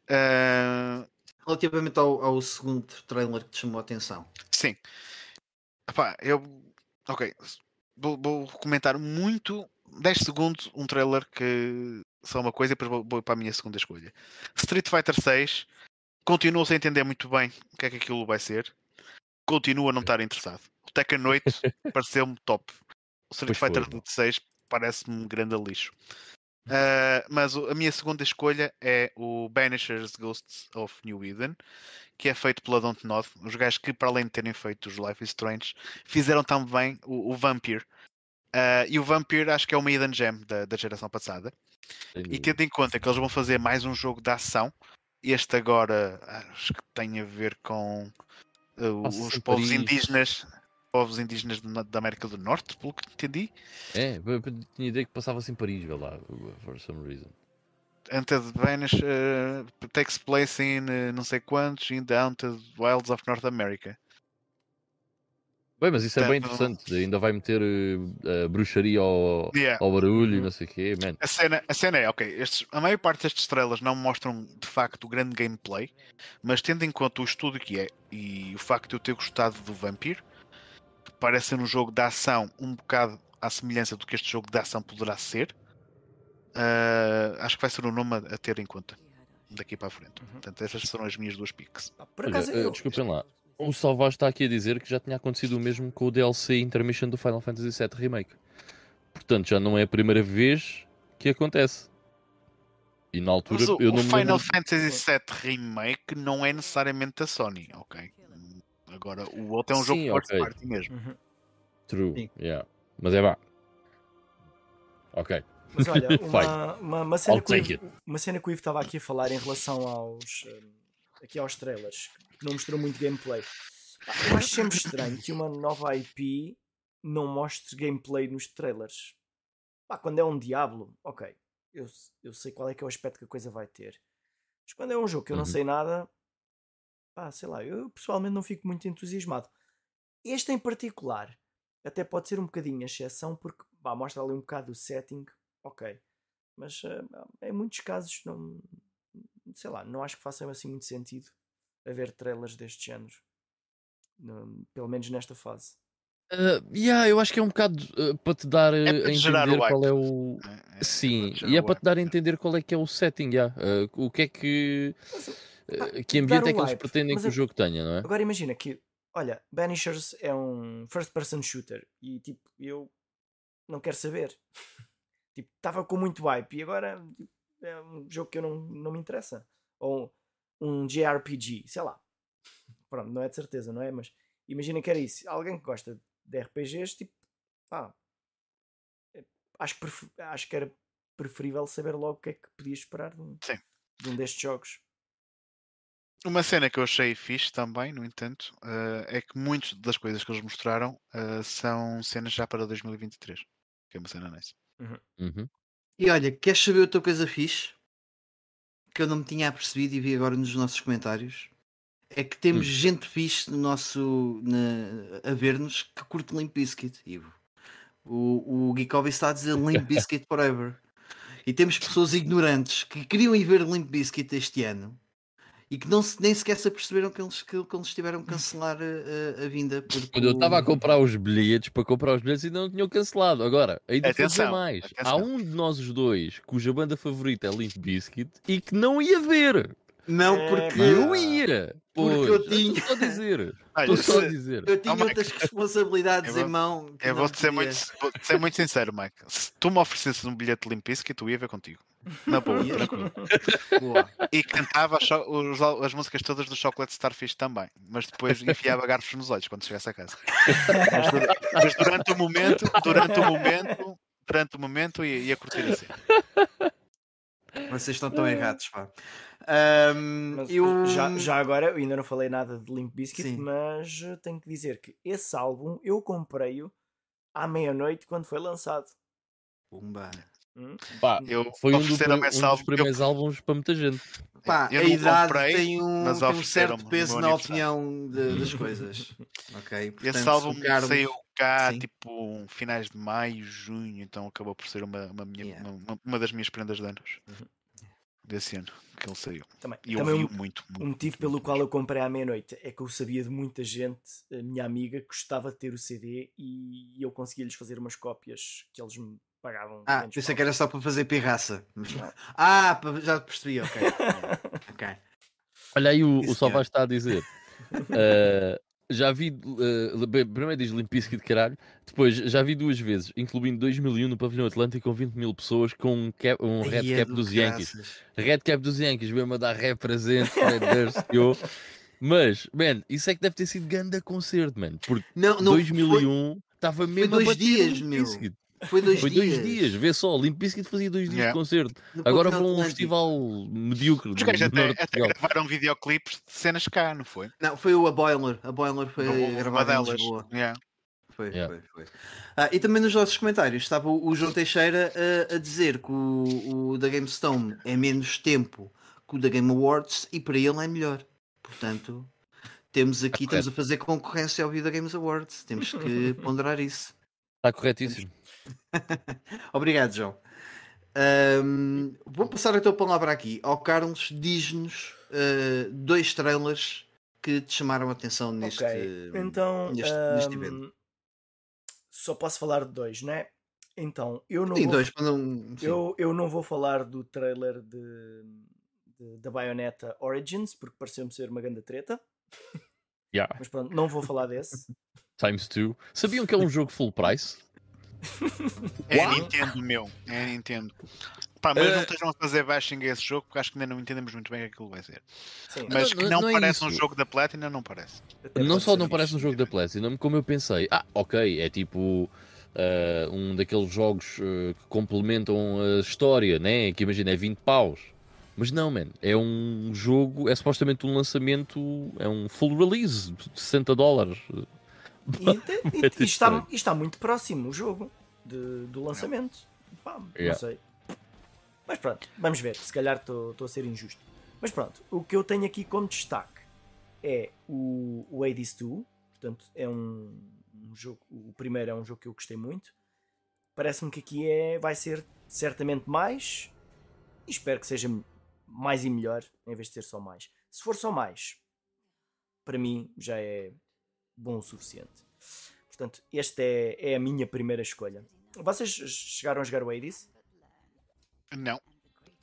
Uh, relativamente ao, ao, segundo trailer que te chamou a atenção. Sim. Epá, eu. Ok. Vou, vou, comentar muito 10 segundos um trailer que são uma coisa e depois vou, vou para a minha segunda escolha. Street Fighter 6 continuo sem entender muito bem o que é que aquilo vai ser. Continuo a não estar interessado. O Tekken 8 *laughs* pareceu-me top. O Street pois Fighter foi, 6 parece-me um grande lixo. Uh, mas a minha segunda escolha é o Banishers Ghosts of New Eden, que é feito pela Dontnod, os gajos que, para além de terem feito os Life is Strange, fizeram também o, o Vampire. Uh, e o Vampire acho que é uma Hidden Gem da, da geração passada. E tendo em conta que eles vão fazer mais um jogo de ação, este agora acho que tem a ver com uh, os povos indígenas povos indígenas da América do Norte, pelo que entendi. É, eu tinha ideia que passava-se em Paris, vê lá, for some reason. Hunted Vanish uh, takes place in uh, não sei quantos in the Hunted Wilds of North America. Bem, mas isso é bem interessante. Ainda vai meter uh, bruxaria ao, yeah. ao barulho e não sei o quê. Man. A, cena, a cena é, ok, estes, a maior parte destas estrelas não mostram de facto o grande gameplay, mas tendo em conta o estudo que é e o facto de eu ter gostado do Vampire, parece ser um jogo de ação um bocado à semelhança do que este jogo de ação poderá ser. Uh, acho que vai ser um nome a, a, ter em conta daqui para a frente. Uhum. Portanto, essas são as minhas duas picks. Ah, por acaso, Olha, eu... Desculpem lá. O Salvage está aqui a dizer que já tinha acontecido o mesmo com o DLC Intermission do Final Fantasy VII Remake. Portanto, já não é a primeira vez que acontece. E na altura Mas o, eu não o Final Fantasy VII Remake não é necessariamente a Sony, ok? Agora, o outro é um Sim, jogo okay. first party mesmo. Uhum. True, Sim. yeah. Mas é vá. Ok. Mas olha, *laughs* uma, uma, uma, cena que o, uma cena que o Ivo estava aqui a falar em relação aos, aqui aos trailers, que não mostrou muito gameplay. Eu acho sempre estranho que uma nova IP não mostre gameplay nos trailers. Pá, quando é um Diablo, ok, eu, eu sei qual é que é o aspecto que a coisa vai ter. Mas quando é um jogo que eu não uhum. sei nada, pá, sei lá, eu pessoalmente não fico muito entusiasmado. Este em particular, até pode ser um bocadinho a exceção, porque pá, mostra ali um bocado o setting, ok. Mas uh, em muitos casos, não, sei lá, não acho que faça assim muito sentido haver trailers deste género. No, pelo menos nesta fase. Uh, yeah, eu acho que é um bocado uh, para te dar uh, é a entender qual é o. É, é Sim, e é para te dar a entender qual é que é o setting, yeah. o que é que. Mas, que ambiente é que eles pretendem que o jogo tenha, não é? Agora imagina que, olha, Banishers é um first person shooter e tipo, eu não quero saber. *laughs* tipo, estava com muito hype e agora tipo, é um jogo que eu não, não me interessa. Ou um JRPG, sei lá. *laughs* Pronto, não é de certeza, não é? Mas imagina que era isso. Alguém que gosta de RPGs, tipo, pá, é, acho que, acho que era preferível saber logo o que é que podia esperar de um, de um destes jogos. Uma cena que eu achei fixe também, no entanto, uh, é que muitas das coisas que eles mostraram uh, são cenas já para 2023. Que é uma cena nice. Uhum. Uhum. E olha, queres saber outra coisa fixe? Que eu não me tinha apercebido e vi agora nos nossos comentários é que temos hum. gente fixe no nosso, na, a ver-nos que curte Limp Bizkit, Ivo. O, o Geekobi está a dizer Limp *laughs* Bizkit Forever. E temos pessoas ignorantes que queriam ir ver Limp Bizkit este ano e que não se, nem sequer se aperceberam que eles, que, que eles tiveram que cancelar a, a, vinda. Porque Quando eu estava a comprar os bilhetes, para comprar os bilhetes, ainda não tinham cancelado. Agora, ainda atenção, mais. Atenção. Há um de nós os dois cuja banda favorita é Limp Bizkit e que não ia ver. Não, é, porque eu ia. Pois, porque eu tinha. Estou só a dizer. *laughs* Estou só a dizer. Eu tinha outras responsabilidades vou, em mão. Eu vou-te ser muito, vou ser muito sincero, Mike. Se tu me oferecesses um bilhete de que tu ia ver contigo. Na boa, *laughs* boa. E cantava as, as, músicas todas do Chocolate Starfish também. Mas depois enfiava garfos nos olhos quando chegasse a casa. Mas, mas durante o momento, durante o momento, durante o momento ia, ia curtir assim. Vocês estão tão errados, pá. Um, eu... já, já agora, eu ainda não falei nada de Limp Bizkit, Sim. mas tenho que dizer que esse álbum eu comprei-o à meia-noite quando foi lançado. Pumba. Hum? Pá, eu foi um, do, um dos primeiros eu... álbuns para muita gente. Pá, a idade comprei, tem um, tem um certo peso na opinião de, das coisas. ok. Portanto, Esse álbum Carlos... saiu cá Sim. tipo finais de maio, junho, então acabou por ser uma, uma, minha, yeah. uma, uma, das minhas prendas de anos. Uhum desse ano que ele saiu. Também, e também um, muito, muito. O motivo pelo muito qual eu comprei à meia-noite é que eu sabia de muita gente, a minha amiga, que gostava de ter o CD e eu conseguia-lhes fazer umas cópias que eles me pagavam. Ah, pensei que era só para fazer pirraça. *laughs* *laughs* ah, já percebi, *laughs* ok. ok. Olha aí o, o Salvador está a dizer. Uh, já vi, uh, primeiro diz Limpisky de caralho, depois já vi duas vezes, incluindo 2001 no Pavilhão Atlântico com 20 mil pessoas com um, cap, um red cap dos Yankees. Red cap dos Yankees, mesmo a dar represente, eu. Mas, man, isso é que deve ter sido grande concerto, man, porque não, não 2001 estava mesmo foi dois dias, meu. Foi dois Foi dias. dois dias, vê só, Limp Bizkit fazia dois dias yeah. de concerto. No Agora vão um festival medíocre. Os gajos até, até gravaram videoclipes de cenas cá, não foi? Não, foi o A Boiler. A Boiler foi no, gravada em Lisboa. Yeah. Foi, yeah. foi, foi. Ah, e também nos nossos comentários estava o João Teixeira a, a dizer que o, o da GameStone é menos tempo que o da Game Awards e para ele é melhor. Portanto, temos aqui, estamos a fazer concorrência ao Vida Games Awards. Temos que *laughs* ponderar isso. Está corretíssimo. *laughs* Obrigado, João. Um, vou passar então a palavra aqui ao Carlos. Diz-nos uh, dois trailers que te chamaram a atenção neste, okay. então, neste, um, neste evento. Só posso falar de dois, não é? Então, eu não, sim, vou, dois, não, eu, eu não vou falar do trailer de, de da Bayonetta Origins, porque pareceu-me ser uma grande treta. Yeah. Mas pronto, não vou falar desse. *laughs* Times 2. Sabiam que é um *laughs* jogo full price? É What? Nintendo, meu. É Nintendo. Pá, mas uh... não estejam a fazer bashing a esse jogo porque acho que ainda não entendemos muito bem o que aquilo vai ser. Sim. Mas não, que não, não é parece é um jogo da Platinum, não parece. Até não só não parece um jogo da Platinum, como eu pensei, ah, ok, é tipo. Uh, um daqueles jogos uh, que complementam a história, né? Que imagina é 20 paus. Mas não, man, é um jogo, é supostamente um lançamento, é um full release de 60 dólares. *laughs* E, e, e, está, está muito próximo o jogo de, do lançamento. Pá, yeah. Não sei. Mas pronto, vamos ver. Se calhar estou a ser injusto. Mas pronto, o que eu tenho aqui como destaque é o, o Hades 2. Portanto, é um, um jogo. O primeiro é um jogo que eu gostei muito. Parece-me que aqui é, vai ser certamente mais. E espero que seja mais e melhor, em vez de ser só mais. Se for só mais, para mim já é bom o suficiente. Portanto, esta é, é a minha primeira escolha. Vocês chegaram a jogar o Hades? Não.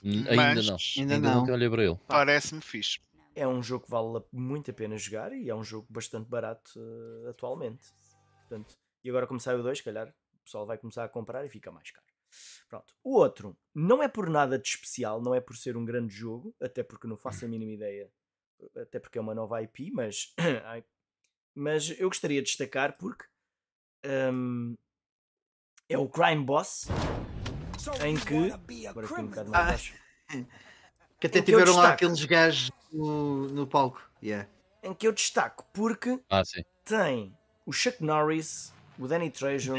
Ainda Mas, não. Ainda, ainda não. olhei para ele. Parece-me fixe. É um jogo que vale muito a pena jogar e é um jogo bastante barato uh, atualmente. Portanto, e agora como sai o 2, calhar o pessoal vai começar a comprar e fica mais caro. Pronto. O outro não é por nada de especial, não é por ser um grande jogo, até porque não faço a mínima ideia, até porque é uma nova IP, mas, *clears throat* mas eu gostaria de destacar porque um, é o Crime Boss *laughs* em que. Agora um bocado mais ah, baixo. Que até tiveram lá aqueles gajos no, no palco. Yeah. Em que eu destaco porque ah, tem o Chuck Norris, o Danny Trejo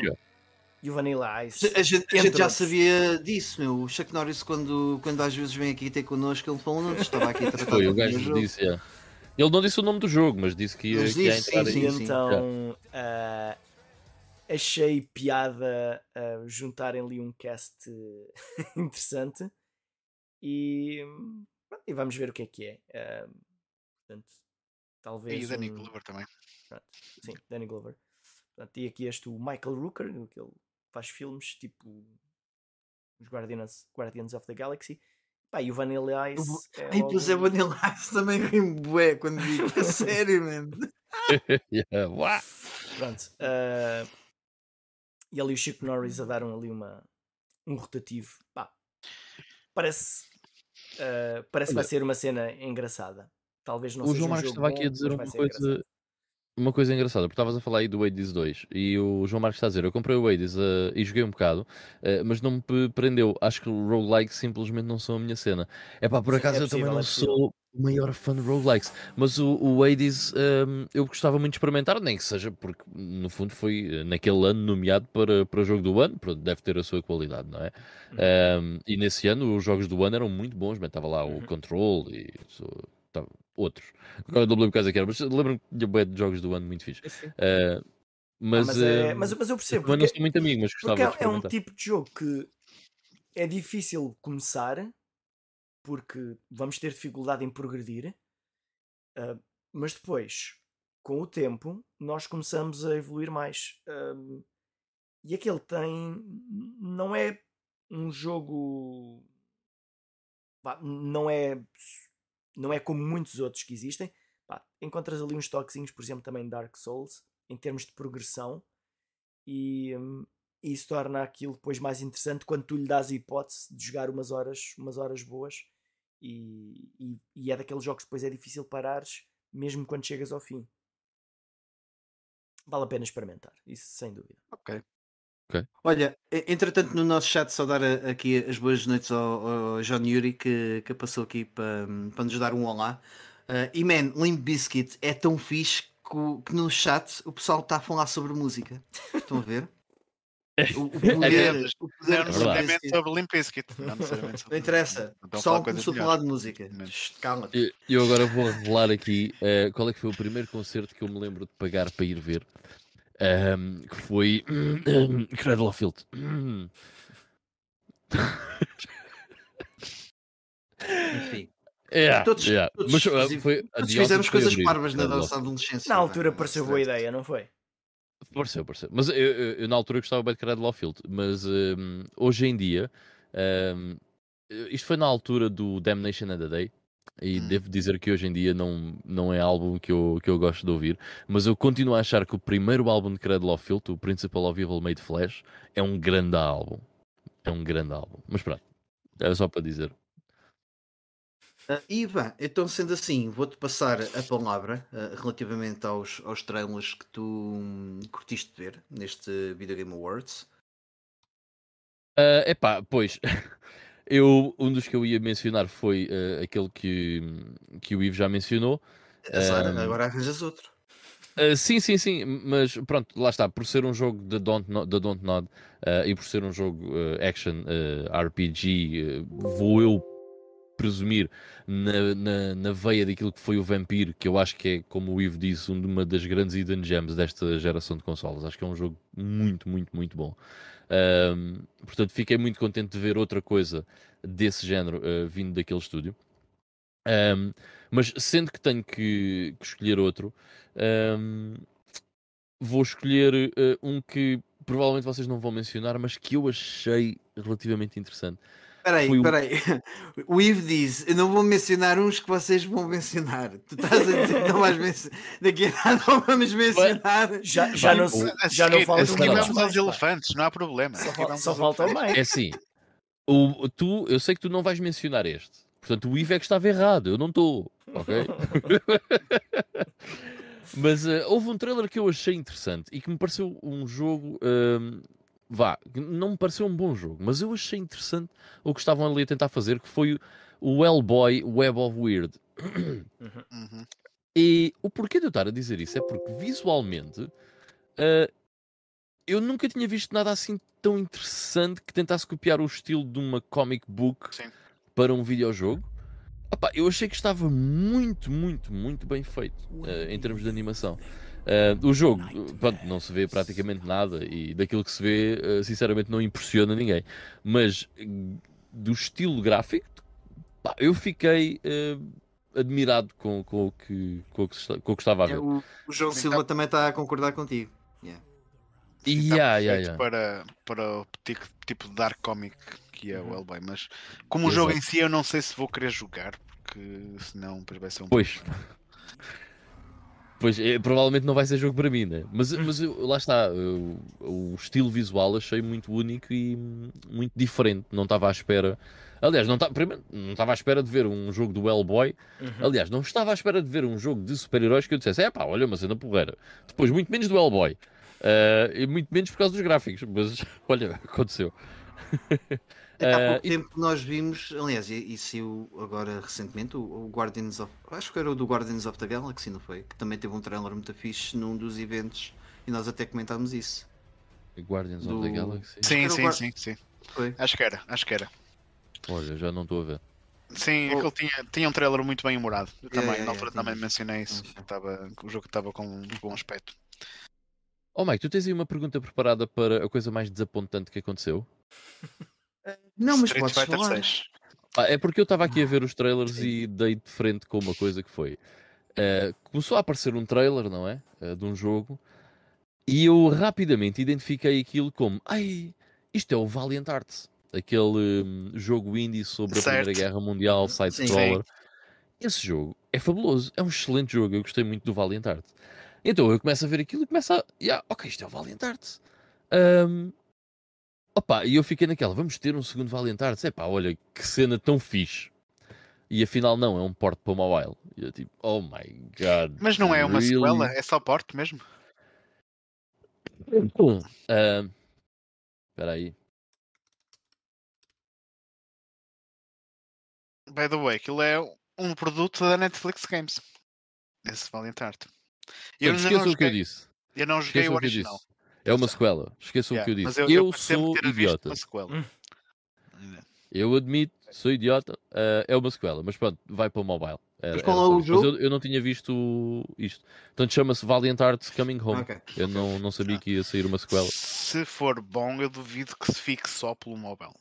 e o Vanilla Ice. A gente, a gente já sabia disso, meu. O Chuck Norris, quando, quando às vezes vem aqui ter connosco, ele falou: não estava aqui a *laughs* tratar Foi, o gajo disse, yeah. Ele não disse o nome do jogo, mas disse que ia, que ia entrar sim, sim, Então, uh, achei piada uh, juntarem ali um cast *laughs* interessante e, e vamos ver o que é que é. Uh, portanto, talvez. E Danny um... Glover também. Pronto, sim, Danny Glover. Portanto, e aqui este o Michael Rooker, que ele faz filmes tipo os Guardians, Guardians of the Galaxy. Pá, e o Vanilla Ice. É Ai, pois é, Vanilla Ice *laughs* também rimo bué quando digo. A *laughs* sério, mano. *laughs* yeah, Pronto. Uh, e ali o Chico Norris a dar ali uma, um rotativo. Pá, parece uh, parece que vai ser uma cena engraçada. Talvez não o seja João um Marcos estava bom, aqui a dizer uma coisa, uma coisa engraçada, porque estavas a falar aí do Hades 2 e o João Marcos está a dizer: Eu comprei o Hades uh, e joguei um bocado, uh, mas não me prendeu. Acho que o roguelike simplesmente não são a minha cena. É pá, por acaso é possível, eu também não é sou o maior fã de roguelikes, mas o, o Hades um, eu gostava muito de experimentar, nem que seja porque no fundo foi eh, naquele ano nomeado para, para o jogo do ano, pronto, deve ter a sua qualidade, não é? Uhum. Um, e nesse ano os jogos do ano eram muito bons, estava lá o uhum. Control e. So, outros. Agora não lembro quais é era, mas lembro-me de jogos do ano muito fixe. Uh, mas, ah, mas, é, mas, mas, eu percebo. Mas não sou muito amigo, mas gostava é, é um tipo de jogo que é difícil começar porque vamos ter dificuldade em progredir, uh, mas depois, com o tempo, nós começamos a evoluir mais. Uh, e aquele tem. Não é um jogo. Não é não é como muitos outros que existem. Pá, encontras ali uns toquezinhos, por exemplo, também Dark Souls, em termos de progressão, e, hum, isso torna aquilo depois mais interessante quando tu lhe dás a hipótese de jogar umas horas, umas horas boas. E, e, e é daqueles jogos que depois é difícil parares, mesmo quando chegas ao fim. Vale a pena experimentar, isso sem dúvida. Ok. Okay. Olha, entretanto, no nosso chat, só dar aqui as boas noites ao, ao John Yuri que, que passou aqui para, para nos dar um olá. Uh, e man, Limp Biscuit é tão fixe que, que, no chat o pessoal está a falar sobre música. Estão a ver? *laughs* O, o poder, é, o poder não necessariamente sobre Limp Bizkit. Não, não interessa. O pessoal começou a falar de música. Calma-te. Eu, eu, agora vou revelar aqui uh, qual é que foi o primeiro concerto que eu me lembro de pagar para ir ver um, que foi *clears throat* Cradle of Filth. *laughs* Enfim. Yeah, todos, yeah. todos, Mas, uh, foi, todos fizemos coisas parvas na nossa adolescência. Na altura pareceu boa ideia, não foi? Pareceu, pareceu. Mas eu, eu, eu, na altura gostava bem de Cradle of Filth. Mas um, hoje em dia, um, isto foi na altura do Damnation and the Day. E hum. devo dizer que hoje em dia não, não é álbum que eu, que eu gosto de ouvir, mas eu continuo a achar que o primeiro álbum de Cradle of Filth, o Principal of Evil Made Flash, é um grande álbum. É um grande álbum. Mas pronto, era só para dizer. Uh, Ivan, então sendo assim, vou-te passar a palavra uh, relativamente aos, aos trailers que tu um, curtiste ver neste Video Game Awards. Uh, epá, pois. *laughs* Eu, um dos que eu ia mencionar foi uh, aquele que, que o Ivo já mencionou. Azar, um, agora arranjas outro. Uh, sim, sim, sim, mas pronto, lá está. Por ser um jogo de Don't, de Don't Nod uh, e por ser um jogo action RPG, vou eu presumir na, na, na, veia daquilo que foi o Vampire, que eu acho que é, como o Ivo disse, uma das grandes hidden gems desta geração de consoles. Acho que é um jogo muito, muito, muito bom. Um, portanto, fiquei muito contente de ver outra coisa desse género uh, vindo daquele estúdio. Um, mas sendo que tenho que, que escolher outro, um, vou escolher uh, um que provavelmente vocês não vão mencionar, mas que eu achei relativamente interessante. Peraí, Foi peraí. O... *laughs* o Ivo diz: Eu não vou mencionar uns que vocês vão mencionar. Tu estás a dizer que não vais mencionar. *laughs* Daqui a nada não vamos mencionar. Já, já não, já não faltam Vamos aos elefantes, não há problema. Só, só faltam mais. É assim: o, tu, eu sei que tu não vais mencionar este. Portanto, o Ivo é que estava errado. Eu não estou. Ok? *laughs* Mas uh, houve um trailer que eu achei interessante e que me pareceu um jogo. Uh, vá, não me pareceu um bom jogo, mas eu achei interessante o que estavam ali a tentar fazer, que foi o Hellboy Web of Weird. Uhum. E o porquê de eu estar a dizer isso é porque visualmente uh, eu nunca tinha visto nada assim tão interessante que tentasse copiar o estilo de uma comic book Sim. para um videojogo. Opa, eu achei que estava muito, muito, muito bem feito uh, em termos de animação. Uh, o jogo, pronto, não se vê praticamente nada e daquilo que se vê, uh, sinceramente, não impressiona ninguém. Mas do estilo gráfico, pá, eu fiquei admirado com, com, o que, com, o que, com o que estava a ver. É, o, o João Silva também está a concordar contigo. Yeah. Yeah, yeah, yeah. Para, para o tipo, tipo de dark comic que é o uhum. Hellboy, mas como Exato. o jogo em si eu não sei se vou querer jogar, porque senão depois vai ser um Pois. Pois, é, provavelmente não vai ser jogo para mim, né? Mas, mas lá está, eu, o estilo visual achei muito único e muito diferente. Não estava à espera. Aliás, não, tá, primeiro, não estava à espera de ver um jogo do Hellboy. Uhum. Aliás, não estava à espera de ver um jogo de super-heróis que eu dissesse, é pá, olha, uma cena porreira. Depois, muito menos do Hellboy. Uh, e muito menos por causa dos gráficos. Mas, *laughs* olha, aconteceu. *laughs* Há pouco uh, tempo e... nós vimos, aliás, e saiu agora recentemente o, o, Guardians of. Acho que era o do Guardians of the Galaxy, não foi? Que também teve um trailer muito fixe num dos eventos e nós até comentámos isso. Guardians do... of the Galaxy? Sim, sim, Guard... sim, sim. Foi? Acho que era, acho que era. Olha, já não estou a ver. Sim, oh. aquele tinha, tinha um trailer muito bem humorado. Eu também, yeah, na altura yeah, também mencionei isso. Tava, o jogo estava com um bom aspecto. Oh Mike, tu tens aí uma pergunta preparada para a coisa mais desapontante que aconteceu? *laughs* Não, mas Street podes falar. Ah, é porque eu estava aqui a ver os trailers e dei de frente com uma coisa que foi. Uh, começou a aparecer um trailer, não é? Uh, de um jogo. E eu rapidamente identifiquei aquilo como Ai, isto é o Valiant Arts. Aquele um, jogo indie sobre a certo. Primeira Guerra Mundial, side-scroller. Esse jogo é fabuloso. É um excelente jogo. Eu gostei muito do Valiant Arts. Então eu começo a ver aquilo e começo a... Yeah, ok, isto é o Valiant Arts. Um, Opa, e eu fiquei naquela, vamos ter um segundo Valiant Arts? É pá, olha, que cena tão fixe. E afinal não, é um porte para o mobile. E eu tipo, oh my god. Mas não é uma really? sequela, é só porte mesmo? Espera uh, aí. By the way, aquilo é um produto da Netflix Games. Esse Valiant Art. Eu não esqueça o que eu disse. Eu não joguei o original. É uma sequela. Esqueçam yeah, o que eu disse. Eu, eu, eu sou idiota. Hum. Eu admito, sou idiota. Uh, é uma sequela, mas pronto, vai para o mobile. Era, mas qual é o jogo? Mas eu, eu, não tinha visto isto. Portanto, chama-se Valiant Arts Coming Home. Okay. Eu não, não sabia que ia sair uma sequela. Se for bom, eu duvido que se fique só pelo mobile.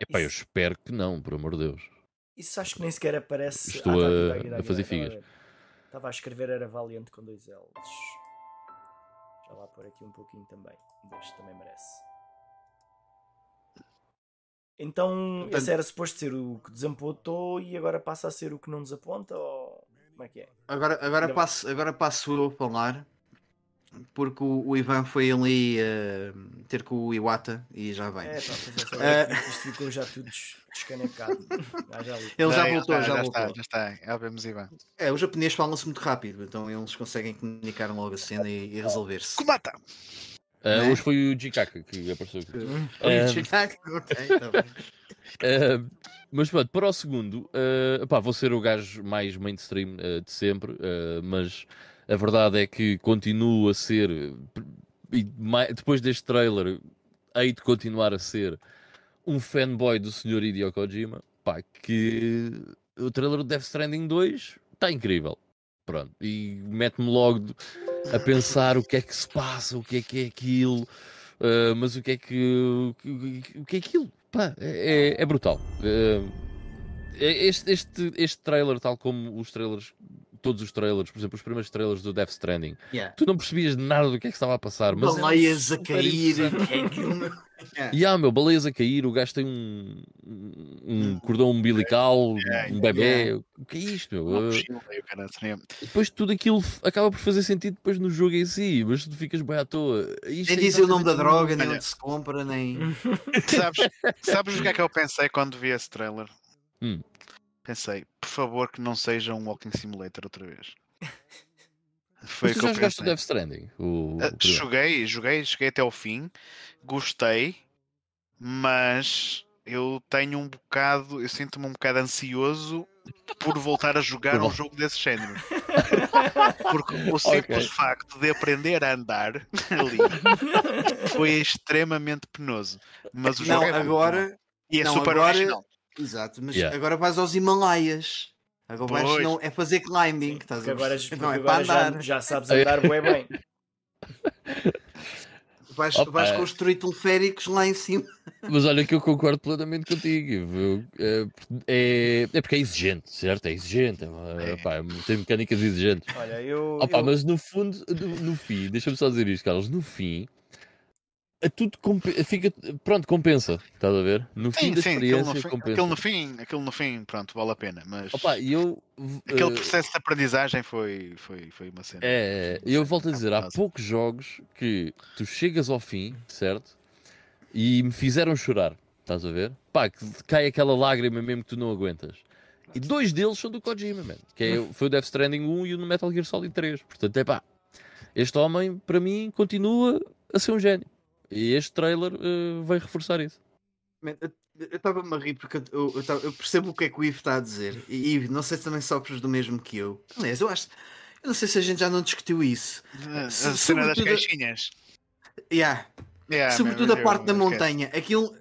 Epá, eu espero que não, por amor de Deus. Isso acho que nem sequer aparece. Estou ah, tá, tá, a, fazer figas. Estava a escrever, era Valiant com dois L's. Já lá por aqui um pouquinho também. Deste também merece. Então, Portanto, esse era suposto ser o que desapontou e agora passa a ser o que não desaponta? Ou como é que é? Agora, agora, passo, agora passo eu a falar porque o, o, Ivan foi ali uh, ter com o Iwata e já vem. É, pá, é, uh... isto ficou já tudo descanecado. ah, já Ele já voltou, já, já, voltou. Está, já está, já vemos Ivan. É, os japoneses falam-se muito rápido, então eles conseguem comunicar logo a cena e, e resolver-se. Kumata! Uh? Hoje foi o Jikaka que apareceu aqui. o Jikaka, ok, uh, mas pronto, para o segundo, uh, pá, vou ser o gajo mais mainstream uh, de sempre, uh, mas a verdade é que continuo a ser, e depois deste trailer, hei de continuar a ser um fanboy do Sr. Hideo Kojima. pá, que o trailer do Death Stranding 2 está incrível. Pronto, e mete-me logo a pensar o que é que se passa, o que é que é aquilo, uh, mas o que é que, o, que é aquilo? Pá, é, é, é brutal. Uh, este, este, este trailer, tal como os trailers todos os trailers, por exemplo, os primeiros trailers do Death Stranding, yeah. tu não percebias nada do que é que estava a passar. Mas baleias a cair. E há, *laughs* *laughs* meu, baleias a cair, o gajo tem um, um cordão umbilical, *laughs* um bebê. O que é isto, meu? Depois tudo aquilo acaba por fazer sentido depois no jogo em si, mas tu ficas bem à toa. Isto nem é dizer o nome da droga, nem onde se compra, nem. sabes, sabes o que é que eu pensei quando vi esse trailer? Hum pensei, por favor que não seja um Walking Simulator outra vez. *laughs* Foi Mas tu já jogaste o Death Stranding? O... Uh, joguei, joguei, cheguei até ao fim, gostei, mas eu tenho um bocado, eu sinto-me um bocado ansioso por voltar a jogar um jogo desse género. *laughs* Porque o simples okay. facto de aprender a andar *laughs* ali foi extremamente penoso. Mas o não, jogo é agora, e é não, super agora, original. Exato, mas yeah. agora vais aos Himalaias. Agora vais não é fazer climbing, estás a agora, não é para andar. Já, já sabes andar bem bem. *laughs* Vais, Opa, vais é. construir teleféricos lá em cima. Mas olha que eu concordo plenamente contigo. É, é, é porque é exigente, certo? É exigente. É, opa, tem mecânicas exigentes. Olha, eu, opa, eu... Mas no fundo, no, no fim, deixa-me só dizer isto, Carlos. No fim, é tudo fica, pronto, compensa, estás a ver? No sim, fim da sim, experiência aquilo no, compensa. Aquilo no, fim, aquilo no fim, pronto, vale a pena. Mas Opa, eu, aquele uh, processo de aprendizagem foi, foi, foi uma cena. É, eu volto a dizer, há poucos jogos que tu chegas ao fim, certo? E me fizeram chorar, estás a ver? Pá, que cai aquela lágrima mesmo que tu não aguentas. E dois deles são do Kojima, man, que é, *laughs* foi o Death Stranding 1 e o Metal Gear Solid 3. Portanto, é pá, este homem, para mim, continua a ser um gênio. E este trailer uh, vai reforçar isso. eu estava-me a rir porque eu, eu, eu, eu, percebo o que é que o Ivo está a dizer. E Ivo, não sei se também sofres do mesmo que eu. Aliás, eu acho. Eu não sei se a gente já não discutiu isso. A cena das caixinhas. Yeah. Yeah, Sobretudo a parte da montanha. Aquilo.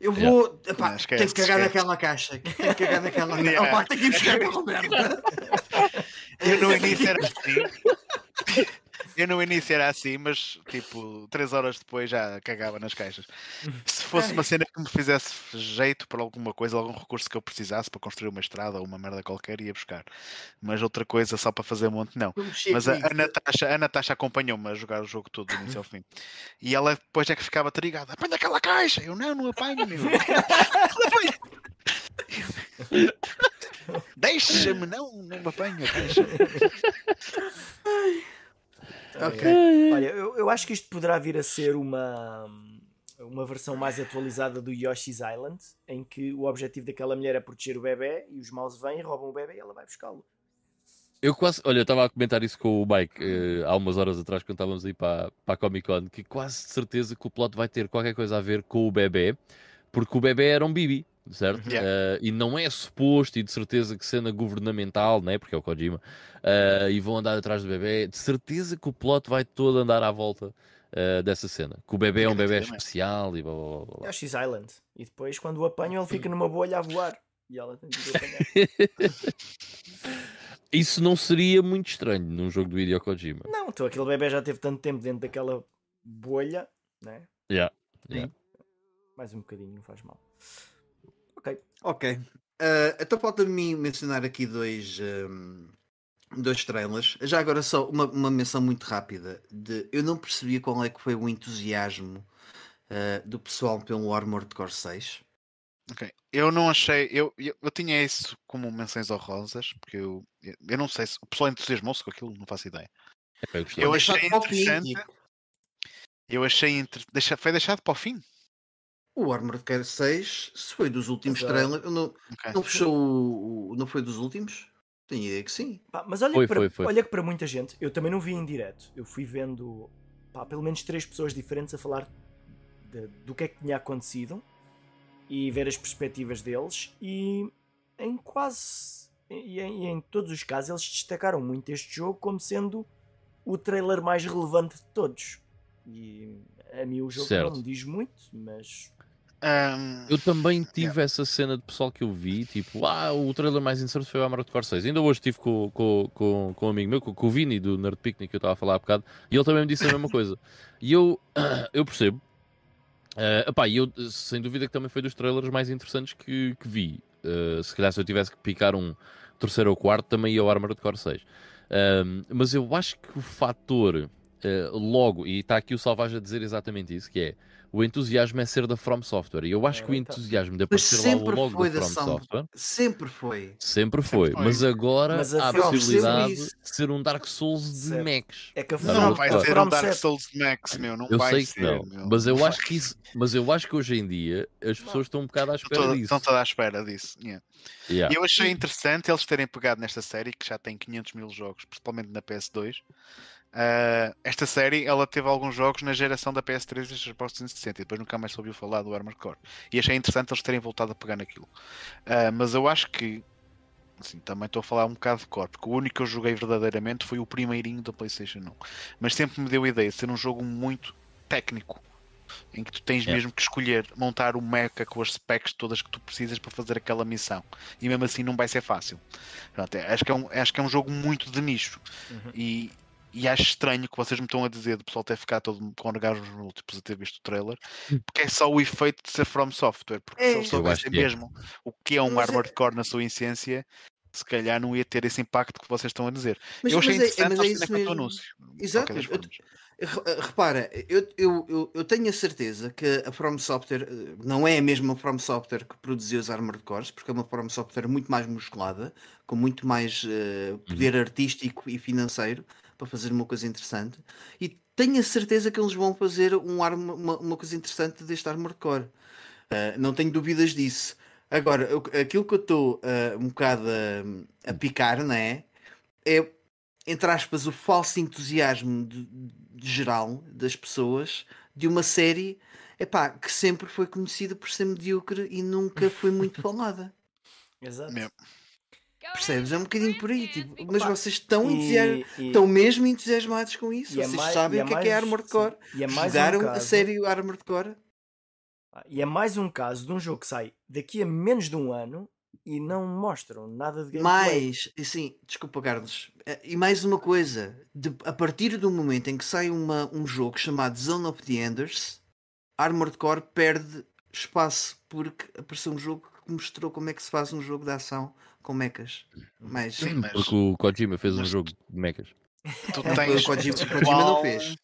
Eu vou. Yeah. Epá, tenho que cagar naquela caixa. Tenho que cagar naquela *laughs* caixa. Yeah. Opa, tenho que ir buscar aquela merda. Eu no *laughs* início era assim. *laughs* Eu no início era assim, mas tipo, três horas depois já cagava nas caixas. Se fosse uma cena que me fizesse jeito para alguma coisa, algum recurso que eu precisasse para construir uma estrada ou uma merda qualquer, ia buscar. Mas outra coisa só para fazer um monte, não. Mas a, a, Natasha, a Natasha acompanhou-me a jogar o jogo todo do início ao fim. E ela depois é que ficava trigada: apanha aquela caixa! Eu não, não apanho, meu. *laughs* Deixa-me, não, não apanho a caixa. Ok. Olha, eu, eu acho que isto poderá vir a ser uma, uma versão mais atualizada do Yoshi's Island, em que o objetivo daquela mulher é proteger o bebê e os maus vêm, roubam o bebê e ela vai buscá-lo. Eu quase, olha, eu estava a comentar isso com o Mike uh, há umas horas atrás quando estávamos aí para, para a Comic Con, que quase de certeza que o plot vai ter qualquer coisa a ver com o bebê, porque o bebê era um Bibi certo? Yeah. Uh, e não é suposto, e de certeza que cena governamental, né? porque é o Kojima, uh, e vão andar atrás do bebê, de certeza que o plot vai todo andar à volta uh, dessa cena. Que o bebê é um bebê especial e blá blá blá. blá. Yoshi's Island. E depois, quando o apanham, ele fica numa bolha a voar. E ela tem que apanhar. *laughs* Isso não seria muito estranho num jogo do Hideo Kojima. Não, então aquele bebê já teve tanto tempo dentro daquela bolha, né? Yeah. yeah. Mais um bocadinho, não faz mal. Ok. Ok. Uh, então falta-me mencionar aqui dois, um, dois trailers. Já agora só uma, uma menção muito rápida. De, eu não percebia qual é que foi o entusiasmo uh, do pessoal pelo Armored Core 6. Ok. Eu não achei. Eu, eu, eu, tinha isso como menções honrosas, porque eu, eu não sei se o pessoal entusiasmou-se com aquilo, não faço ideia. É, eu achei interessante. Eu achei. Inter... Deixa... Foi deixado para o fim. O Armored Core 6, se foi dos últimos Exato. trailers, não, okay. não fechou o, Não foi dos últimos? Tenho ideia que sim. Pá, mas olha, foi, para, foi, foi. olha que para muita gente, eu também não vi em direto. Eu fui vendo pá, pelo menos três pessoas diferentes a falar de, do que é que tinha acontecido e ver as perspectivas deles. E em quase. E em, e em todos os casos, eles destacaram muito este jogo como sendo o trailer mais relevante de todos. E a mim o jogo certo. não me diz muito, mas Um, eu também tive yeah. essa cena de pessoal que eu vi, tipo, ah, o trailer mais inserido foi o Armored Core 6. Ainda hoje estive com, com, com, com um amigo meu, com, com o Vini do Nerd Picnic, que eu estava a falar há bocado, e ele também me disse a mesma coisa. E eu, *clears throat* eu percebo. Uh, epá, eu, sem dúvida, que também foi dos trailers mais interessantes que, que vi. Uh, se calhar, se eu tivesse que picar um terceiro ou quarto, também ia ao Armored Core 6. Uh, mas eu acho que o fator, uh, logo, e está aqui o Salvage a dizer exatamente isso, que é o entusiasmo é ser da From Software. E eu acho que o então. entusiasmo de aparecer lá o logo da From Software. Sempre foi. Sempre foi. Mas agora mas a há a possibilidade de ser um Dark Souls de Macs. É que a From não vai ser um Dark Souls de Macs, meu. Não eu vai sei ser, que não. Meu. Mas eu acho que isso, mas eu acho que hoje em dia as pessoas estão um bocado à espera Tô, disso. Estão todas à espera disso. Yeah. Yeah. Eu achei interessante eles terem pegado nesta série que já tem 500 mil jogos, principalmente na PS2. Uh, esta série ela teve alguns jogos na geração da PS3 e Xbox 360 e depois nunca mais ouviu falar do Armored Core. E achei interessante eles terem voltado a pegar naquilo. Uh, mas eu acho que assim, também estou a falar um bocado de core porque o único que eu joguei verdadeiramente foi o primeirinho da Playstation 1 mas sempre me deu a ideia de ser um jogo muito técnico em que tu tens é. mesmo que escolher montar o mecha com as specs todas que tu precisas para fazer aquela missão. E mesmo assim não vai ser fácil. Pronto, é, acho, que é um, acho que é um jogo muito de nicho. Uhum. e e acho estranho que vocês me estão a dizer do pessoal ter ficado todo com orgasmos múltiplos a ter visto o trailer, hum. porque é só o efeito de ser From Software. Porque é. se eu soubesse é. mesmo o que é um mas Armored é... Core na sua essência, se calhar não ia ter esse impacto que vocês estão a dizer. Mas, eu achei mas é, interessante é, mas é o anúncio. Exato. Eu, repara, eu, eu, eu, eu, tenho a certeza que a From Software eh, não é a mesma From Software que produziu os Armored Cores, porque é uma From Software muito mais musculada, com muito mais uh, poder uhum. artístico e financeiro para fazer uma coisa interessante. E tenho a certeza que eles vão fazer um arma, uma, uma coisa interessante deste Armored Core. Uh, não tenho dúvidas disso. Agora, eu, aquilo que eu estou uh, um bocado a, a picar, não é? É, entre aspas, o falso entusiasmo de, de geral das pessoas de uma série epá, que sempre foi conhecida por ser medíocre e nunca foi muito *laughs* falada. Exato. Percebes? É um bocadinho por aí. Tipo, mas vocês estão, e, e, estão mesmo entusiasmados com isso. É vocês mais, sabem é o que é, que é Armored Core. E é mais Jogaram um caso, a série Armored Core. Ah, e é mais um caso de um jogo que sai daqui a menos de um ano e não mostram nada de gameplay. Mais, sim, desculpa Carlos. Eh, e mais uma coisa, de, a partir do momento em que sai uma, um jogo chamado Zone of the Enders, Armored Core perde espaço porque apareceu um jogo que mostrou como é que se faz um jogo de ação com mechas. Mas... Sim, mas... Porque o Kojima fez um jogo de mechas. Tu *laughs* tens o Kojima, Kojima não fez.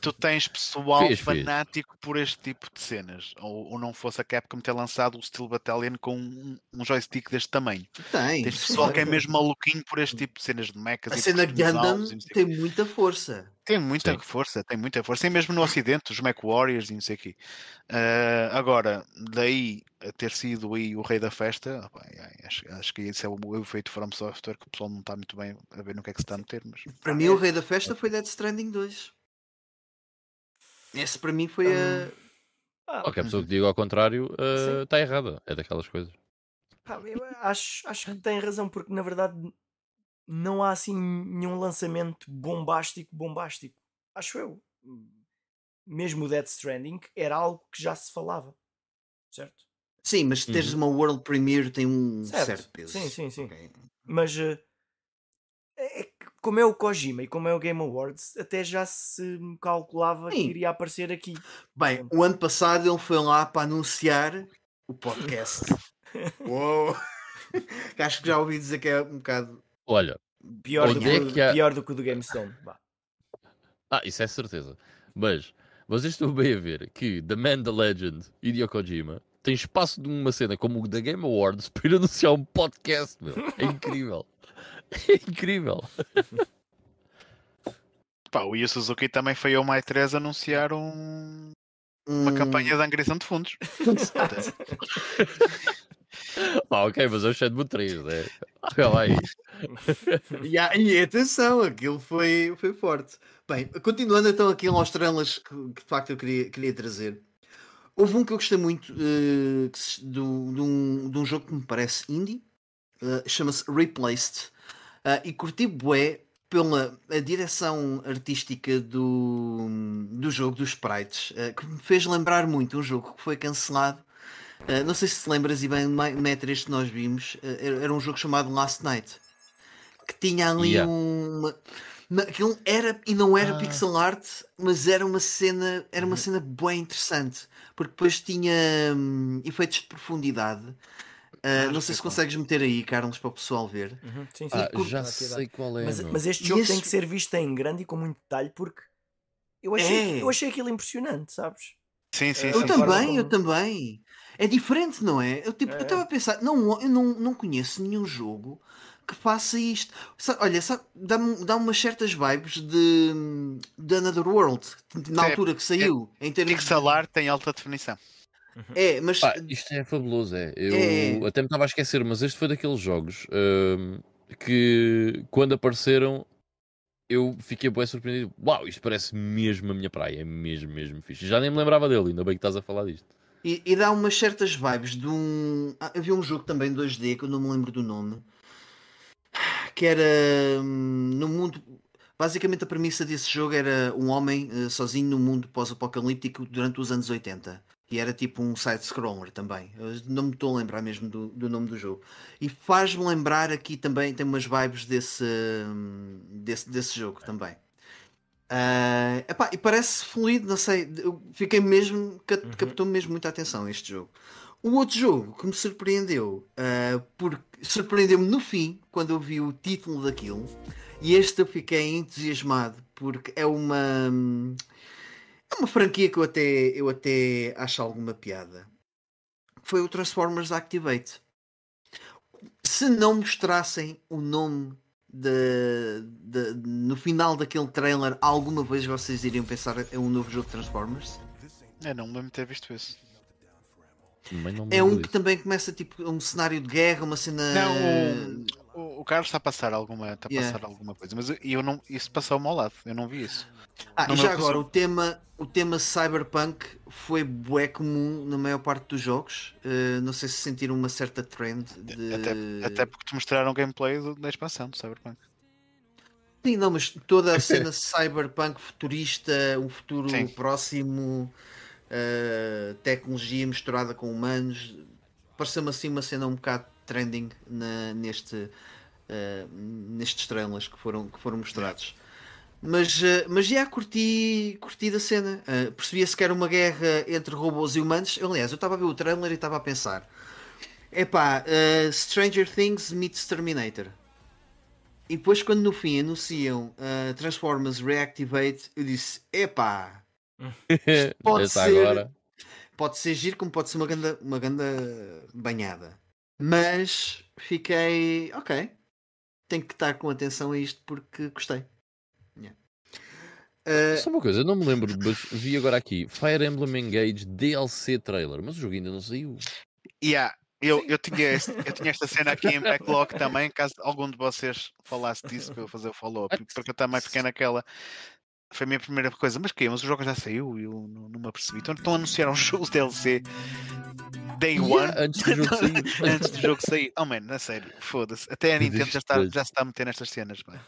Tu tens pessoal fez, fanático fez. por este tipo de cenas. Ou, ou, não fosse a Capcom ter lançado o Steel Battalion com um, um joystick deste tamanho. Tem. Tens pessoal que é mesmo maluquinho por este tipo de cenas de mechas. A cena Gundam tem muita força. Tem muita Sim. força, tem muita força. E mesmo no Ocidente, os Mech Warriors e não sei o quê. Uh, agora, daí a ter sido aí o rei da festa, opa, acho, acho, que esse é o, efeito From Software que o pessoal não está muito bem a ver no que é que se está a meter. Mas, para mim, é... o rei da festa foi Dead Stranding 2. Esse para mim foi a. Ah, Qualquer pessoa que diga ao contrário está uh, errada. É daquelas coisas. Ah, eu acho, acho que tem razão, porque na verdade não há assim nenhum lançamento bombástico, bombástico. Acho eu. Mesmo o Dead Stranding era algo que já se falava. Certo? Sim, mas teres uhum. uma World Premiere tem um certo, certo peso. Sim, sim, sim. Okay. Mas uh, é, como é o Kojima e como é o Game Awards, até já se calculava sim. que iria aparecer aqui. Bem, o ano passado ele foi lá para anunciar o *laughs* podcast. *laughs* Uou! *laughs* Acho que já ouvi dizer que é um bocado Olha, pior, do, é que há... pior do que o do GameStone. Ah, isso é certeza. Mas vocês estão bem a ver que The Man, The Legend e Hideo Kojima tem espaço de uma cena como o da Game Awards *laughs* para ir anunciar um podcast, meu. É incrível. *laughs* É incrível. Pá, o Yu Suzuki também foi ao My 3 anunciar um... uma hum... campanha de angriação de fundos. *laughs* Ah, ok, mas eu achei de 3, né? Olha lá aí. e, e atenção, aquilo foi, foi forte. Bem, continuando então aqui aos trailers que, que de facto eu queria, queria trazer. Houve um que eu gostei muito uh, de, um, de um jogo que me parece indie, uh, chama-se Replaced. Uh, e curti bué pela a direção artística do, do jogo, dos sprites, que me fez lembrar muito um jogo que foi cancelado. Uh, não sei se te lembras, e bem, Metras que nós vimos, uh, era um jogo chamado Last Night, que tinha ali yeah. uma. Aquilo era e não era ah. pixel art, mas era uma cena, era uma uhum. cena bem interessante, porque depois tinha hum, efeitos de profundidade Uh, não sei se consegues meter aí, Carlos, para o pessoal ver. Uhum. Sim, sim. Ah, já sei qual é. Mas, mas este jogo este... tem que ser visto em grande e com muito detalhe porque eu achei, é. eu achei aquilo impressionante, sabes? Sim, sim, Eu também, como... eu também. É diferente, não é? Eu tipo, é. estava a pensar, não, eu não, não conheço nenhum jogo que faça isto. Olha, dá-me dá umas certas vibes de, de Another World, na é, altura que saiu. É, em termos pixel art tem alta definição. É, mas. Pá, isto é fabuloso, é. Eu é. até me estava a esquecer, mas este foi daqueles jogos uh, que quando apareceram eu fiquei bem surpreendido. Uau, isto parece mesmo a minha praia, é mesmo, mesmo fixe. Já nem me lembrava dele, ainda bem que estás a falar disto. E, e dá umas certas vibes de um. Ah, havia um jogo também 2D que eu não me lembro do nome, que era hum, no mundo. Basicamente, a premissa desse jogo era um homem uh, sozinho no mundo pós-apocalíptico durante os anos 80 e era tipo um side-scroller também. Eu não me estou a lembrar mesmo do, do nome do jogo. E faz-me lembrar aqui também, tem umas vibes desse, desse, desse jogo também. Uh, epá, e parece fluido, não sei. Fiquei mesmo, uhum. captou-me mesmo muita atenção este jogo. O outro jogo que me surpreendeu, uh, porque surpreendeu-me no fim, quando eu vi o título daquilo, e este eu fiquei entusiasmado, porque é uma. É uma franquia que eu até, eu até acho alguma piada. Foi o Transformers Activate. Se não mostrassem o nome de, de, no final daquele trailer, alguma vez vocês iriam pensar é um novo jogo de Transformers? É, não me lembro de ter visto isso. É um que também começa tipo um cenário de guerra, uma cena. Não, o, Carlos está a passar alguma, está a yeah. passar alguma coisa, mas eu não, isso passou-me ao lado, eu não vi isso. Ah, e já agora, o tema, o tema Cyberpunk foi bué comum na maior parte dos jogos. Uh, não sei se sentiram uma certa trend. De... Até, até porque te mostraram gameplay da expansão do Cyberpunk. Sim, não, mas toda a *laughs* cena cyberpunk futurista, um futuro Sim. próximo, uh, tecnologia misturada com humanos, pareceu-me assim uma cena um bocado trending na, neste, uh, nestes trailers que foram, que foram mostrados. Mas, uh, mas já curti, curti da cena. Uh, Percebia-se que era uma guerra entre robôs e humanos. Aliás, eu estava a ver o trailer e estava a pensar: epá, uh, Stranger Things meets Terminator. E depois, quando no fim anunciam uh, Transformers Reactivate, eu disse: epá, *laughs* pode ser, agora. pode ser giro, como pode ser uma ganda, uma ganda banhada. Mas fiquei, ok, tenho que estar com atenção a isto porque gostei. Uh... Só uma coisa, eu não me lembro, mas vi agora aqui Fire Emblem Engage DLC trailer, mas o jogo ainda não saiu. Yeah, eu, eu, tinha, este, eu tinha esta cena aqui em backlog *laughs* também, caso algum de vocês falasse disso para eu fazer o follow-up, porque eu também fiquei naquela. Foi a minha primeira coisa, mas que Mas o jogo já saiu e eu não, não me apercebi. Então estão a anunciar um jogo DLC Day yeah, One antes do jogo sair. *laughs* antes do jogo sair. Oh man, na sério, foda-se. Até a Nintendo já, está, já se está a meter nestas cenas. Pá.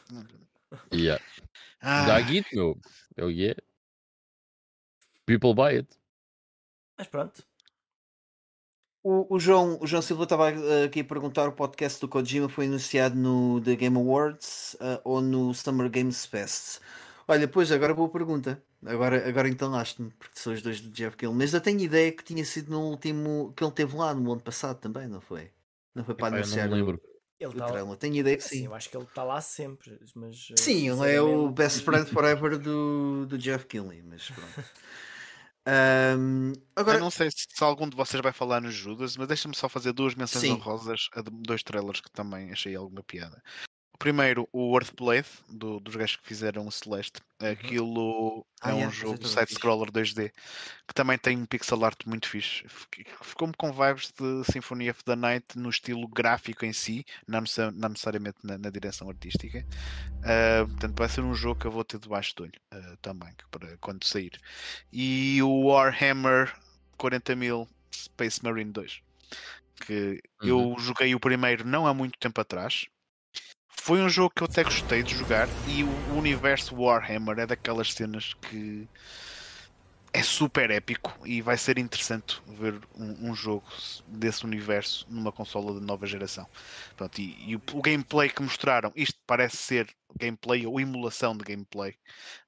Yeah. Ah. Dá guito, meu. É o yeah. People buy it. Mas pronto. O, o, João, o João Silva estava aqui a perguntar: o podcast do Kojima foi anunciado no The Game Awards uh, ou no Summer Games Fest? Olha, pois agora boa pergunta. Agora, agora entalaste-me, porque são os dois do Jeff Gill. Mas eu tenho ideia que tinha sido no último que ele teve lá no ano passado também, não foi? Não foi para anunciar. não me lembro. Ele tá trailer. Tenho ideia que assim, sim. Eu acho que ele está lá sempre. Mas, eh, sim, ele é o best friend forever do, do Jeff Kinley, mas pronto. Um, agora... Eu não sei se, se, algum de vocês vai falar nos Judas, mas deixa-me só fazer duas menções honrosas a dois trailers que também achei alguma piada. Primeiro, o Earthblade, do, dos gajos que fizeram o Celeste. Uhum. Aquilo ah, é um jogo side-scroller 2D que também tem um pixel art muito fixe. Ficou-me com vibes de Symphony of the Night no estilo gráfico em si, não, necessariamente na, na direção artística. Uh, portanto, vai ser um jogo que eu vou ter debaixo do olho uh, também, para quando sair. E o Warhammer 40.000 Space Marine 2. Que uhum. eu joguei o primeiro não há muito tempo atrás foi um jogo que eu até gostei de jogar e o universo Warhammer é daquelas cenas que é super épico e vai ser interessante ver um, um jogo desse universo numa consola de nova geração. Pronto, e, e o, o, gameplay que mostraram, isto parece ser gameplay ou emulação de gameplay,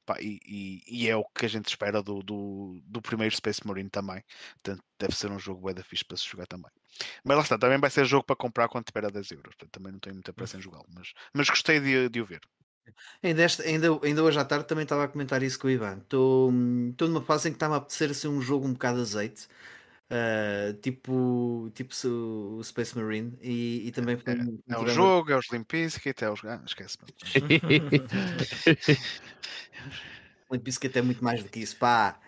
pá, e, e, e, é o que a gente espera do, do, do, primeiro Space Marine também. Portanto, deve ser um jogo bem da fixe para se jogar também. Mas lá está, também vai ser jogo para comprar quando tiver a 10 euros. Portanto, também não tenho muita pressa em jogá-lo, mas, mas gostei de, de o ver. Ainda, ainda, ainda hoje à tarde também estava a comentar isso com o Ivan. Estou numa fase em que está-me a apetecer assim, um jogo um bocado azeite. Uh, tipo, tipo o Space Marine e, e também é, é, é o jogo, é os Limp Bizkit, é os ah, esquece *laughs* Limp Bizkit é muito mais do que isso, pá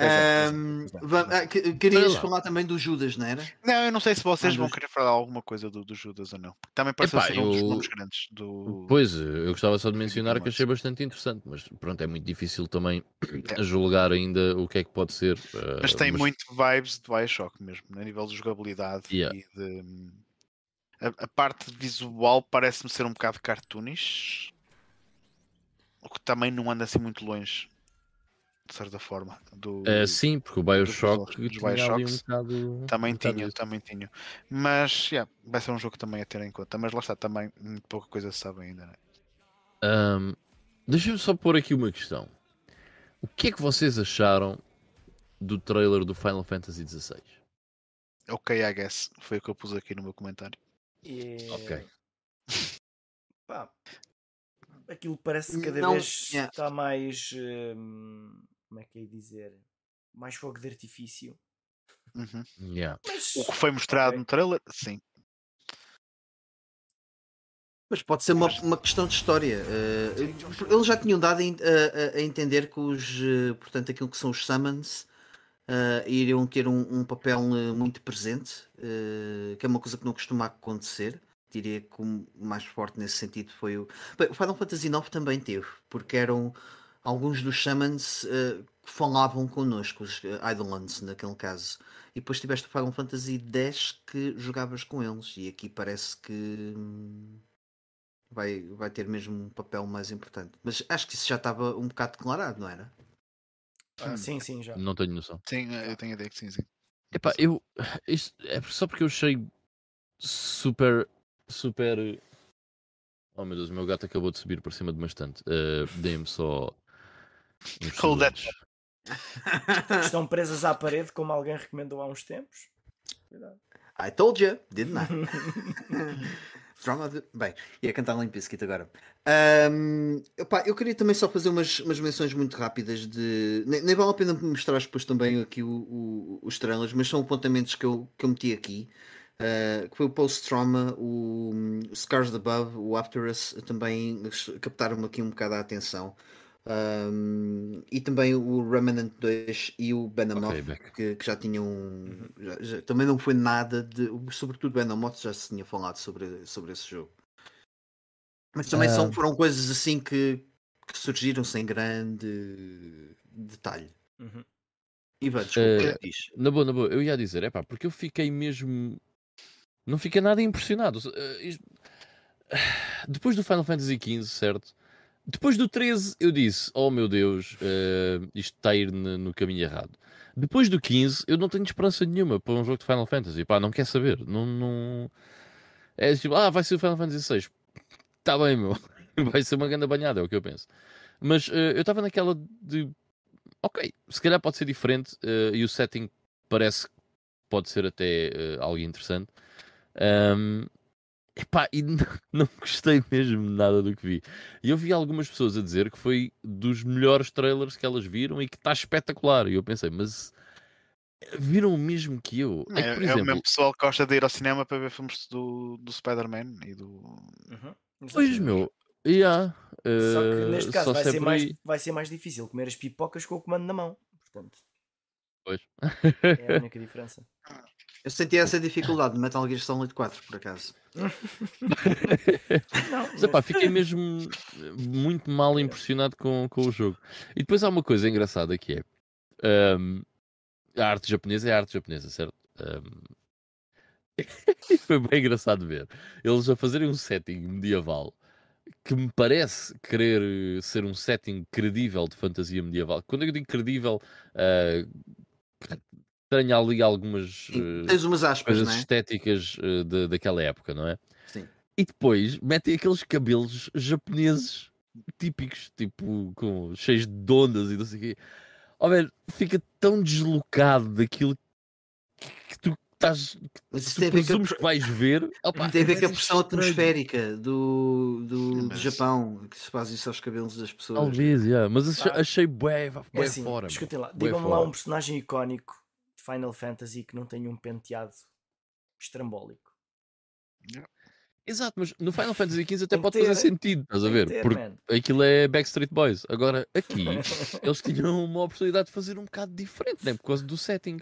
um, ah, querias falar também do Judas, não era? Não, eu não sei se vocês ah, vão querer falar alguma coisa do, do Judas ou não. Também parece Epá, ser um dos nomes grandes do. Pois, eu gostava só de mencionar que achei bastante interessante, mas pronto, é muito difícil também é. *clears throat* julgar ainda o que é que pode ser. Uh, mas tem mas... muito vibes de Bioshock mesmo, a nível de jogabilidade yeah. e de. A, a parte visual parece-me ser um bocado cartoonish, o que também não anda assim muito longe de certa forma. Do, uh, sim, porque o Bioshock dos, dos Bioshocks, um bocado, também um tinha, também tinha. Mas yeah, vai ser um jogo também a ter em conta. Mas lá está, também muito pouca coisa se sabe ainda. Né? Um, Deixa-me só pôr aqui uma questão. O que é que vocês acharam do trailer do Final Fantasy XVI? Ok, I guess. Foi o que eu pus aqui no meu comentário. Yeah. Ok. Pá, aquilo parece que cada não, vez yeah. está mais. Hum, como é que é dizer? Mais fogo de artifício. Uhum. Yeah. Mas, o que foi mostrado okay. no trailer, sim. Mas pode ser uma, uma questão de história. Uh, eles já tinham dado a, a, a, entender que os, uh, portanto, aquilo que são os summons uh, iriam ter um, um papel muito presente, que é uma coisa que não costuma acontecer diria que o mais forte nesse sentido foi o. Bem, o Final Fantasy IX também teve, porque eram alguns dos Shamans uh, falavam connosco, os uh, Eidolons, naquele caso. E depois tiveste o Final Fantasy X que jogavas com eles, e aqui parece que hum, vai, vai ter mesmo um papel mais importante. Mas acho que isso já estava um bocado declarado, não era? Ah, sim, sim, já. Não tenho noção. Sim, eu tenho a ideia que sim, sim. Epá, eu. *sighs* Isto é só porque eu achei super super. Oh meu Deus, o meu gato acabou de subir por cima de uma estante. Uh, Dê-me só. Hold that. *laughs* Estão presas à parede, como alguém recomendou há uns tempos. Cuidado. I told you, didn't I? *laughs* the... Bem, ia cantar Limp Bizkit agora. Um, opa, eu queria também só fazer umas, umas menções muito rápidas de. Nem, nem vale a pena mostrar depois também aqui o, o, os trailers, mas são apontamentos que eu, que eu meti aqui. Uh, que foi o Post-Trauma, o, o Scars Above, o After Us, também captaram-me aqui um bocado a atenção. Um, e também o Remnant 2 e o Benamoth okay, que, que, já tinham já, já, também não foi nada de sobretudo Benamoth já se tinha falado sobre, sobre esse jogo mas também são, ah. foram coisas assim que, que surgiram sem grande detalhe uhum. Ivan, desculpa, uh, na boa, na boa, eu ia dizer, é pá, porque eu fiquei mesmo não fica nada impressionado. Eh, *sighs* depois do Final Fantasy XV, certo? Depois do 13, eu disse: Oh meu Deus, uh, isto está a ir no caminho errado. Depois do 15, eu não tenho esperança nenhuma para um jogo de Final Fantasy. Pá, não quer saber. Não, não... É tipo, ah, vai ser o Final Fantasy VI. Está bem, meu. *laughs* Vai ser uma grande banhada, é o que eu penso. Mas uh, eu estava naquela de. Ok, se calhar pode ser diferente uh, e o setting parece que pode ser até algo interessante. Um, epá, e *laughs* não, não gostei mesmo nada do que vi. E eu vi algumas pessoas a dizer que foi dos melhores trailers que elas viram e que está espetacular. E eu pensei, mas viram o mesmo que eu. É, é, que, exemplo, é o mesmo pessoal que gosta de ir ao cinema para ver filmes do, do Spider-Man e do. Uhum, pois, meu. Yeah, uh, Só que neste caso vai ser, mais, vai ser mais difícil comer as pipocas com o comando na mão. Portanto, pois. é a única *laughs* diferença. Eu senti essa dificuldade no Metal Gear Solid 4, por acaso. *laughs* Não, mas... Epá, fiquei mesmo muito mal impressionado com, com o jogo. E depois há uma coisa engraçada que é um, a arte japonesa é a arte japonesa, certo? Um, *laughs* foi bem engraçado ver eles a fazerem um setting medieval que me parece querer ser um setting credível de fantasia medieval. Quando eu digo credível, uh, tenho ali algumas uh, Tens umas aspas, coisas é? estéticas uh, de, daquela época, não é? Sim. E depois metem aqueles cabelos japoneses típicos, tipo, com, cheios de ondas e não sei o quê. Oh, velho, fica tão deslocado daquilo que tu estás. Mas isso tu tem presumes que, a... que vais ver. Opa, tem a ver com a pressão atmosférica do, do, mas... do, Japão, que se faz isso aos cabelos das pessoas. Talvez, yeah. mas achei, achei bué, bué é assim, fora. Escutem lá, digam-me lá um personagem icónico de Final Fantasy que não tenha um penteado estrambólico. Yeah. Exato, mas no Final Fantasy XV até pode ter, fazer sentido, estás a ver? Ter, Porque man. aquilo é Backstreet Boys. Agora, aqui, *laughs* eles tinham uma oportunidade de fazer um bocado diferente, né? Por causa do setting.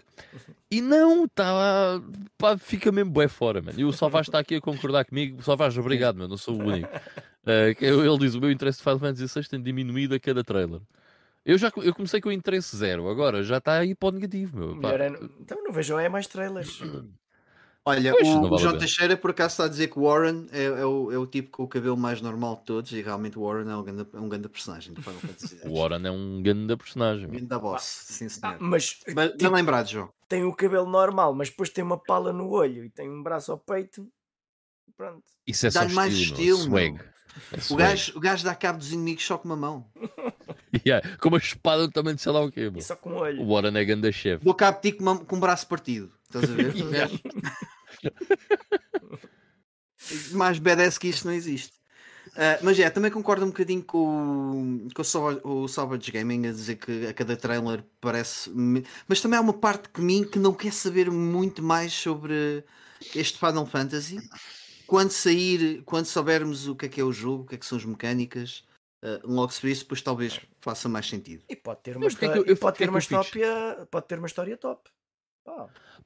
E não, tá, pá, fica mesmo bué fora, mano. E o Salvage está aqui a concordar comigo. Salvage, obrigado, mano, não sou o único. *laughs* Uh, ele diz: o meu interesse de Final Fantasy VI tem diminuído a cada trailer. Eu já eu comecei com o interesse zero, agora já está aí para o negativo, meu. É, então não vejo é mais trailers. *clears throat* Olha, pois, o, o João Teixeira por acaso está a dizer que o Warren é, é, o, é, o, tipo com o cabelo mais normal de todos e realmente o Warren é um grande, um grande personagem *laughs* o Warren é um grande personagem. Grande boss, sim senhor. Ah, mas, mas tipo, lembrado, João. Tem o cabelo normal, mas depois tem uma pala no olho e tem um braço ao peito. Pronto. Isso é só estilo, mais estilo, swag. É o, gajo, o gajo dá cabo dos inimigos só com uma mão. *laughs* *laughs* yeah, com uma espada também de sei lá o quê. E só com o olho. O Warren é grande chefe. De ti com, com um braço partido. Estás a ver? *laughs* *laughs* Mais badass que isto não existe. Uh, mas é, também concordo um bocadinho com, com o, o Savage Gaming a dizer que a cada trailer parece. Mas também há uma parte de mim que não quer saber muito mais sobre este Final Fantasy. Quando sair, quando soubermos o que é que é o jogo, o que é que são as mecânicas, uh, logo se vê isso, depois talvez faça mais sentido. E pode ter uma, história, eu, eu, pode ter uma história, pode ter uma história top.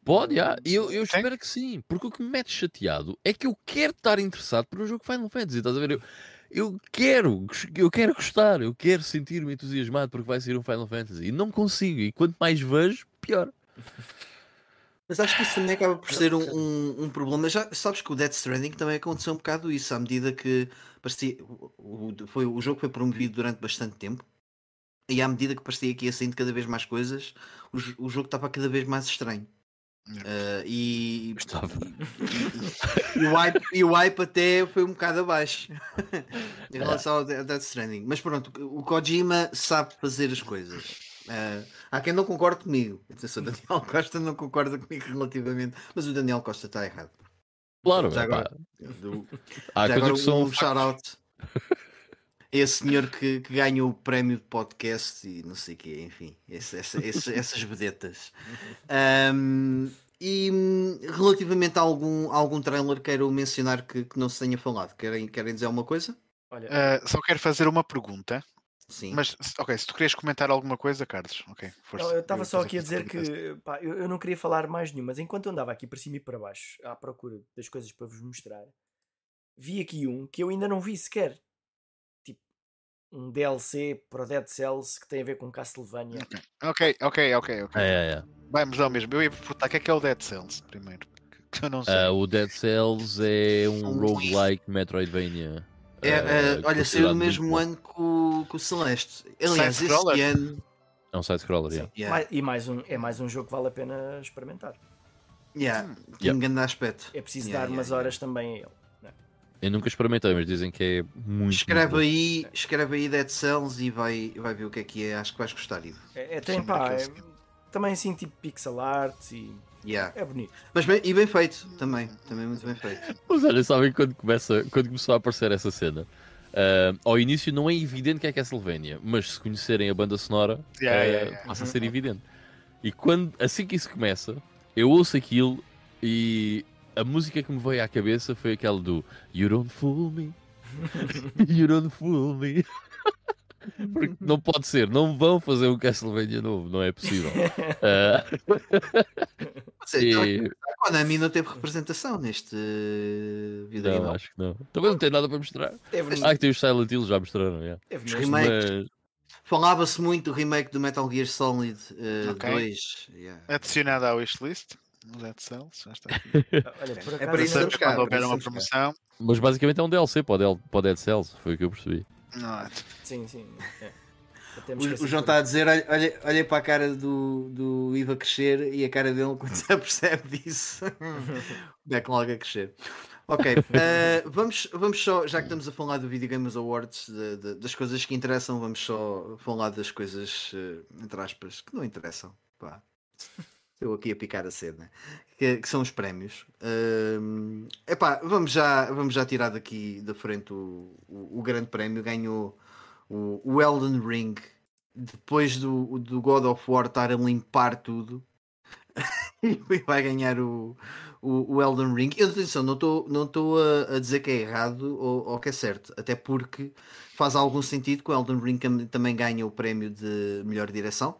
Pode, yeah. eu, eu espero que sim, porque o que me mete chateado é que eu quero estar interessado por um jogo Final Fantasy, estás a ver? Eu, eu quero, eu quero gostar, eu quero sentir-me entusiasmado porque vai ser um Final Fantasy e não consigo, e quanto mais vejo, pior. *laughs* Mas acho que isso também acaba por ser um, um, um, problema. Já sabes que o Death Stranding também aconteceu um bocado isso, à medida que parecia, o, foi, o jogo foi promovido durante bastante tempo e à medida que parecia que ia saindo cada vez mais coisas, o, o jogo estava cada vez mais estranho. Uh, e, Estava. E, e, o hype, e o hype até foi um bocado abaixo *laughs* em relação ao Death Stranding. Mas pronto, o Kojima sabe fazer as coisas. Uh, há quem não concorde comigo. Atenção, o Daniel *laughs* Costa não concorda comigo relativamente, mas o Daniel Costa está errado. Claro, já agora, do, já agora um, um shout-out esse senhor que, que ganha o prémio de podcast e não sei o quê, enfim, esse, essa, esse, essas vedetas. Um, e relativamente a algum, algum trailer quero mencionar que, que, não se tenha falado, querem, querem dizer alguma coisa? Olha, uh, só quero fazer uma pergunta. Sim. Mas, ok, se tu querias comentar alguma coisa, Carlos, ok. Força, não, eu estava só aqui a dizer que pá, eu, eu, não queria falar mais nenhum, mas enquanto eu andava aqui para cima e para baixo à procura das coisas para vos mostrar, vi aqui um que eu ainda não vi sequer um DLC para o Dead Cells que tem a ver com Castlevania. Ok, ok, ok, ok. É, é, é. Vamos ao mesmo. Eu ia perguntar o que é que é o Dead Cells primeiro. *laughs* Eu não sei. Uh, o Dead Cells é um um roguelike Metroidvania. É, uh, olha, saiu no mesmo ano que o, o Celeste. Aliás, este ano. É um side-scroller, yeah. yeah. E mais um, é mais um jogo que vale a pena experimentar. Yeah, hum. tem um grande aspecto. É preciso yeah, dar yeah, umas horas também a ele. Eu nunca experimentei, mas dizem que é muito. Escreve muito aí, escreve aí Dead Cells e vai, vai ver o que é que é. Acho que vais gostar disso. É, é, tem, pá, é, também assim tipo pixel art e. Yeah. É bonito. Mas bem, e bem feito também. Também muito bem feito. *laughs* Mas olha, sabem quando, começa, quando começou a aparecer essa cena? Uh, ao início não é evidente que é Castlevania, mas se conhecerem a banda sonora, yeah, uh, yeah, yeah. passa a ser uhum. evidente. E quando, assim que isso começa, eu ouço aquilo e a música que me veio à cabeça foi aquela do You Don't Fool Me. *laughs* you Don't Fool Me. *laughs* Porque não pode ser, não vão fazer um Castlevania novo, não é possível. uh... *laughs* *laughs* e... A Konami não teve representação neste vídeo. Não, acho que não. Também não tem nada para mostrar. É ah, que tem os Silent Hill, já mostraram. Yeah. É Mas... Falava-se muito do remake do Metal Gear Solid uh, okay. 2. Yeah. Adicionado à wishlist. no Dead Cells, já está aqui. *laughs* Olha, por é para isso quando houver uma promoção. Mas basicamente é um DLC para o Dead Cells, foi o que eu percebi. Não, é. Sim, sim. É. O, o, João está a dizer: olha, olha, olha para a cara do, do Iva crescer e a cara dele quando se *laughs* apercebe disso. *laughs* o backlog a crescer. Ok, uh, *laughs* vamos, vamos só, já que estamos a falar do Video Games Awards, de, de, das coisas que interessam, vamos só falar das coisas, uh, entre aspas, que não interessam. Pá. Eu aqui a picar a cena, que, que são os prémios. Uh, epá, vamos já, vamos já tirar daqui da frente o, o, o grande prémio. Ganhou o, o Elden Ring depois do, do God of War estar a limpar tudo. *laughs* e vai ganhar o, o, o Elden Ring. Eu, atenção, não estou não a, a dizer que é errado ou, ou que é certo, até porque faz algum sentido que o Elden Ring também ganha o prémio de melhor direção.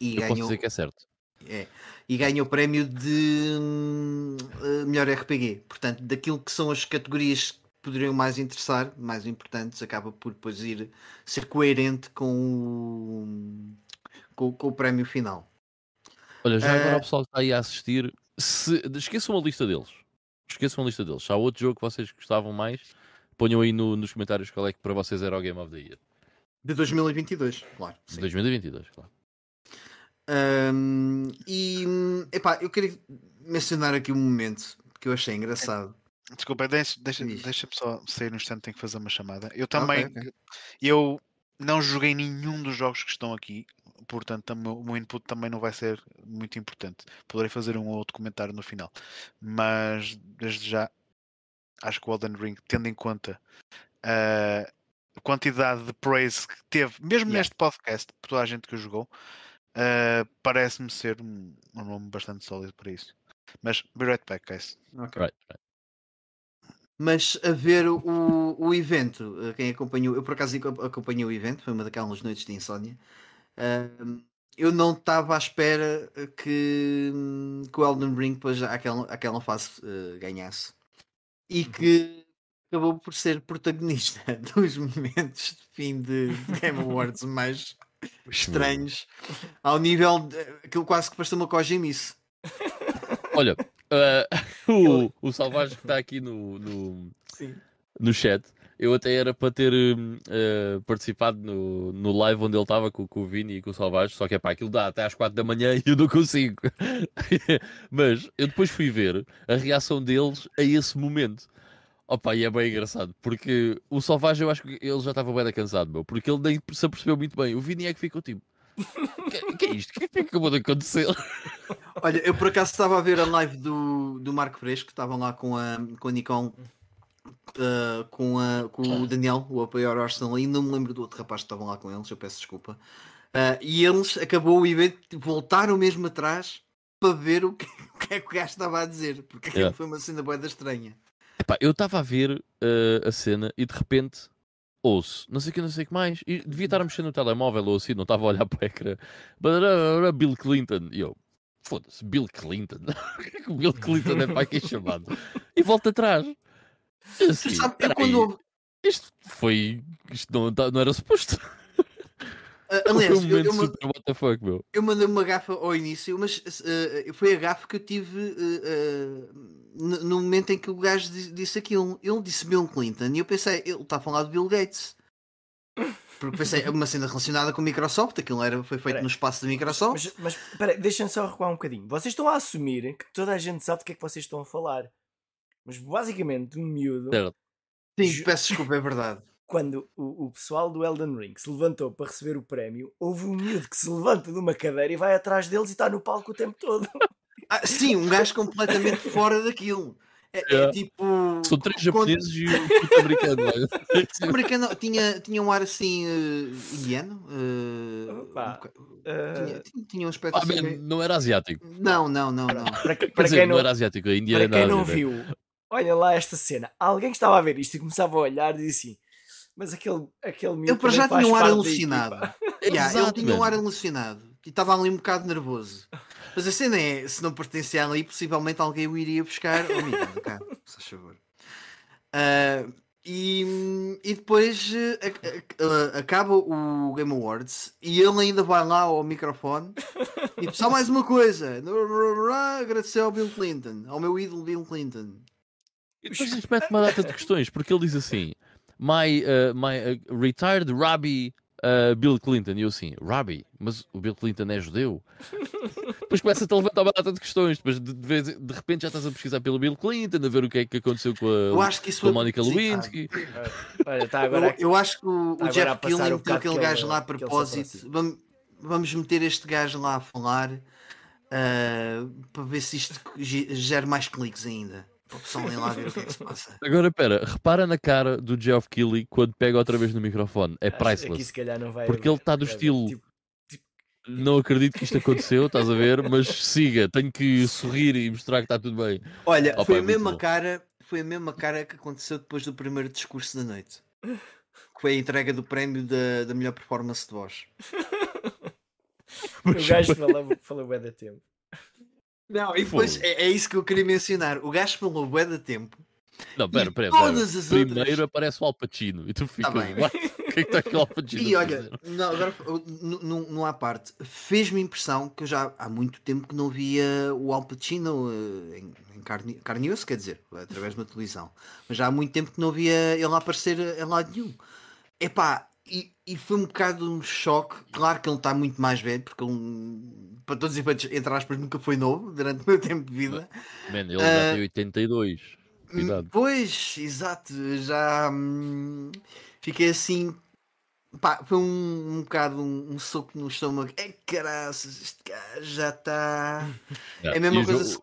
E Eu ganhou, posso dizer que é certo. É, e ganha o prémio de uh, melhor RPG. Portanto, daquilo que são as categorias que poderiam mais interessar, mais importantes, acaba por depois ir ser coerente com o, com, com o prémio final. Olha, já agora uh, o pessoal que está aí a assistir, se, esqueçam a lista deles. Esqueçam a lista deles. Se há outro jogo que vocês gostavam mais, ponham aí no, nos comentários qual é que para vocês era o Game of the Year. De 2022, claro. De 2022, claro. Um, e epá, eu queria mencionar aqui um momento que eu achei engraçado. Desculpa, deixa, deixa, deixa só sair no instante, tenho que fazer uma chamada. Eu também, okay, okay. eu não joguei nenhum dos jogos que estão aqui, portanto o meu input também não vai ser muito importante. Poderei fazer um ou outro comentário no final, mas desde já acho que o Elden Ring, tendo em conta a quantidade de praise que teve, mesmo yeah. neste podcast, por toda a gente que o jogou, uh, parece-me ser um, um, nome bastante sólido para isso. Mas be right back, guys. Okay. Right, right. Mas a ver o, o evento, eh, quem acompanhou, eu por acaso acompanhei o evento, foi uma daquelas noites de insónia. Uh, eu não estava à espera que, que o Elden Ring depois aquela, aquela fase uh, ganhasse e uhum. que acabou por ser protagonista *laughs* dos momentos de fim de, de Game Awards mais estranhos ao nível de, aquilo quase que pareceu uma cojimice. *laughs* Olha, uh, *laughs* o, o Salvagem que está aqui no, no, no chat eu até era para ter uh, participado no, no live onde ele estava com, com, o Vini e com o Salvage, só que é pá, aquilo dá até às 4 da manhã e eu não consigo. *laughs* Mas eu depois fui ver a reação deles a esse momento. Opa, e é bem engraçado, porque o Salvage eu acho que ele já estava bem cansado, meu, porque ele nem se apercebeu muito bem. O Vini é que ficou tipo. que, que é isto? O que é que acabou de acontecer? *laughs* Olha, eu por acaso estava a ver a live do, do Marco Fresco, que estavam lá com a, com a Nikon uh, com, a, com o Daniel, o apoiar Arsenal, e não me lembro do outro rapaz que estavam lá com eles, eu peço desculpa. Uh, e eles acabou o evento, voltaram mesmo atrás para ver o que, *laughs* o que é que o gajo estava a dizer, porque yeah. foi uma cena boeda estranha. Epá, eu estava a ver uh, a cena e de repente ouço, não sei o que, não sei o que mais, e devia estar a mexer no telemóvel ou assim, não estava a olhar *laughs* para o ecrã. Bill Clinton, e eu, foda-se, Bill Clinton, *laughs* o é o Bill Clinton é para aqui chamado? E volta atrás. Assim, sabe, quando... Isto foi. Isto não, tá, não era suposto. Uh, aliás, um eu, eu, fuck, eu mandei uma gafa ao início, mas uh, foi a gafa que eu tive uh, no momento em que o gajo disse aquilo. Ele disse Bill Clinton e eu pensei, ele está a falar de Bill Gates. Porque pensei, é uma cena relacionada com a Microsoft, aquilo era, foi feito no espaço da Microsoft. Mas, mas deixem só recuar um bocadinho. Vocês estão a assumir que toda a gente sabe do que é que vocês estão a falar. Mas basicamente, um miúdo. Certo. Sim, peço desculpa, é verdade. Quando o, o pessoal do Elden Ring se levantou para receber o prémio, houve um miúdo que se levanta de uma cadeira e vai atrás deles e está no palco o tempo todo. *laughs* Ah, sim, um gajo completamente fora daquilo. É, é, tipo. São três japoneses e um americano. o *laughs* americano tinha, tinha um ar assim uh, indiano. Uh, um, uh, tinha, tinha, um aspecto ah, assim. não era asiático. Não, não, não, não. para, para quem não, não, era asiático, a para quem não viu, olha lá esta cena. Alguém que estava a ver isto e começava a olhar e disse assim. Mas aquele, aquele Ele para já tinha um ar alucinado. yeah, *laughs* ele tinha um ar alucinado e estava ali um bocado nervoso. Mas a cena é: se não pertencia ali, possivelmente alguém o iria buscar. Oh, amigo, cá, *laughs* se favor. Uh, E, e depois uh, acaba o Game Awards e ele ainda vai lá ao microfone e só mais uma coisa: agradecer ao Bill Clinton, ao meu ídolo Bill Clinton. E depois lhes mete uma data de questões, porque ele diz assim: My, uh, my uh, retired Rabbi uh, Bill Clinton. E eu assim, Rabbi, mas o Bill Clinton é judeu? *laughs* depois começa-te a levantar uma data de questões, depois de, de, de, repente já estás a pesquisar pelo Bill Clinton, a ver o que é que aconteceu com a, eu acho que isso com a Monica Lewinsky. Olha, tá agora, eu, eu, acho que o, o Jeff Killing meteu aquele gajo lá a propósito. Vamos, vamos meter este gajo lá a falar uh, para ver se isto gera mais cliques ainda. O pessoal nem lá ver o que é que se passa. Agora, pera, repara na cara do Geoff Keighley quando pega outra vez no microfone. É priceless. Porque ele está do estilo. Tipo, tipo... Não acredito que isto aconteceu, estás a ver? Mas siga, tenho que sorrir e mostrar que está tudo bem. Olha, Opa, foi é a mesma bom. cara, foi a mesma cara que aconteceu depois do primeiro discurso da noite. Que *laughs* foi a entrega do prémio da, da melhor performance de voz. o gajo falou, falou bem da tempo. Não, e depois é, é, isso que eu queria mencionar. O gajo falou bué de tempo. Não, pera, pera, pera. Primeiro outras... aparece o Alpacino e tu ficas, tá bem. o que é que está aqui o Alpacino? *laughs* E olha, não, agora não há parte. Fez-me impressão que eu já há muito tempo que não via o Alpacino uh, em, em carne, carne osso, quer dizer, através de uma televisão. Mas já há muito tempo que não via ele aparecer em lado nenhum. Epá, e, e foi um bocado um choque. Claro que ele está muito mais velho, porque ele, para todos os efeitos, entre aspas, nunca foi novo durante o meu tempo de vida. Man, ele uh, já tem 82. Ah, Cuidado. Pois, exato. Já hum, fiquei assim. Pá, foi um, um bocado um, um soco no estômago. É caraças, este gajo já está. *laughs* É a mesma coisa.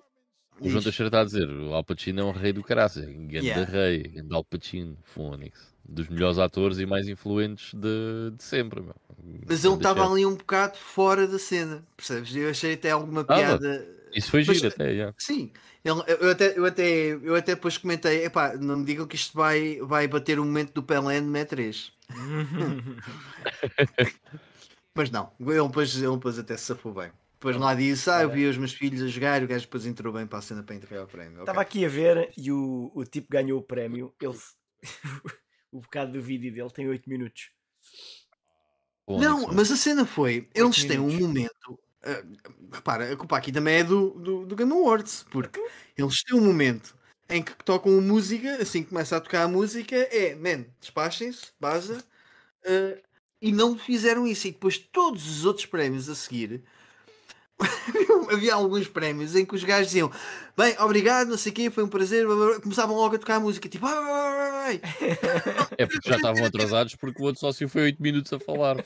O, o João Teixeira está a dizer: o Al Pacino é um rei do caraças. Grande yeah. rei, grande Al Pacino, Fónix dos melhores atores e mais influentes de, de sempre. Meu. Mas ele estava ali um bocado fora da cena, percebes? Eu achei até alguma piada. Ah, isso foi giro até, yeah. Sim, eu, eu, até, eu, até, eu até depois comentei: epá, não me digam que isto vai, vai bater o momento do Pelé no 3. Mas *laughs* não, ele depois, ele depois até se safou bem. Depois lá disse, ah, eu vi os meus filhos a jogar, o gajo depois entrou bem para a cena para entregar o prémio. Estava okay. aqui a ver e o, o tipo ganhou o prémio. Ele *laughs* o bocado do vídeo dele tem 8 minutos. não, mas a cena foi, eles têm um momento. Uh, repara, a culpa aqui também é do, do, do Game Awards, porque eles têm um momento em que tocam música, assim que começa a tocar a música, é, man, despachem-se, baza, uh, e não fizeram isso. E depois todos os outros prémios a seguir *laughs* havia alguns prémios em que os gajos diziam bem, obrigado, não sei o quê, foi um prazer. Começavam logo a tocar a música, tipo, É porque já estavam atrasados porque o outro sócio foi 8 minutos a falar.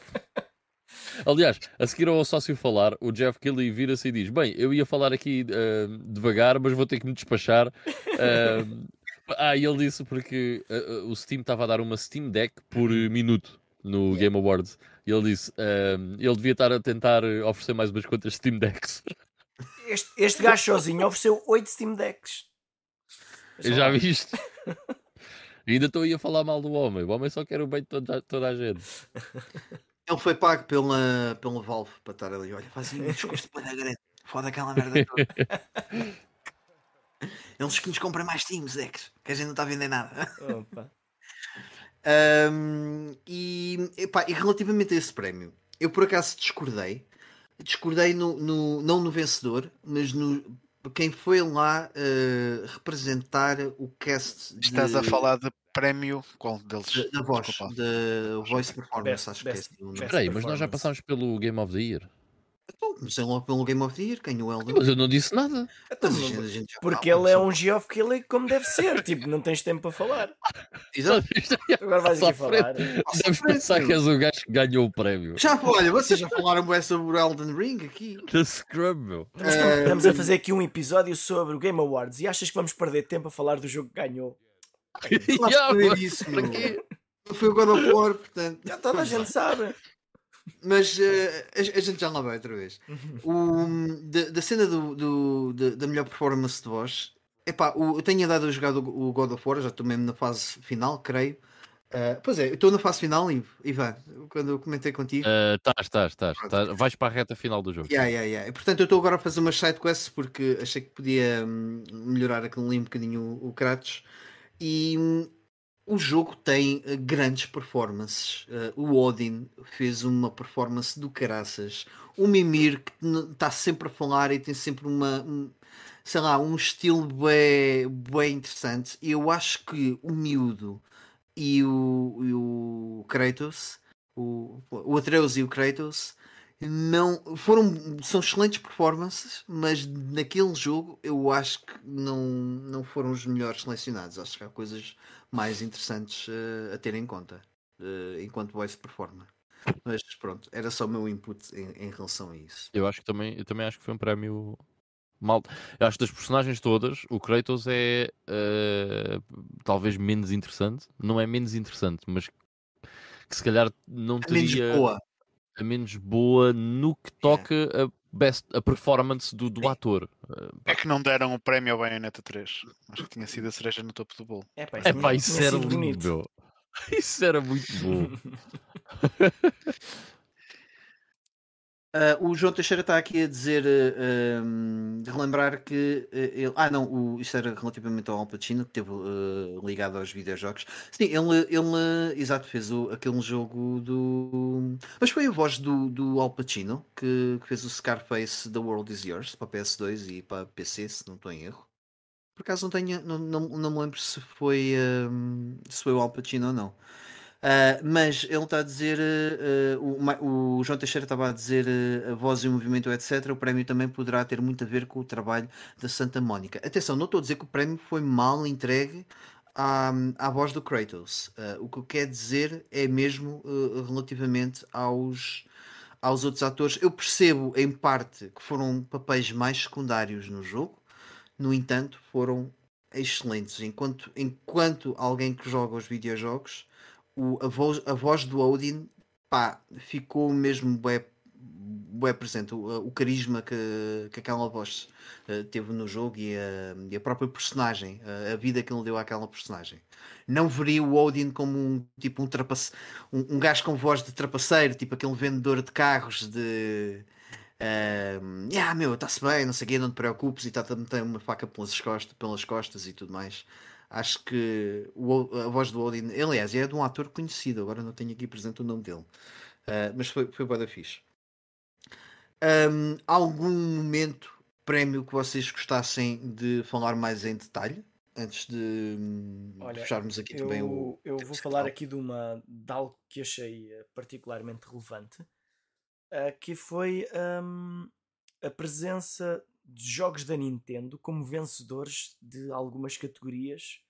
Aliás, a seguir ao sócio falar, o Jeff Kelly vira-se e diz: Bem, eu ia falar aqui uh, devagar, mas vou ter que me despachar. Uh, ah, e ele disse porque uh, o Steam estava a dar uma Steam Deck por minuto no Game Awards. E ele disse: ele devia estar a tentar oferecer mais umas quantas Steam Decks. Este, este gajo sozinho ofereceu 8 Steam Decks. Eu já viste? *laughs* ainda estou aí a falar mal do homem. O homem só quer o bem de toda, toda a gente. *laughs* Ele foi pago pela, pela Valve para estar ali. Olha, faz um discurso de grande. Foda aquela merda toda. *laughs* Eles que nos compram mais Steam Decks, que a gente não está a vender nada. Opa. Um, e, epá, e relativamente a esse prémio, eu por acaso discordei. Discordei no, no não no vencedor, mas no quem foi lá uh, representar o cast. Estás de... a falar de prémio qual deles? Da, voz, da Voice Performance, best, acho best, que é. Peraí, mas nós já passámos pelo Game of the Year. Então, mas é logo pelo Game of the Year, quem o Elden. Mas eu não disse nada. Então, porque ele é um Geoff Keighley como deve ser, *laughs* tipo, não tens tempo para falar. Exato. Agora vais aqui falar. Deves pensar que és o gajo que ganhou o prémio. Já, olha, vocês já falaram bem sobre o Elden Ring aqui. The Scrum, meu. Estamos a fazer aqui um episódio sobre o Game Awards e achas que vamos perder tempo a falar do jogo que ganhou? *laughs* yeah, isso? Foi o God of War, portanto. Já toda a gente sabe. Mas uh, *laughs* a, a, gente já lá vai outra vez. *laughs* O, da, da cena do, do, da, da melhor performance de voz, epá, o, eu tenho dado a jogar o, o God of War, já estou mesmo na fase final, creio. Uh, pois é, eu estou na fase final, Ivan, quando eu comentei contigo. Estás, estás, estás. Vais para a reta final do jogo. Yeah, yeah, yeah. E, portanto, eu estou agora a fazer umas sidequests porque achei que podia hum, melhorar aquele um bocadinho o, o Kratos. E, hum, o jogo tem uh, grandes performances. Uh, o Odin fez uma performance do caraças. O Mimir, que está sempre a falar e tem sempre uma. Um, sei lá, um estilo bem, bem interessante. Eu acho que o miúdo e o, e o Kratos, o, o Atreus e o Kratos, não foram são excelentes performances, mas naquele jogo eu acho que não, não foram os melhores selecionados. Acho que há coisas mais interessantes uh, a ter em conta uh, enquanto voice performer. Mas pronto, era só o meu input em, em, relação a isso. Eu acho que também, eu também acho que foi um prémio mal. Eu acho que das personagens todas, o Kratos é uh, talvez menos interessante. Não é menos interessante, mas que se calhar não teria a menos boa no que toca yeah. a, best, a performance do, do ator. É que não deram o prémio ao Bayonetta 3. Acho que tinha sido a cereja no topo do bolo. É pá, isso, é, pá, isso era lindo. *laughs* Isso era muito bom. *laughs* Uh, o João Teixeira está aqui a dizer, uh, um, relembrar que uh, ele. Ah, não, o, isto era relativamente ao Al Pacino, que teve ligado aos videojogos. Sim, ele, ele exato, fez o, aquele jogo do. Mas foi a voz do, do Al Pacino que, que fez o Scarface The World Is Yours para PS2 e para PC, se não estou em erro. Por acaso não, tenho, não, não, não me lembro se foi, se foi o Al Pacino ou não. Uh, mas ele está a dizer, uh, o, o, João Teixeira estava a dizer uh, a voz e o movimento, etc. O prémio também poderá ter muito a ver com o trabalho da Santa Mónica. Atenção, não estou a dizer que o prémio foi mal entregue à, à voz do Kratos. o que eu quero dizer é mesmo relativamente aos, aos outros atores. Eu percebo, em parte, que foram papéis mais secundários no jogo, no entanto, foram excelentes. Enquanto, enquanto alguém que joga os videojogos o, a, voz, a voz do Odin pá, ficou mesmo bué, bué presente. O, o carisma que, que aquela voz uh, teve no jogo e a, e a própria personagem, a, a, vida que ele deu àquela personagem. Não veria o Odin como um tipo um, trapace, um, um gajo com voz de trapaceiro, tipo aquele vendedor de carros de. Uh, yeah, meu, está-se bem, não sei o quê, não te preocupes e está a meter uma faca pelas costas, pelas costas e tudo mais. Acho que o, a voz do Odin, aliás, é de um ator conhecido, agora não tenho aqui presente o nome dele, uh, mas foi, foi da fixe. Um, algum momento, prémio que vocês gostassem de falar mais em detalhe? Antes de hum, Olha, fecharmos aqui eu, também o. Eu vou falar aqui de, uma, de algo que achei eh, particularmente relevante, uh, que foi um, a presença de jogos da Nintendo como vencedores de algumas categorias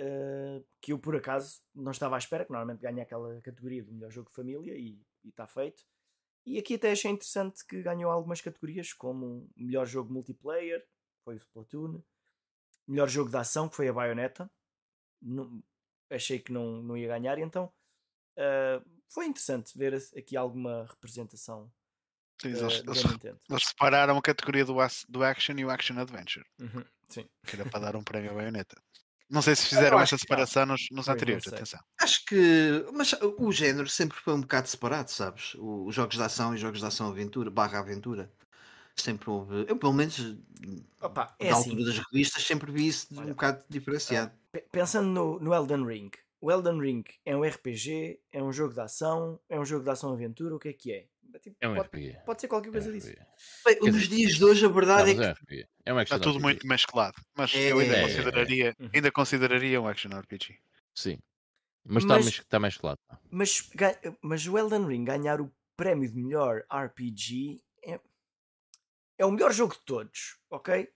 uh, que eu por acaso não estava à espera, que normalmente ganha aquela categoria do melhor jogo de família e está feito. E aqui até achei interessante que ganhou algumas categorias, como melhor jogo multiplayer, foi o Splatoon, melhor jogo de ação, que foi a Bayonetta. Não, achei que não, não ia ganhar, então uh, foi interessante ver aqui alguma representação Sim, da, eles, eles, eles, separaram a categoria do, do Action e o Action Adventure. Uhum, sim. Que era para *laughs* dar um prémio à baioneta. Não sei se fizeram essa separação nos, nos anteriores, atenção. Acho que. Mas o género sempre foi um bocado separado, sabes? Os jogos de ação e jogos de ação aventura, barra aventura. Sempre houve. Eu, pelo menos, Opa, é da assim. altura das revistas, sempre vi isso Olha, um bocado diferenciado. Pensando no, no Elden Ring, o Elden Ring é um RPG, é um jogo de ação, é um jogo de ação-aventura, o que é que é? É, tipo, é um pode, RPG. Pode ser qualquer coisa é um disso. Bem, nos dizer, dias de hoje a verdade não, é, é que é um está tudo RPG. muito mesclado, mas é, eu ainda, consideraria, uhum. ainda consideraria um action RPG. Sim, mas, tá mas está, está mesclado. Mas, mas o Elden Ring ganhar o prémio de melhor RPG é, é o melhor jogo de todos, ok?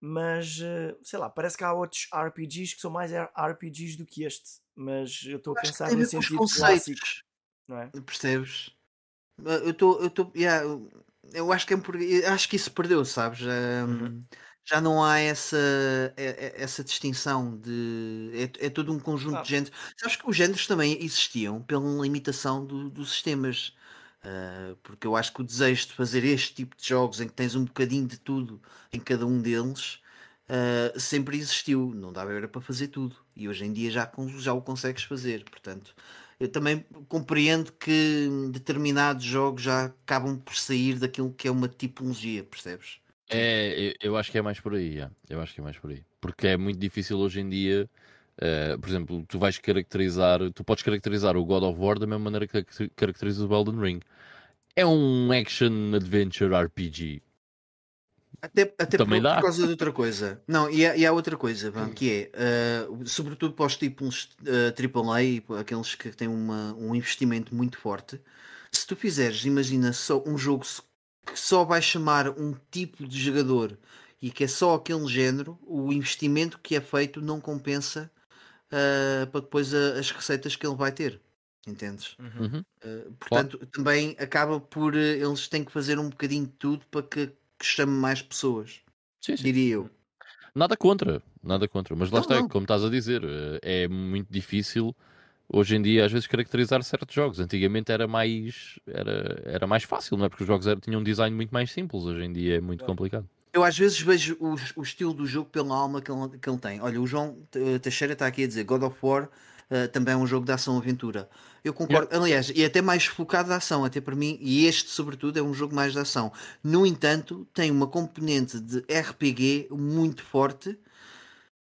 Mas eh, sei lá, parece que há outros RPGs que são mais RPGs do que este. Mas eu estou a pensar no sentido clássico. Não é? Percebes? Eu estou. Eu, tô, yeah, eu acho que é acho que isso perdeu, sabes? Um, uhum. Já não há essa, essa distinção de. É, é todo um conjunto ah. de géneros. Sabes que os géneros também existiam pela limitação do, dos sistemas. Uh, porque eu acho que o desejo de fazer este tipo de jogos em que tens um bocadinho de tudo em cada um deles uh, sempre existiu. Não dava era para fazer tudo. E hoje em dia já, já o consegues fazer. Portanto, eu também compreendo que determinados jogos já acabam por sair daquilo que é uma tipologia, percebes? É, eu acho que é mais por aí, eu acho que é mais por aí. Porque é muito difícil hoje em dia Uh, por exemplo, tu vais caracterizar, tu podes caracterizar o God of War da mesma maneira que caracterizas o Elden Ring. É um action adventure RPG. Até, até por, por causa de outra coisa. Não, e há, e há outra coisa, bom, que é, uh, sobretudo para os tipos uh, AAA, aqueles que têm uma, um investimento muito forte, se tu fizeres, imagina, só um jogo que só vai chamar um tipo de jogador e que é só aquele género, o investimento que é feito não compensa uh, para depois a, as receitas que ele vai ter. Entendes? Uhum. Uh, portanto, claro. também acaba por. eles têm que fazer um bocadinho de tudo para que que chame mais pessoas. Sim, sim. Diria eu. Nada contra, nada contra. Mas lá não, está, não. como estás a dizer, é muito difícil hoje em dia às vezes caracterizar certos jogos. Antigamente era mais, era, era mais fácil, não é? Porque os jogos era, tinham um design muito mais simples. Hoje em dia é muito complicado. Eu às vezes vejo o, o estilo do jogo pela alma que ele, que ele tem. Olha, o João Teixeira está aqui a dizer God of War uh, também é um jogo de ação-aventura. Eu concordo, yeah. aliás, e até mais focado na ação, até para mim, e este, sobretudo, é um jogo mais de ação. No entanto, tem uma componente de RPG muito forte.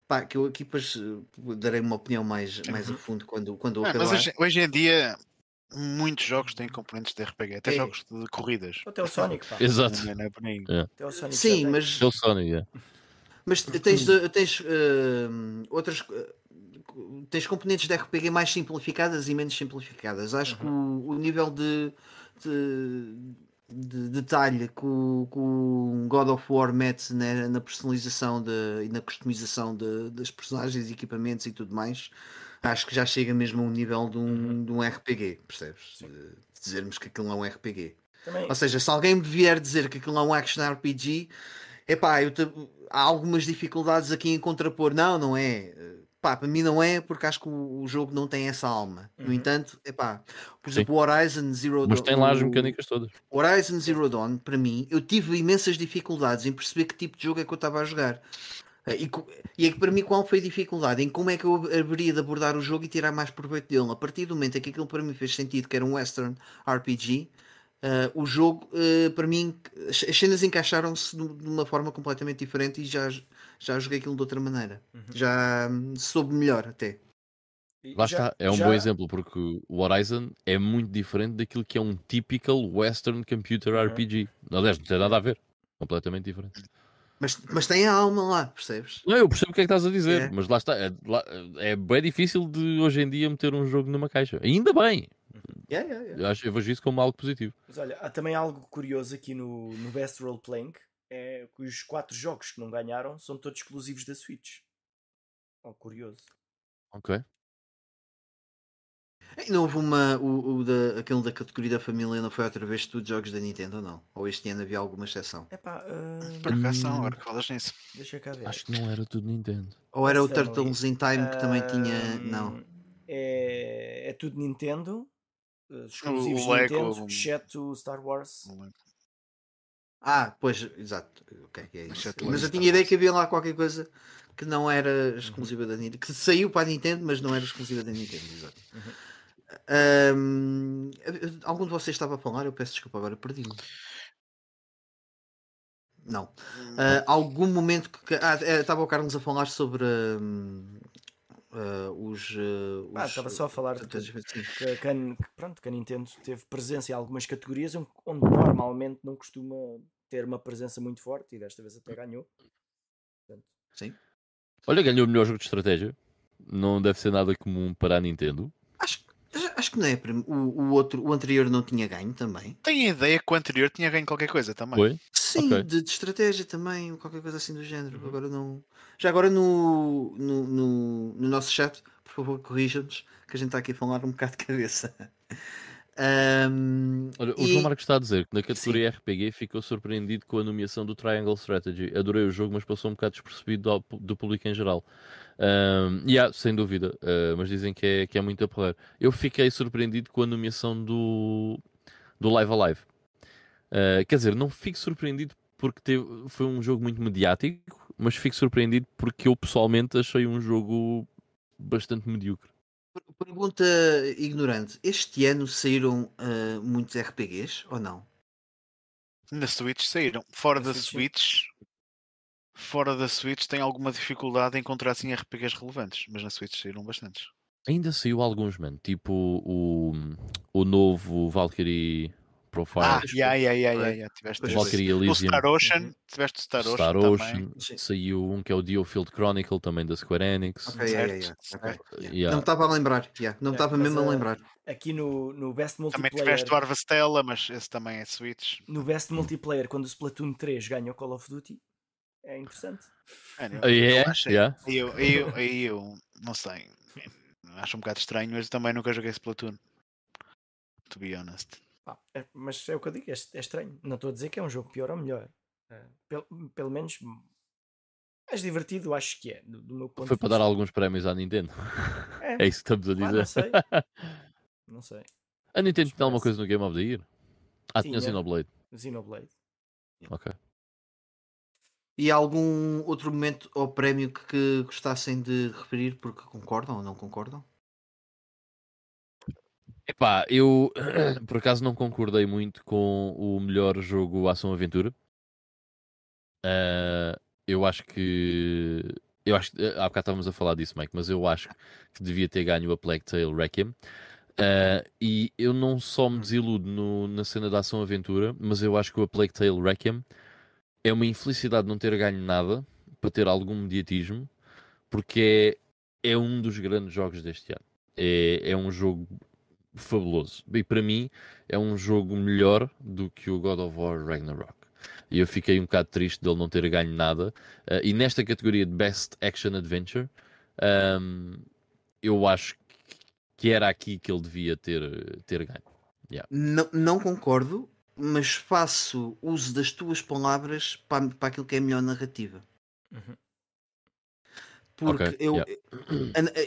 Pá, que eu aqui depois eh, darei uma opinião mais, mais a uhum. fundo quando, quando ah, acabar. Mas hoje, hoje, em dia muitos jogos têm componentes de RPG, até é. jogos de corridas. Até o Sonic, pá. Exato. Não é, não é Até o Sonic Sim, mas. Até o Sonic, é. Mas tens, tens uh, outras. Uh, tens componentes de RPG mais simplificadas e menos simplificadas. Acho uhum. que o, o nível de, de, de, detalhe que o, que o, God of War mete na, na personalização de, e na customização de, das personagens, equipamentos e tudo mais, acho que já chega mesmo a um nível de um, uhum. de um RPG, percebes? De dizermos que aquilo não é um RPG. Também. Ou seja, se alguém me vier dizer que aquilo não é um action RPG, epá, eu te, há algumas dificuldades aqui em contrapor. Não, não é Pá, para mim não é porque acho que o, o jogo não tem essa alma. Uhum. No entanto, é pá, por exemplo, o Horizon Zero Dawn. Mas tem lá as mecânicas todas. Horizon Zero Dawn, para mim, eu tive imensas dificuldades em perceber que tipo de jogo é que eu estava a jogar. Eh, e, e é que para mim qual foi a dificuldade? Em como é que eu haveria de abordar o jogo e tirar mais proveito dele? A partir do momento em que aquilo para mim fez sentido, que era um Western RPG, Uh, o jogo, uh, para mim, as cenas encaixaram-se de uma forma completamente diferente e já, já joguei aquilo de outra maneira. Uhum. Já hum, soube melhor até. Lá já, está, é um já... bom exemplo porque o Horizon é muito diferente daquilo que é um typical Western Computer uhum. RPG. Aliás, não tem nada a ver, completamente diferente. Mas, mas tem a alma lá, percebes? Não, eu percebo o que é que estás a dizer, é. mas lá está, é, é bem difícil de hoje em dia meter um jogo numa caixa. Ainda bem, Yeah, yeah, yeah. Eu, acho, eu vejo isso como algo positivo. Mas olha, há também algo curioso aqui no, no Best Role Playing: é que os quatro jogos que não ganharam são todos exclusivos da Switch. Oh, curioso. Ok. E não houve uma. O, o da, aquele da categoria da família não foi outra vez tudo jogos da Nintendo ou não? Ou este ano havia alguma exceção? É pá. Uh... Por acaso agora que falas nisso. Deixa cá ver. Acho que não era tudo Nintendo. Ou era o Turtles in Time que também tinha. Não. É, é tudo Nintendo exclusivos o Lego, Nintendo, exceto Star Wars. Ah, pois, exato. Okay, é isso. Mas eu tinha ideia que havia lá qualquer coisa que não era uhum. exclusiva uhum. da Nintendo, que saiu para a Nintendo, mas não era exclusiva da Nintendo, exato. Uhum. Um, algum de vocês estava a falar? Eu peço desculpa, agora perdi-me. Não. Uh, algum momento que. Ah, é, estava o Carlos a falar sobre. Um, uh, os, uh, ah, estava só a falar que, que, que, pronto, que a Nintendo teve presença em algumas categorias onde normalmente não costuma ter uma presença muito forte e desta vez até ganhou. Portanto, Sim. Olha, ganhou o melhor jogo de estratégia. Não deve ser nada comum para a Nintendo. Acho, que não é. O, o, outro, o anterior não tinha ganho também. Tenho a ideia que o anterior tinha ganho qualquer coisa também. Foi? Sim, okay. de, de, estratégia também, qualquer coisa assim do género. Uhum. Agora não. Já agora no, no, no, no nosso chat, por favor, corrija-nos, que a gente está aqui a falar um bocado de cabeça. *laughs* Um, Olha, o João Marcos está a dizer que na categoria Sim. RPG ficou surpreendido com a nomeação do Triangle Strategy. Adorei o jogo, mas passou um bocado despercebido do, do público em geral. Um, yeah, sem dúvida, uh, mas dizem que é, que é muito a porrer. Eu fiquei surpreendido com a nomeação do, do Live Alive. Uh, quer dizer, não fico surpreendido porque teve, foi um jogo muito mediático, mas fico surpreendido porque eu pessoalmente achei um jogo bastante medíocre. Pergunta ignorante: este ano saíram uh, muitos RPGs ou não? Na Switch saíram. Fora da Switch, fora da Switch tem alguma dificuldade em encontrar assim RPGs relevantes, mas na Switch saíram bastantes. Ainda saiu alguns, mano. Tipo o, o novo Valkyrie Profile. Ah, yeah, yeah, yeah, yeah, yeah. Tiveste Valkyrie Elysium. O Star Ocean, tiveste Star Ocean. Star Ocean. Saiu um que é o Diofield Chronicle, também da Square Enix. Okay, yeah, yeah, okay. yeah. Não estava a lembrar, yeah. não estava mesmo a lembrar. Aqui no, no Best Multiplayer. Também tiveste o Harvestella, mas esse também é Switch. No Best Multiplayer, quando o Splatoon 3 ganha o Call of Duty, é interessante. É, eu, yeah, eu, yeah. eu, eu, eu, não sei, acho um bocado estranho, mas também nunca joguei Splatoon. To be honest. Ah, é, mas é o que eu digo, é, é, estranho. Não estou a dizer que é um jogo pior ou melhor. É, pelo, pelo menos mais divertido, acho que é. Do, do meu ponto Foi para dar alguns prémios à Nintendo. É, *laughs* é isso que estamos a dizer. Ah, não sei. *laughs* não sei. A Nintendo tem alguma coisa no Game of the Year? Ah, tinha, tinha Xenoblade. Xenoblade. Ok. E algum outro momento ou prémio que, que gostassem de referir porque concordam ou não concordam? Epá, eu *clears throat* por acaso não concordei muito com o melhor jogo ação-aventura. Uh, eu acho que. Eu acho que. Há bocado estávamos a falar disso, Mike, mas eu acho que devia ter ganho a Plague Tale Requiem. Uh, e eu não só me desiludo no, na cena da ação-aventura, mas eu acho que o Plague Tale Requiem é uma infelicidade não ter ganho nada para ter algum mediatismo, porque é, é um dos grandes jogos deste ano. É, é um jogo fabuloso. E para mim é um jogo melhor do que o God of War Ragnarok. E eu fiquei um bocado triste dele não ter ganho nada. Uh, e nesta categoria de Best Action Adventure, um, eu acho que era aqui que ele devia ter, ter ganho. Yeah. Não, não concordo, mas faço uso das tuas palavras para, para aquilo que é a melhor narrativa. Uhum. Porque okay, eu, yeah.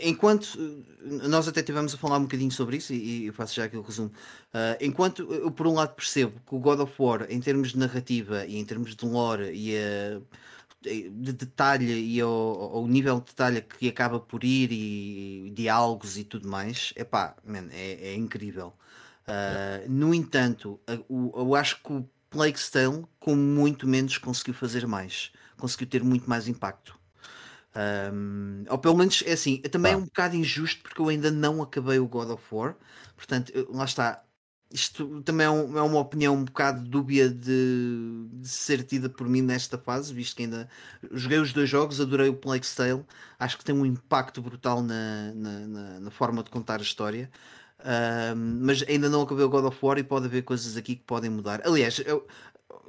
enquanto nós até tivemos a falar um bocadinho sobre isso, e, e faço já aqui o resumo. Uh, enquanto eu, por um lado, percebo que o God of War, em termos de narrativa e em termos de lore e uh, de detalhe e ao, nível de detalhe que acaba por ir e, diálogos e tudo mais, epá, man, é, é incrível. Uh, no entanto, eu acho que o Plague Tale, com muito menos, conseguiu fazer mais, conseguiu ter muito mais impacto. Um, ou pelo menos é assim, também é um bocado injusto porque eu ainda não acabei o God of War, portanto, lá está. Isto também é, um, é uma opinião um bocado dúbia de, de, ser tida por mim nesta fase, visto que ainda joguei os dois jogos, adorei o Plague Tale, acho que tem um impacto brutal na, na, na, na forma de contar a história mas ainda não acabei o God of War e pode haver coisas aqui que podem mudar. Aliás, eu,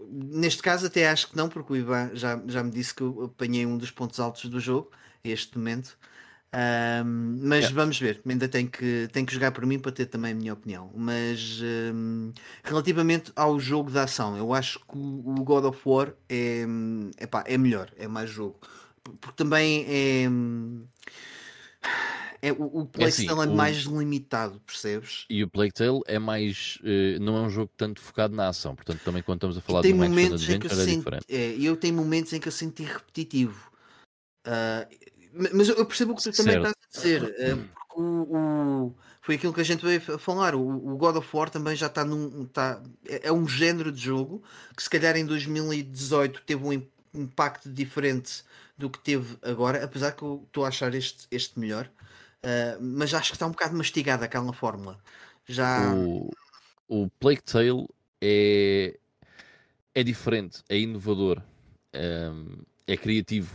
neste caso até acho que não, porque o Ivan já, já me disse que eu apanhei um dos pontos altos do jogo, este momento. Um, mas yeah. vamos ver, ainda tenho que, tenho que jogar por mim para ter também a minha opinião. Mas um, relativamente ao jogo da ação, eu acho que o God of War é, epá, é melhor, é mais jogo, porque também é é, o, o Plague é assim, Tale é o... mais limitado, percebes? E o Plague Tale é mais. Uh, não é um jogo tanto focado na ação, portanto, também quando estamos a falar de um momentos em que eu é senti, diferente. É, eu tenho momentos em que eu senti repetitivo. Uh, mas eu percebo o que tu também estás a dizer. Uh, porque o, o, foi aquilo que a gente veio falar. O, o God of War também já está num. Está, é, é um género de jogo que, se calhar, em 2018 teve um impacto diferente do que teve agora, apesar que eu estou a achar este, este melhor. Uh, mas acho que está um bocado mastigada aquela fórmula. Já... O, o Plague Tale é, é diferente, é inovador, é, é criativo.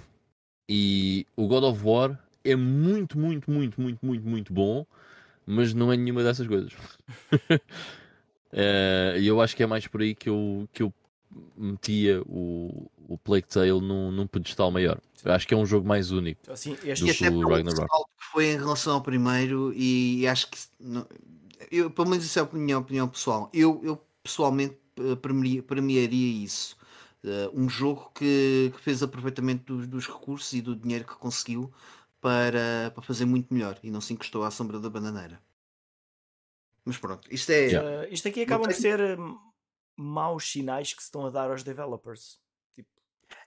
E o God of War é muito, muito, muito, muito, muito, muito bom, mas não é nenhuma dessas coisas. *laughs* Eh, e eu acho que é mais por aí que eu, que eu metia o, o Plague Tale num, num pedestal maior. Eu acho que é um jogo mais único assim, este do que o Ragnarok. que foi em relação ao primeiro e acho que eu, pelo menos isso é a minha opinião pessoal. Eu, eu pessoalmente eh, premiaria isso. Uh, um jogo que, que fez aproveitamento dos, dos, recursos e do dinheiro que conseguiu para, para fazer muito melhor e não se encostou à sombra da bananeira. Mas pronto, isto é. Yeah. Uh, isto aqui acaba de ser maus sinais que se estão a dar aos developers.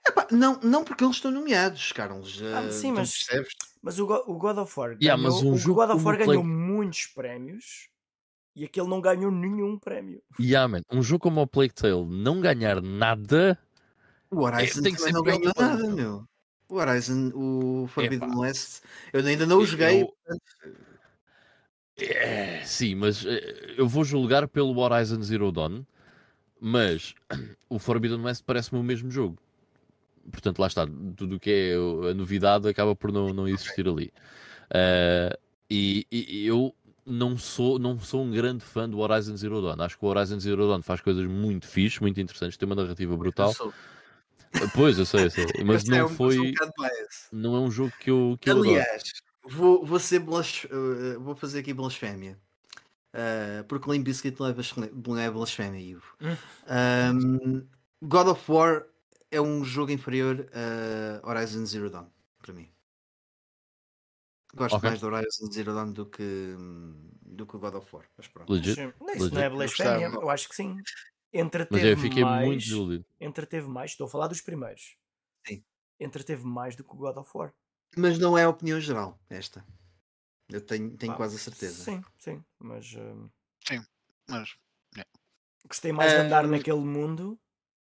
Epá, não, não porque eles estão nomeados, Carlos. Ah, uh, sim, mas, mas o, o, God of War ganhou, yeah, um o God of War ganhou muitos prémios e aquele não ganhou nenhum prémio. Yeah, man. Um jogo como o Plague Tale não ganhar nada O Horizon é, também não ganhou nada, meu. O Horizon, o Forbidden Epa. West, eu ainda não o joguei. Eu... É, sim, mas eh, eu vou julgar pelo Horizon Zero Dawn, mas *clears throat* o Forbidden West parece-me o mesmo jogo. Portanto, lá está, tudo o que é a novidade acaba por não, não existir ali. Uh, e, e, eu não sou, não sou um grande fã do Horizon Zero Dawn. Acho que o Horizon Zero Dawn faz coisas muito fixe, muito interessantes, tem uma narrativa brutal. *laughs* Pois, eu sei, eu sei. *laughs* Mas não é um, foi. Um não é um jogo que eu. Que Aliás, eu vou, vou, ser blas, uh, vou fazer aqui blasfémia. Uh, porque Limp Bizkit não é blasfémia, Ivo. Um, God of War é um jogo inferior a Horizon Zero Dawn, para mim. Gosto okay. mais do Horizon Zero Dawn do que, do que o God of War. Mas pronto. Legit. Não, isso Legit. não é blasfémia, eu acho que sim. Entreteve Mas eu fiquei mais, muito desiludido. Entreteve mais, estou a falar dos primeiros. Sim. Entreteve mais do que o God of War. Mas não é a opinião geral, esta. Eu tenho, tenho ah, quase a certeza. Sim, sim, mas. Uh... Sim, mas. Yeah. Gostei mais de andar naquele mundo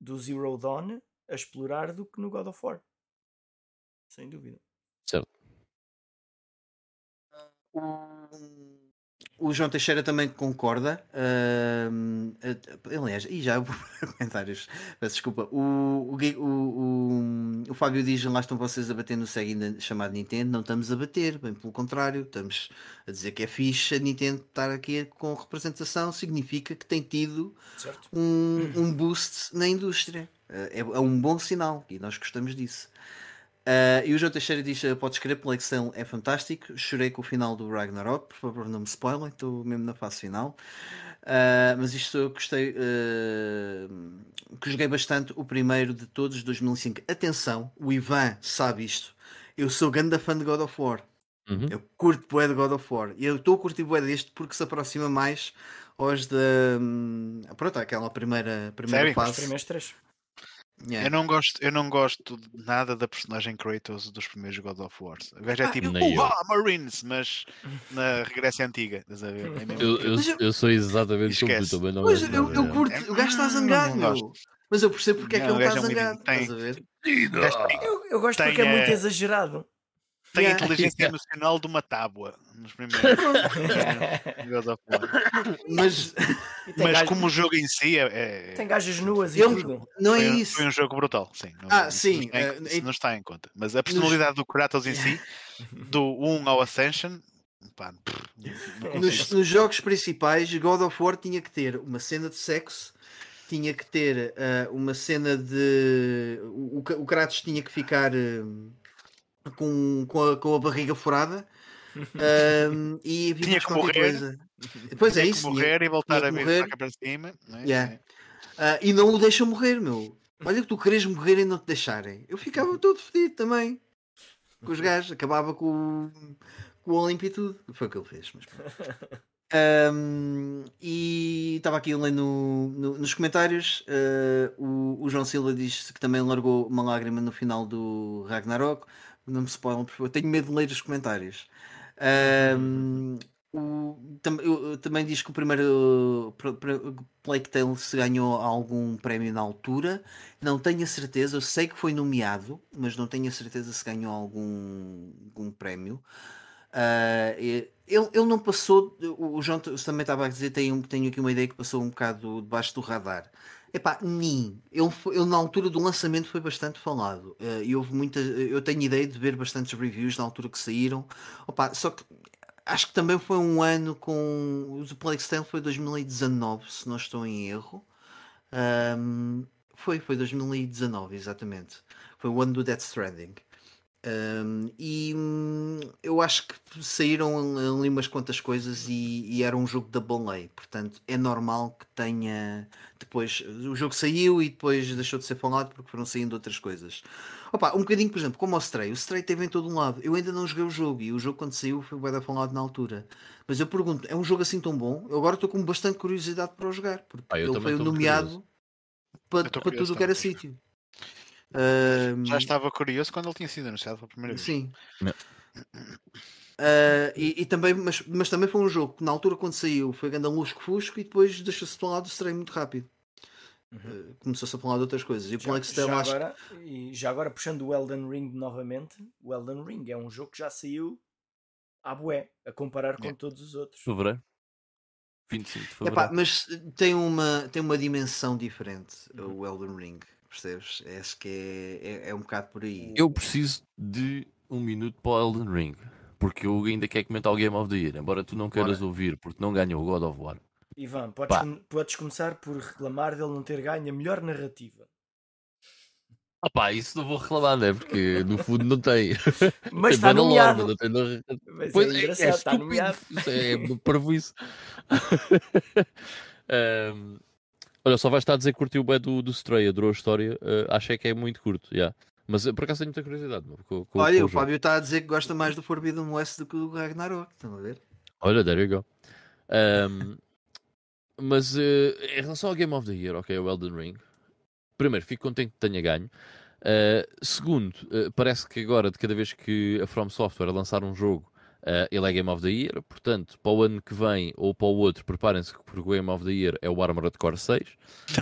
do Zero Dawn a explorar do que no God of War. Sem dúvida. Certo. O João Teixeira também concorda. Uh, aliás, e já *laughs* comentários, peço desculpa. O, o, o, o, Fábio diz: lá estão vocês a bater no segue chamado Nintendo. Não estamos a bater, bem pelo contrário, estamos a dizer que é fixe a Nintendo estar aqui com representação, significa que tem tido um, um boost na indústria. É, é um bom sinal e nós gostamos disso. Uh, e o João Teixeira diz: uh, Pode escrever, pelo Excel é fantástico. Chorei com o final do Ragnarok, por favor, não me spoilem, estou mesmo na fase final. Uh, mas isto eu gostei, uh, que joguei bastante o primeiro de todos, 2005. Atenção, o Ivan sabe isto. Eu sou grande fã de God of War. Uhum. Eu curto bué de God of War. E eu estou a curtir bué deste porque se aproxima mais aos da. Um, pronto, aquela primeira, primeira Sério? fase. Os primeiros três. Yeah. Eu, não gosto, eu não gosto de nada da personagem Kratos dos primeiros God of War. O gajo é ah, tipo, Marines, mas na regressa antiga. É eu, eu, eu, sou exatamente como tu também. Não mas eu, eu curto, o gajo está zangado. Mas eu percebo porque não, é que ele está é zangado. Tem, eu, eu gosto tem, porque é muito exagerado. Tem yeah. a inteligência emocional de uma tábua nos primeiros God of War. Mas, mas como o jogo em si é. é... Tem gajas nuas e eu, tudo. Não é foi, isso. Foi um jogo brutal, sim. Não, ah, sim. Não, uh, não está em conta. Mas a personalidade nos... do Kratos em si, *laughs* do 1 ao Ascension, pá, nos, nos, jogos principais, God of War tinha que ter uma cena de sexo, tinha que ter uh, uma cena de. O, o Kratos tinha que ficar. Uh, com, com, a, com a barriga furada. um, e *laughs* havia tinha que morrer. Coisa. Depois tinha é isso. morrer tinha, e voltar a ver para cima. É? Yeah. Uh, e não o deixam morrer, meu. Olha que tu queres morrer e não te deixarem. Eu ficava *laughs* todo fedido também. Com os gajos. Acabava com, com o Olimpo e tudo. Foi o que ele fez. Mas... Um, e estava aqui lendo no, no, nos comentários. Uh, o, o, João Silva diz que também largou uma lágrima no final do Ragnarok. Não me spoilam, favor. Tenho medo de ler os comentários. Um, o, tam, eu, também diz que o primeiro Plague Tale se ganhou algum prémio na altura. Não tenho a certeza, eu sei que foi nomeado, mas não tenho a certeza se ganhou algum, algum prémio. Uh, ele, ele não passou, o João também estava a dizer, tenho, tenho aqui uma ideia que passou um bocado debaixo do radar. Epá, nem. Ele, ele na altura do lançamento foi bastante falado. Uh, e houve muita. Eu tenho ideia de ver bastantes reviews na altura que saíram. Opa, só que acho que também foi um ano com. O Plague foi 2019, se não estou em erro. Um, foi, foi 2019, exatamente. Foi o ano do Death Stranding. Um, e hum, eu acho que saíram ali umas quantas coisas e, e, era um jogo da lei, portanto é normal que tenha depois o jogo saiu e depois deixou de ser falado porque foram saindo outras coisas. Opa, um bocadinho, por exemplo, como o Stray, o Stray teve em todo um lado. Eu ainda não joguei o jogo e o jogo quando saiu foi bem falado na altura. Mas eu pergunto, é um jogo assim tão bom? Eu agora estou com bastante curiosidade para o jogar, porque ah, ele foi nomeado para, para tudo o que era sítio. Uh, Já estava curioso quando ele tinha sido anunciado pela primeira vez. Sim. Uh, e, e, também, mas, mas também foi um jogo que na altura quando saiu foi grande lusco fusco e depois deixou-se de lado o estreio muito rápido. uhum. uh, começou-se a falar de outras coisas. E, já, já, acho... agora, e já agora, puxando o Elden Ring novamente, o Elden Ring é um jogo que já saiu à bué, a comparar com todos os outros. Fevereiro. 25 de fevereiro. Epá, mas tem uma, tem uma dimensão diferente uhum. o Elden Ring, percebes? Acho que é, é, é um bocado por aí. Eu preciso de um minuto para o Elden Ring, porque eu ainda quero comentar o Game of the Year, embora tu não queiras Bora. ouvir, porque não ganhou o God of War. Ivan, podes, com, podes começar por reclamar dele não ter ganho a melhor narrativa. Ah pá, isso não vou reclamar, né? Porque no fundo não tem. *laughs* Mas está nomeado. Não tem Mas pois é, é, é está nomeado. É parvo isso. *laughs* um, olha, só vais estar a dizer que curtiu o bem do, do Stray, adorou a história. Uh, achei que é muito curto, já. Yeah. Mas por acaso tenho muita curiosidade. Com, com, olha, com o, o Fábio está a dizer que gosta mais do Forbidden West do que do Ragnarok. Estão a ver? Olha, there you go. Um, *laughs* mas uh, em relação ao Game of the Year, ok, o Elden Ring, primeiro, fico contente que tenha ganho. Uh, segundo, uh, parece que agora, de cada vez que a From Software lançar um jogo, uh, ele é Game of the Year. Portanto, para o ano que vem ou para o outro, preparem-se que o Game of the Year é o Armored Core 6. *laughs*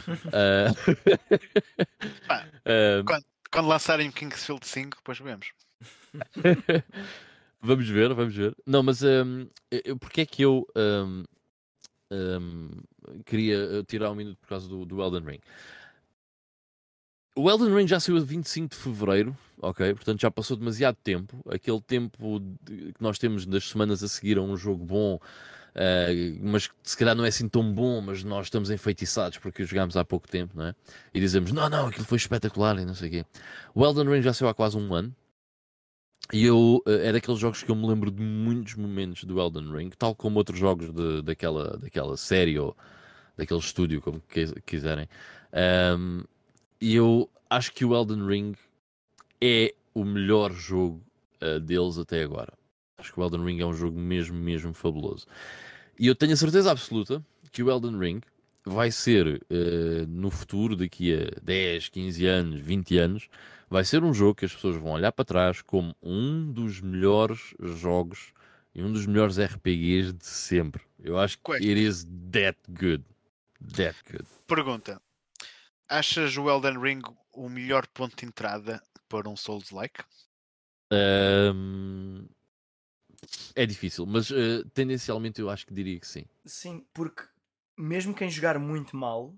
*laughs* quando, quando lançarem o Kingsfield 5, depois vemos. *laughs* vamos ver, vamos ver. Não, mas um, eu, porque é que eu um, um, queria tirar um minuto por causa do, do Elden Ring? O Elden Ring já saiu a 25 de Fevereiro, ok? Portanto já passou demasiado tempo. Aquele tempo que nós temos das semanas a seguir a um jogo bom, uh, mas que se calhar não é assim tão bom, mas nós estamos enfeitiçados porque o jogámos há pouco tempo, não é? E dizemos, não, não, aquilo foi espetacular e não sei o quê. O Elden Ring já saiu há quase um ano. E eu, uh, é daqueles jogos que eu me lembro de muitos momentos do Elden Ring, tal como outros jogos de, daquela, daquela série ou daquele estúdio, como quiserem. Um, e eu acho que o Elden Ring é o melhor jogo uh, deles até agora. Acho que o Elden Ring é um jogo mesmo, mesmo fabuloso. E eu tenho a certeza absoluta que o Elden Ring vai ser uh, no futuro, daqui a 10, 15 anos, 20 anos, vai ser um jogo que as pessoas vão olhar para trás como um dos melhores jogos e um dos melhores RPGs de sempre. Eu acho que it is that good. That good. Pergunta: Achas o Elden Ring o melhor ponto de entrada para um Souls-like? Um, é difícil, mas uh, tendencialmente eu acho que diria que sim. Sim, porque mesmo quem jogar muito mal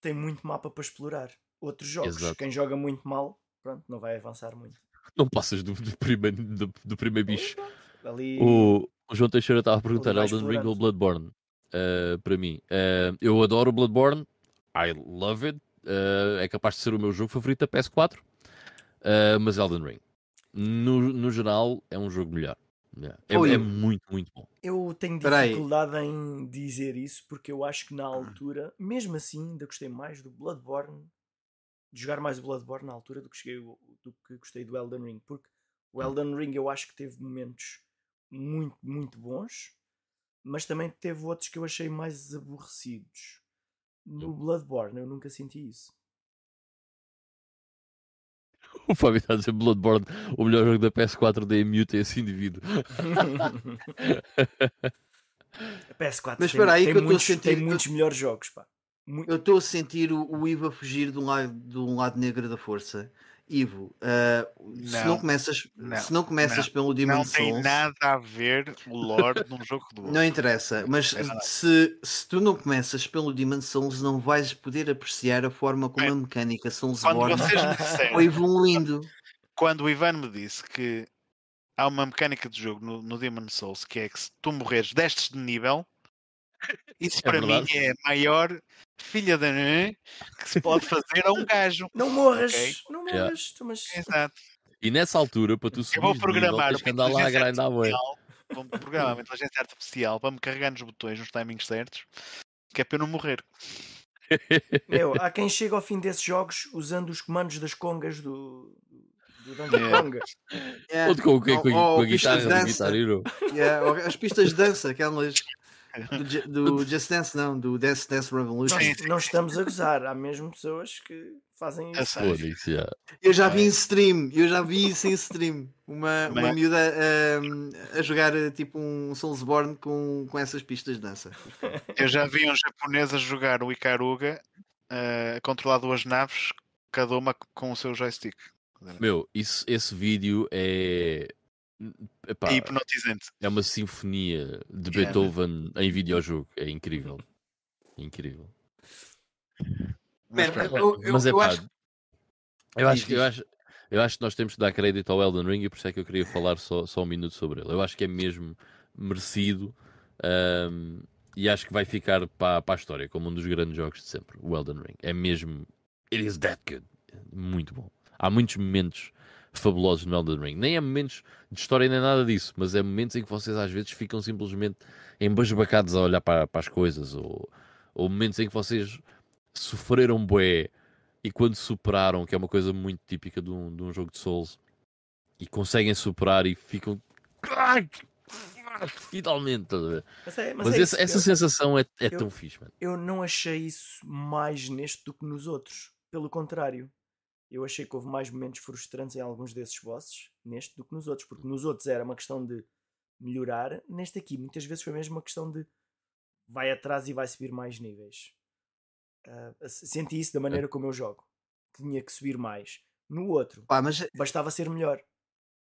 tem muito mapa para explorar. Outros jogos, Exato. quem joga muito mal, pronto, não vai avançar muito. Não passas do, do primeiro, do, do primeiro bicho. Ali... O, o, João Teixeira estava a perguntar Elden Ring ou Bloodborne. Uh, para mim, uh, eu adoro o Bloodborne, I love it, uh, é capaz de ser o meu jogo favorito da PS4, uh, eh, mas Elden Ring, no, no geral, é um jogo melhor. Yeah. É, é, muito, muito bom. Eu tenho dificuldade em dizer isso porque eu acho que na altura, mesmo assim, ainda gostei mais do Bloodborne, de jogar mais o Bloodborne na altura do que, cheguei, do que gostei do Elden Ring. Porque o. Elden Ring eu acho que teve momentos muito, muito bons, mas também teve outros que eu achei mais aborrecidos. No Bloodborne eu nunca senti isso. *laughs* O Fábio está a dizer Bloodborne, o melhor jogo da PS4 da Emute é esse indivíduo. *laughs* a PS4 Mas espera aí tem, que eu muitos, sentir... tem muitos melhores jogos. Pá. Muito... Eu estou a sentir o, o Ivo a fugir de um, lado, de um lado negro da força. Ivo, uh, não, se não começas, não, se não começas não, pelo Demon Souls. Não tem nada a ver o lore de um jogo do outro. Não interessa, mas é se, se tu não começas pelo Demon Souls, não vais poder apreciar a forma como é. a mecânica Soulsborne *laughs* foi evoluindo. Quando o Ivan me disse que há uma mecânica de jogo no, no Demon Souls que é que se tu morreres destes de nível, isso é para verdade. mim é a maior filha da que se pode fazer a um gajo. Não morras, okay? não morras. Yeah. Mas... Exato. E nessa altura, para tu subir, eu vou programar nível, andar lá a grindar Vou programar uma inteligência artificial para me carregar nos botões nos timings certos, que é para eu não morrer. Meu, há quem chega ao fim desses jogos usando os comandos das congas do, do Donkey yeah. Kong. Yeah. Ou com, com, com, com a guitarra, da guitarra yeah, as pistas de dança, aquelas *laughs* do, do Just Dance, não, do Dance Dance Revolution. Nós não estamos a gozar, há mesmo pessoas que fazem isso. Yeah. Eu já vi em stream, eu já vi isso em stream. Uma, uma miúda um, a jogar tipo um Soulsborne com, com essas pistas de dança. *laughs* Eu já vi um japonês a jogar o Ikaruga uh, a controlar duas naves, cada uma com o seu joystick. Meu, isso, esse vídeo é. Epá, é hipnotizante. É uma sinfonia de yeah. Beethoven em videojogo. É incrível. Incrível. Mas, eu, eu, mas é eu pá, acho... Eu acho, eu, acho, eu acho que nós temos que dar crédito ao Elden Ring e por isso é que eu queria falar só, só um minuto sobre ele. Eu acho que é mesmo merecido um, e acho que vai ficar para, para a história como um dos grandes jogos de sempre. O Elden Ring é mesmo. It is that good. Muito bom. Há muitos momentos fabulosos no Elden Ring. Nem é momentos de história nem nada disso, mas é momentos em que vocês às vezes ficam simplesmente embasbacados a olhar para, para as coisas ou, ou momentos em que vocês sofreram bué e quando superaram, que é uma coisa muito típica de um, de um jogo de Souls, e conseguem superar e ficam. Finalmente, mas, é, mas, mas é essa, essa eu, sensação é, é eu, tão fixe, mano. Eu não achei isso mais neste do que nos outros. Pelo contrário, eu achei que houve mais momentos frustrantes em alguns desses bosses neste do que nos outros, porque nos outros era uma questão de melhorar, neste aqui muitas vezes foi mesmo uma questão de vai atrás e vai subir mais níveis. Uh, senti isso da maneira como eu jogo. Tinha que subir mais. No outro, ah, mas... É bastava ser melhor.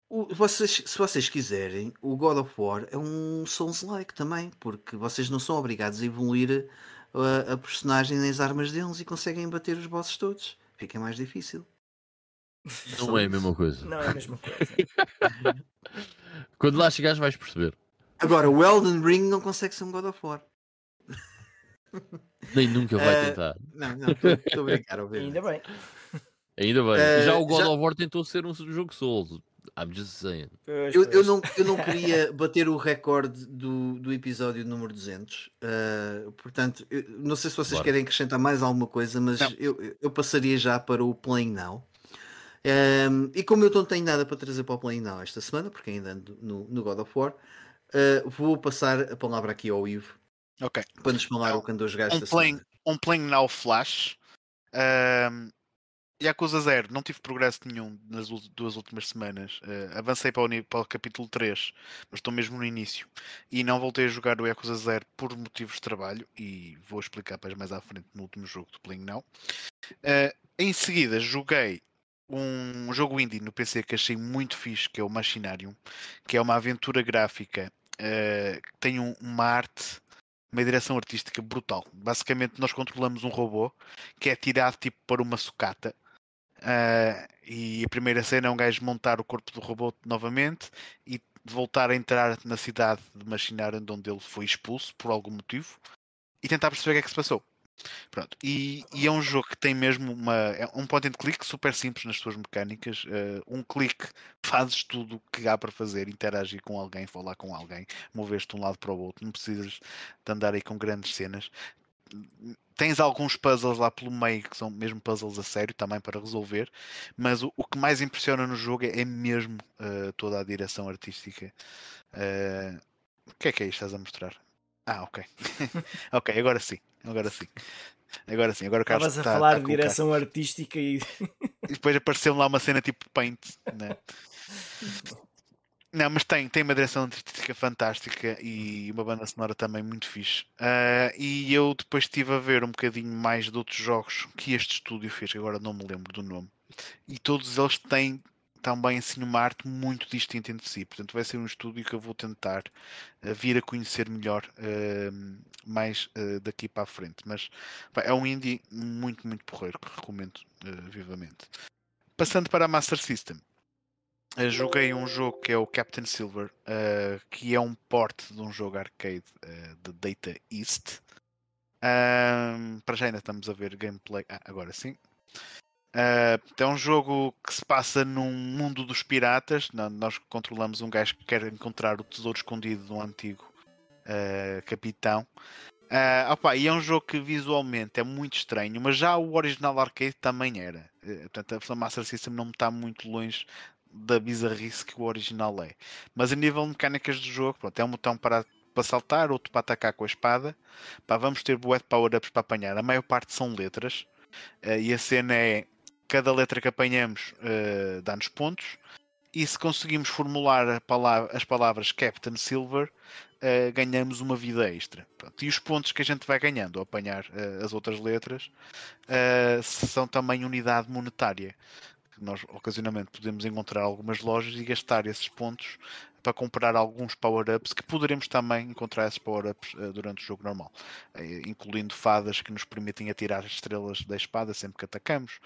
O, vocês, se vocês quiserem, o God of War é um Souls-like também, porque vocês não são obrigados a evoluir a, a personagem nem as armas deles e conseguem bater os bosses todos. Fica mais difícil. Não é a mesma coisa. Não é a mesma coisa. *laughs* Quando lá chegares vais perceber. Agora, o Elden Ring não consegue ser um God of War. *laughs* Nem nunca vai uh, tentar. Não, não, estou a brincar, Ainda bem. Ainda bem. Uh, já o God já... of War tentou ser um jogo Souls. I'm just saying. Eu, eu, não, eu não *laughs* queria bater o recorde do, do episódio número 200. Uh, eh, portanto, eu, não sei se vocês Bora. querem acrescentar mais alguma coisa, mas eu, eu passaria já para o Playing Now. Um, ehm, e como eu não tenho nada para trazer para o Playing Now esta semana, porque ainda ando no, no God of War, uh, vou passar a palavra aqui ao Ivo Ok. Para nos falar então, o que andou a jogar um playing, um playing Now Flash. Um, Yakuza 0, não tive progresso nenhum nas duas últimas semanas. Uh, avancei para o, para o, capítulo 3, mas estou mesmo no início. E não voltei a jogar o Yakuza 0 por motivos de trabalho. E vou explicar depois mais à frente no último jogo do Playing Now. Uh, em seguida, joguei um jogo indie no PC que achei muito fixe, que é o Machinarium, que é uma aventura gráfica uh, que tem um, uma arte uma direção artística brutal. Basicamente, nós controlamos um robô que é tirado tipo para uma sucata. Uh, e a primeira cena é um gajo montar o corpo do robô novamente e voltar a entrar na cidade de Machinário onde ele foi expulso por algum motivo e tentar perceber o que é que se passou. Pronto. E, e, é um jogo que tem mesmo uma, é um point and click super simples nas suas mecânicas. Uh, um clique *laughs* fazes tudo o que há para fazer, interagir com alguém, falar com alguém, mover-te de um lado para o outro. Não precisas de andar aí com grandes cenas. Tens alguns puzzles lá pelo meio que são mesmo puzzles a sério também para resolver, mas o, o que mais impressiona no jogo é, é mesmo uh, toda a direção artística. Uh, o que é que é isto estás a mostrar? Ah, ok. *laughs* ok, agora sim. Agora sim. Agora sim, agora o Carlos Estavas a tá, falar tá de direção artística e... e depois apareceu lá uma cena tipo Paint, né? *laughs* Não, mas tem, tem uma direção artística fantástica e uma banda sonora também muito fixe. Uh, e eu depois estive a ver um bocadinho mais de outros jogos que este estúdio fez, agora não me lembro do nome. E todos eles têm também assim uma arte muito distinta entre si. Portanto, vai ser um estúdio que eu vou tentar uh, vir a conhecer melhor uh, mais uh, daqui para a frente. Mas pá, é um indie muito, muito porreiro que recomendo vivamente. Passando para a Master System. Joguei um jogo que é o Captain Silver, que é um port de um jogo arcade de Data East. para já ainda estamos a ver gameplay. Ah, agora sim. Uh, é um jogo que se passa num mundo dos piratas. Nós controlamos um gajo que quer encontrar o tesouro escondido de um antigo uh, capitão. Uh, opa, e é um jogo que visualmente é muito estranho, mas já o original arcade também era. Uh, portanto, a Master System não está muito longe da bizarrice que o original é. Mas a nível de mecânicas do jogo, pronto, é um botão para, para saltar, outro para atacar com a espada. Pá, vamos ter bué de power-ups para apanhar. A maior parte são letras. Uh, e a cena é cada letra que apanhamos uh, dá-nos pontos e se conseguimos formular palavra, as palavras Captain Silver, uh, ganhamos uma vida extra. Pronto. E os pontos que a gente vai ganhando ao apanhar as outras letras são também unidade monetária. Nós ocasionalmente podemos encontrar algumas lojas e gastar esses pontos para comprar alguns power-ups que poderemos também encontrar esses power-ups durante o jogo normal, incluindo fadas que nos permitem atirar as estrelas da espada sempre que atacamos,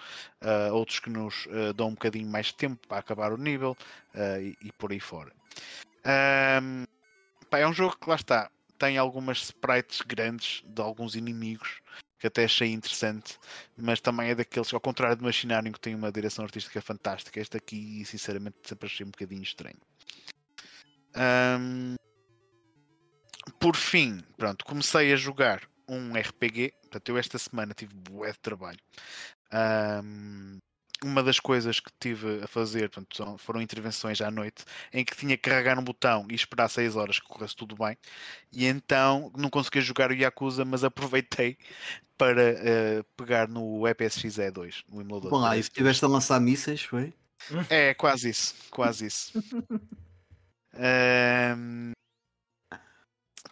outros que nos dão um bocadinho mais tempo para acabar o nível e, e por aí fora. Um, Pá, é um jogo que lá está, tem algumas sprites grandes de alguns inimigos que até achei interessante, mas também é daqueles, ao contrário do Machinário, que tem uma direção artística fantástica. Este aqui, sinceramente, sempre achei um bocadinho estranho. Um, por fim, pronto, comecei a jogar um RPG. Portanto, eu esta semana tive bué de trabalho. Um, uma das coisas que tive a fazer portanto, foram intervenções à noite em que tinha que carregar um botão e esperar 6 horas que corresse tudo bem e então não conseguia jogar o Yakuza mas aproveitei para uh, pegar no EPSX E2 no emulador. Bom, lá, e estiveste a lançar mísseis, foi? É, quase isso, quase isso. *laughs* um,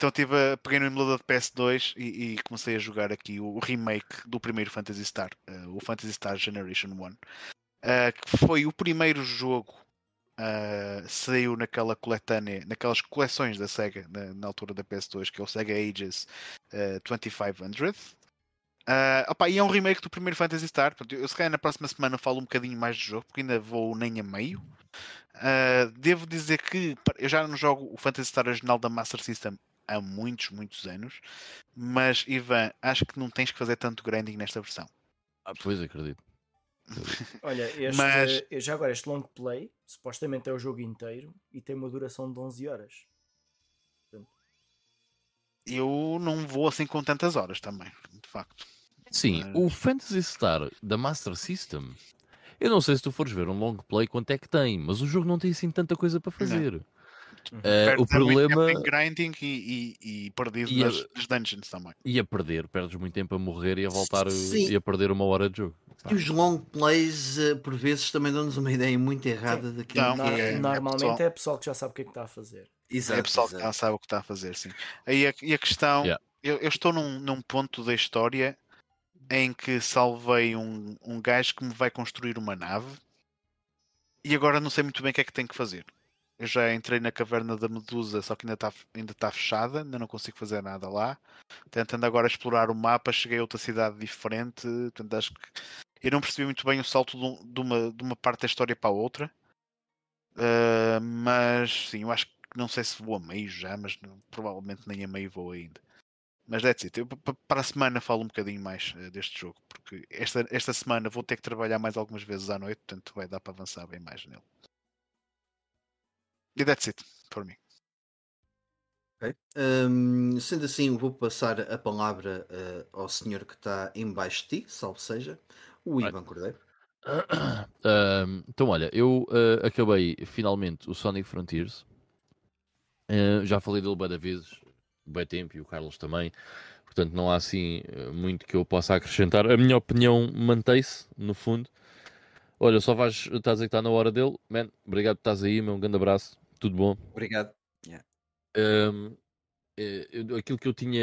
Então tive a, peguei no emulador de PS2 e, e, comecei a jogar aqui o remake do primeiro Phantasy Star, uh, o Phantasy Star Generation 1, uh, eh, que foi o primeiro jogo uh, saiu naquela coletânea, naquelas coleções da Sega na, na altura da PS2, que é o Sega Ages uh, 2500. Uh, opa, e é um remake do primeiro Phantasy Star. Portanto, eu se calhar na próxima semana falo um bocadinho mais do jogo, porque ainda vou nem a meio. Uh, devo dizer que eu já não jogo o Phantasy Star original da Master System há muitos, muitos anos. Mas, Ivan, acho que não tens que fazer tanto grinding nesta versão. Ah, pois acredito. *laughs* Olha, este, Mas... já agora este long play supostamente é o jogo inteiro e tem uma duração de 11 horas. Eu não vou assim com tantas horas também, de facto. Sim, Mas... o Fantasy Star da Master System, eu não sei se tu fores ver um long play quanto é que tem, mas o jogo não tem assim tanta coisa para fazer. Não. Uh, o problema. Em grinding e, e, e perdido e nas, nas, dungeons também. E a perder, perdes muito tempo a morrer e a voltar Sim. e a perder uma hora de jogo. E os long plays, uh, por vezes, também dão-nos uma ideia muito errada sim. daquilo não, que é. Normalmente é pessoal, é pessoal que já sabe o que é que está a fazer. Exato, é pessoal exato. que já sabe o que está a fazer, sim. Aí a, e a questão, yeah. eu, eu, estou num, num ponto da história em que salvei um, um gajo que me vai construir uma nave e agora não sei muito bem o que é que tenho que fazer. Eu já entrei na caverna da Medusa, só que ainda está ainda tá fechada, ainda não consigo fazer nada lá. Tentando agora explorar o mapa, cheguei a outra cidade diferente. Portanto, acho que eu não percebi muito bem o salto de uma, de uma parte da história para a outra. Uh, mas sim, eu acho que não sei se vou a meio já, mas não, provavelmente nem a meio vou ainda. Mas that's it. Eu, para a semana falo um bocadinho mais uh, deste jogo, porque esta, esta semana vou ter que trabalhar mais algumas vezes à noite, portanto vai dar para avançar bem mais nele. E that's it for me. Okay. Um, sendo assim, vou passar a palavra uh, ao senhor que está embaixo de ti, salvo seja, o Ivan Cordeiro. *coughs* Uh, então, olha, eu uh, acabei finalmente o Sonic Frontiers. Uh, já falei dele várias vezes, bem tempo, e o Carlos também. Portanto, não há assim muito que eu possa acrescentar. A minha opinião mantém-se, no fundo. Olha, só vais, estás a dizer que está na hora dele. Man, obrigado por estás aí, meu. Um grande abraço. Tudo bom? Obrigado. Yeah. Um, é, aquilo que eu tinha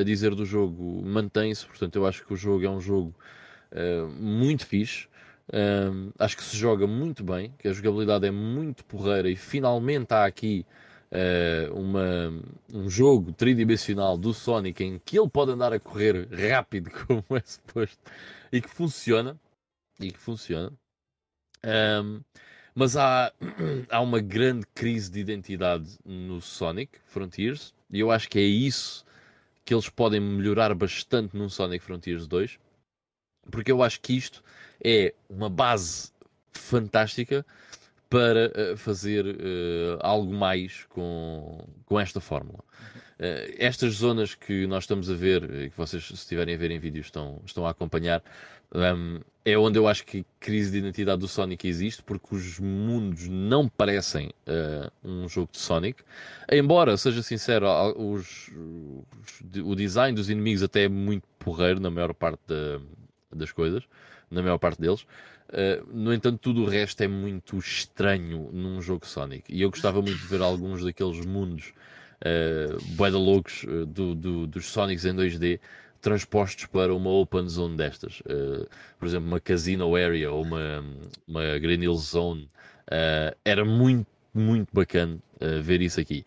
a dizer do jogo mantém-se, portanto, eu acho que o jogo é um jogo uh, muito fixe. Um, acho que se joga muito bem, que a jogabilidade é muito porreira e finalmente há aqui uh, uma, um jogo tridimensional do Sonic em que ele pode andar a correr rápido *laughs* como é suposto e que funciona e que funciona. Um, mas há, *clears throat* há uma grande crise de identidade no Sonic Frontiers e eu acho que é isso que eles podem melhorar bastante no Sonic Frontiers 2, porque eu acho que isto é uma base fantástica para uh, fazer uh, algo mais com, com esta fórmula. Uh, estas zonas que nós estamos a ver, que vocês, se estiverem a ver em vídeo, estão, estão a acompanhar, um, é onde eu acho que a crise de identidade do Sonic existe, porque os mundos não parecem uh, um jogo de Sonic. Embora, seja sincero, os, os, o design dos inimigos até é muito porreiro na maior parte da, das coisas, na maior parte deles. Uh, no entanto, tudo o resto é muito estranho num jogo Sonic. E eu gostava muito de ver alguns daqueles mundos uh, loucos uh, do, do, dos Sonics em 2D transpostos para uma open zone destas. Uh, por exemplo, uma casino area ou uma, uma Green Hill Zone. Uh, era muito, muito bacana uh, ver isso aqui.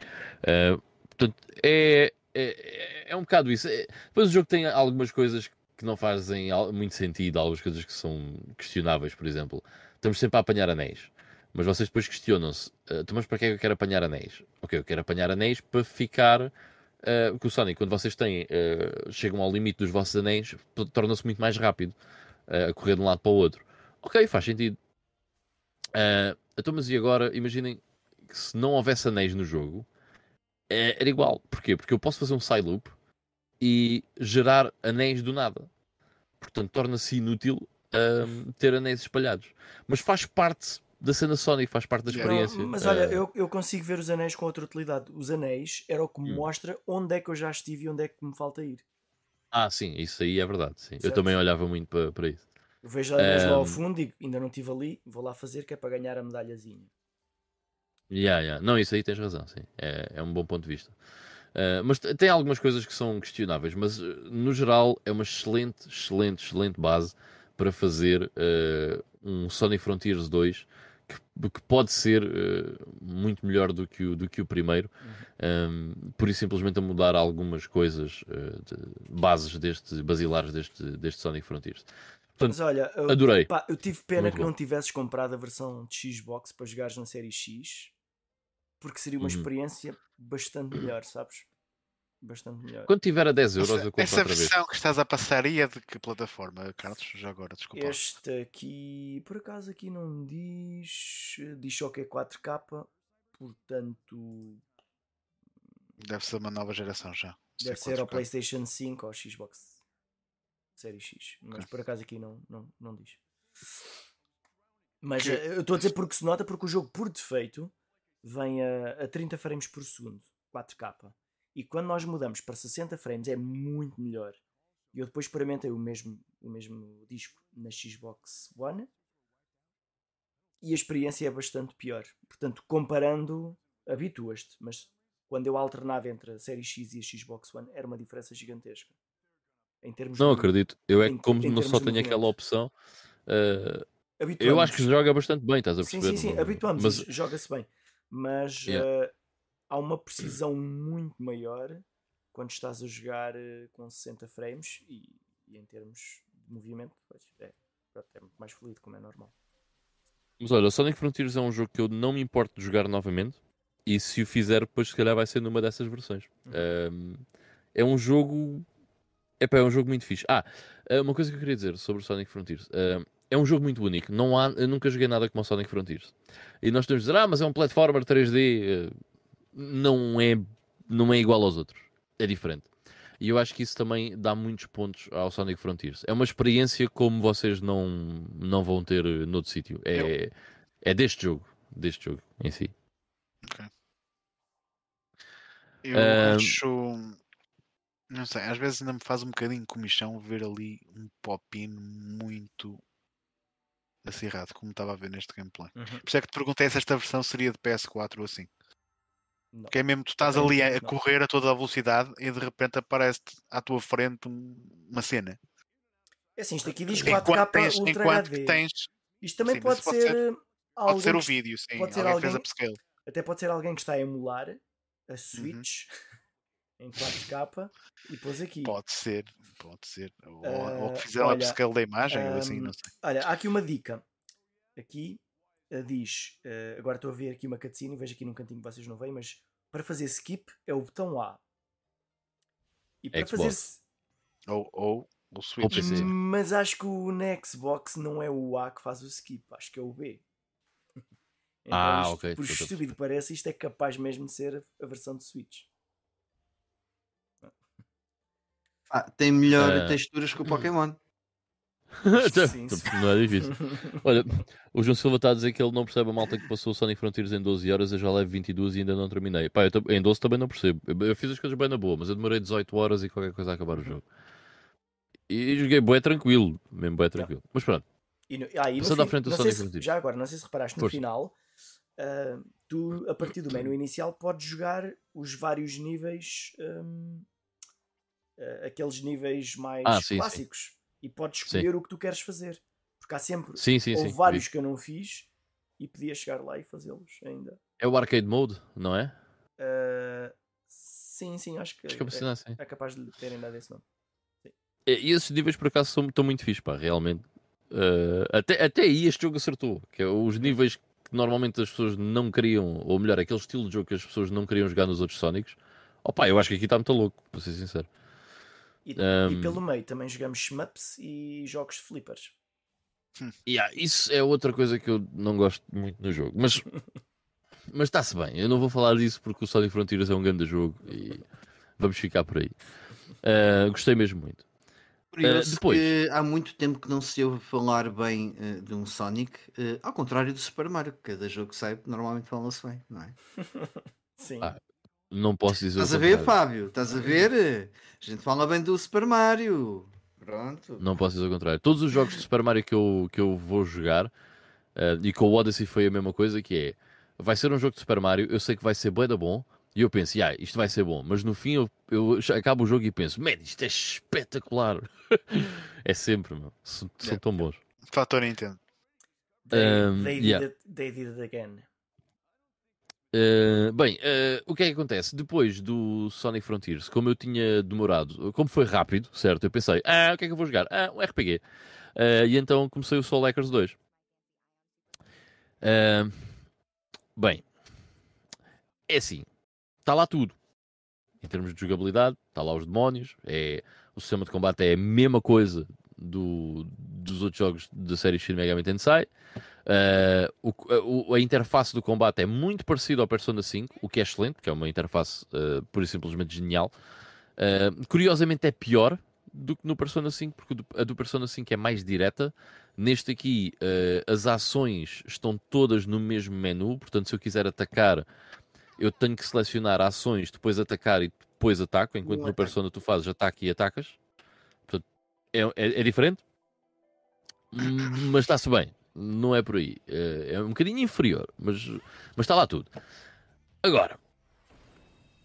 portanto, é, é, é um bocado isso. É, depois o jogo tem algumas coisas que não fazem muito sentido, algumas coisas que são questionáveis, por exemplo. Estamos sempre a apanhar anéis. Mas vocês depois questionam-se, uh, mas para que é que eu quero apanhar anéis? Ok, eu quero apanhar anéis para ficar Uh, o Sonic, quando vocês têm, uh, chegam ao limite dos vossos anéis, torna-se muito mais rápido uh, a correr de um lado para o outro. Ok, faz sentido. Uh, então, mas e agora? Imaginem que se não houvesse anéis no jogo, era igual. Porquê? Porque eu posso fazer um side loop e gerar anéis do nada. Portanto, torna-se inútil ter anéis espalhados. Mas faz parte da cena Sonic, faz parte da experiência. Não, mas olha, uh... eu, eu consigo ver os anéis com outra utilidade. Os anéis era o que me hum. mostra onde é que eu já estive e onde é que me falta ir. Ah, sim, isso aí é verdade. Sim. Eu também olhava muito para, para isso. Eu vejo anéis um... lá ao fundo e digo, ainda não estive ali, vou lá fazer que é para ganhar a medalhazinha. Yeah, yeah. Não, isso aí tens razão, sim. É, é um bom ponto de vista. Uh, mas tem algumas coisas que são questionáveis, mas uh, no geral é uma excelente, excelente, excelente base para fazer uh, um Sonic Frontiers 2 que, que pode ser uh, muito melhor do que o, do que o primeiro, uhum. um, por isso simplesmente a mudar algumas coisas, uh, de, bases deste, basilares deste, deste Sonic Frontiers. Portanto, Mas olha, eu, adorei. Pá, eu tive pena muito que bom. não tivesses comprado a versão de Xbox para jogares na série X, porque seria uma uhum. experiência bastante melhor, sabes? Bastante melhor. Quando tiver a 10 euros, essa, eu compro Essa versão que estás a passar aí é de que plataforma, Carlos? Já agora, desculpa. Este aqui, por acaso, aqui não diz. Diz só que é 4K, portanto. Deve ser uma nova geração já. Deve ser, o PlayStation 5 ou Xbox Série X, mas okay. por acaso aqui não, não, não diz. Mas que... Eh, eu estou a dizer porque se nota, porque o jogo por defeito vem a, a 30 frames por segundo, 4K. E quando nós mudamos para 60 frames é muito melhor. E eu depois experimentei o mesmo, o mesmo disco na Xbox One e a experiência é bastante pior. Portanto, comparando, habituas-te, mas quando eu alternava entre a série X e a Xbox One era uma diferença gigantesca. Em termos não de, acredito. Eu é que, como não só tenho aquela opção, uh, eu acho que joga bastante bem, estás a perceber? Sim, sim, sim. Habituamos, mas... joga-se bem. Mas yeah. uh, há uma precisão muito maior quando estás a jogar uh, com 60 frames e, e, em termos de movimento é, é muito mais fluido, como é normal. Mas olha, o Sonic Frontiers é um jogo que eu não me importo de jogar novamente e se o fizer, depois se calhar vai ser numa dessas versões. Uhum. Um, é um jogo. Epá, é um jogo muito fixe. Ah, eh, uma coisa que eu queria dizer sobre o Sonic Frontiers. Uh, é um jogo muito único. Não há, eu nunca joguei nada como o Sonic Frontiers. E nós temos de dizer, ah, mas é um platformer 3D não é, não é igual aos outros. É diferente. E eu acho que isso também dá muitos pontos ao Sonic Frontiers. É uma experiência como vocês não, não vão ter noutro sítio. É, é deste jogo. Deste jogo em si. Ok. Eu uh... acho. Não sei, às vezes ainda me faz um bocadinho comichão ver ali um pop-in muito acirrado, como estava a ver neste gameplay. Uhum. Por isso é que te perguntei se esta versão seria de PS4 ou assim. Não. Porque é mesmo, tu estás ali a, correr a toda a velocidade e de repente aparece à tua frente uma cena. É assim, isto aqui diz 4K tens, Ultra HD. Tens... Isto também sim, pode, ser, ser pode ser o vídeo, sim. Pode ser alguém, alguém até pode ser alguém que está a emular a uhum. Switch uhum. *laughs* em 4K e pôs aqui. Pode ser, pode ser. Ou, uh, ou que fizeram upscale da imagem, um, ou assim, não sei. Olha, há aqui uma dica. Aqui diz, uh, agora estou a ver aqui uma cutscene, vejo aqui num cantinho que vocês não veem, mas para fazer skip é o botão A. E para Xbox. fazer. Ou, ou o Switch. Mas acho que o na Xbox não é o A que faz o skip, acho que é o B. *laughs* Então, ah, isto, ok. Por estúpido parece, isto é capaz mesmo de ser a versão de Switch. Ah, tem melhor uh... texturas que o *clears throat* Pokémon. Sim, sim. Não é difícil. *laughs* Olha, o João Silva está a dizer que ele não percebe a malta que passou o Sonic Frontiers em 12 horas, eu já levo 22 e ainda não terminei. Pá, eu em 12 também não percebo. Eu fiz as coisas bem na boa, mas eu demorei 18 horas e qualquer coisa a acabar o jogo. E joguei bué tranquilo, mesmo bué tranquilo. Mas pronto. E no, ah, e Passando à frente do Sonic se, Já agora, não sei se reparaste, no Força. final, uh, tu, a partir do menu inicial, podes jogar os vários níveis, um, uh, ah, aqueles níveis mais ah, sim, clássicos. Sim. E podes escolher sim. o que tu queres fazer. Porque há sempre sim, sim, sim. vários que eu não fiz e podia chegar lá e fazê-los ainda. É o arcade mode, não é? Uh, sim, sim, acho que, acho que é, assim. é, capaz de terem dado esse nome. E esses níveis por acaso são, estão muito fixos, pá, realmente. Uh, até, até aí este jogo acertou, que é os níveis que normalmente as pessoas não queriam, ou melhor, aquele estilo de jogo que as pessoas não queriam jogar nos outros Sonics. Opa, eu acho que aqui está muito louco, para ser sincero. E, um... e pelo meio também jogamos shmups e jogos de flippers. Yeah, isso é outra coisa que eu não gosto muito no jogo. Mas *laughs* mas está-se bem. Eu não vou falar disso porque o Sonic Frontiers é um grande jogo e vamos ficar por aí. Uh, gostei mesmo muito. Curioso uh, depois... que há muito tempo que não se ouve falar bem uh, de um Sonic, ao contrário do Super Mario, cada jogo que sai normalmente fala-se bem, não é? *laughs* Sim. Ah, não posso dizer Estás a ver, Fábio? Estás a ver? A gente fala bem do Super Mario. Pronto. Não posso dizer o contrário. Todos os jogos de Super Mario que eu, que eu vou jogar, uh, e com o Odyssey foi a mesma coisa, que é, vai ser um jogo de Super Mario, eu sei que vai ser bué da bom, e eu penso, ah, isto vai ser bom, mas no fim eu, eu acabo o jogo e penso, man, isto é espetacular. *laughs* é sempre, meu. São, são tão bons. Fator Nintendo. They, um, they, yeah. did it, they did it again. Uh, bem, uh, o que é que acontece? Depois do Sonic Frontiers, como eu tinha demorado, como foi rápido, certo? Eu pensei, ah, o que é que eu vou jogar? Ah, um RPG. Uh, eh, e então comecei o Soul Hackers 2. bem, é assim, está lá tudo. Em termos de jogabilidade, está lá os demónios, é, o sistema de combate é a mesma coisa do, dos outros jogos da série Shin Megami Tensei. Uh, o, a interface do combate é muito parecida ao Persona 5, o que é excelente, porque é uma interface uh, pura e simplesmente genial. Uh, curiosamente é pior do que no Persona 5, porque a do Persona 5 é mais direta. Neste aqui, uh, as ações estão todas no mesmo menu, portanto, se eu quiser atacar, eu tenho que selecionar ações, depois atacar e depois ataco, enquanto no Persona tu fazes ataque e atacas. Portanto, é, é, é diferente, mas está-se bem não é por aí. É, é um bocadinho inferior, mas, mas está lá tudo. Agora,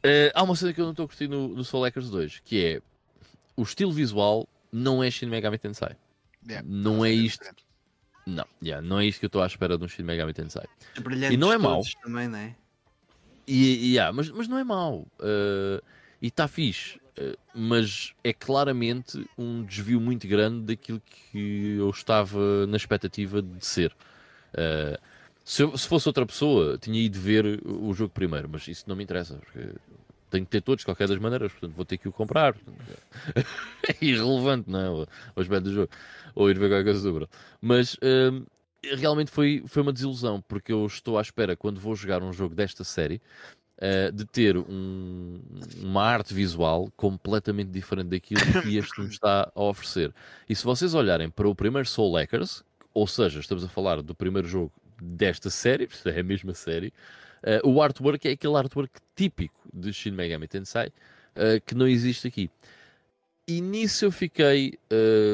é, há uma cena que eu não estou a curtir no, no Soul Hackers 2, que é o estilo visual não é Shin Megami Tensei. Yeah, não é isto. Não, yeah, não é isto que eu estou à espera de um Shin Megami Tensei. E não é mau. Também, não é? E, yeah, mas, mas não é mau. Uh, e está fixe. Eh, mas é claramente um desvio muito grande daquilo que eu estava na expectativa de ser. Uh, se, eu, se, fosse outra pessoa, tinha ido ver o jogo primeiro, mas isso não me interessa, porque tenho que ter todos de qualquer das maneiras, portanto vou ter que o comprar. é *laughs* irrelevante, não é? O, do jogo, ou ir ver qualquer coisa sobre. Mas uh, realmente foi, foi uma desilusão, porque eu estou à espera, quando vou jogar um jogo desta série, uh, de ter um, uma arte visual completamente diferente daquilo que *laughs* este nos está a oferecer. E se vocês olharem para o primeiro Soul Hackers, ou seja, estamos a falar do primeiro jogo desta série, *laughs* é a mesma série, uh, o artwork é aquele artwork típico de Shin Megami Tensei uh, que não existe aqui. E nisso eu fiquei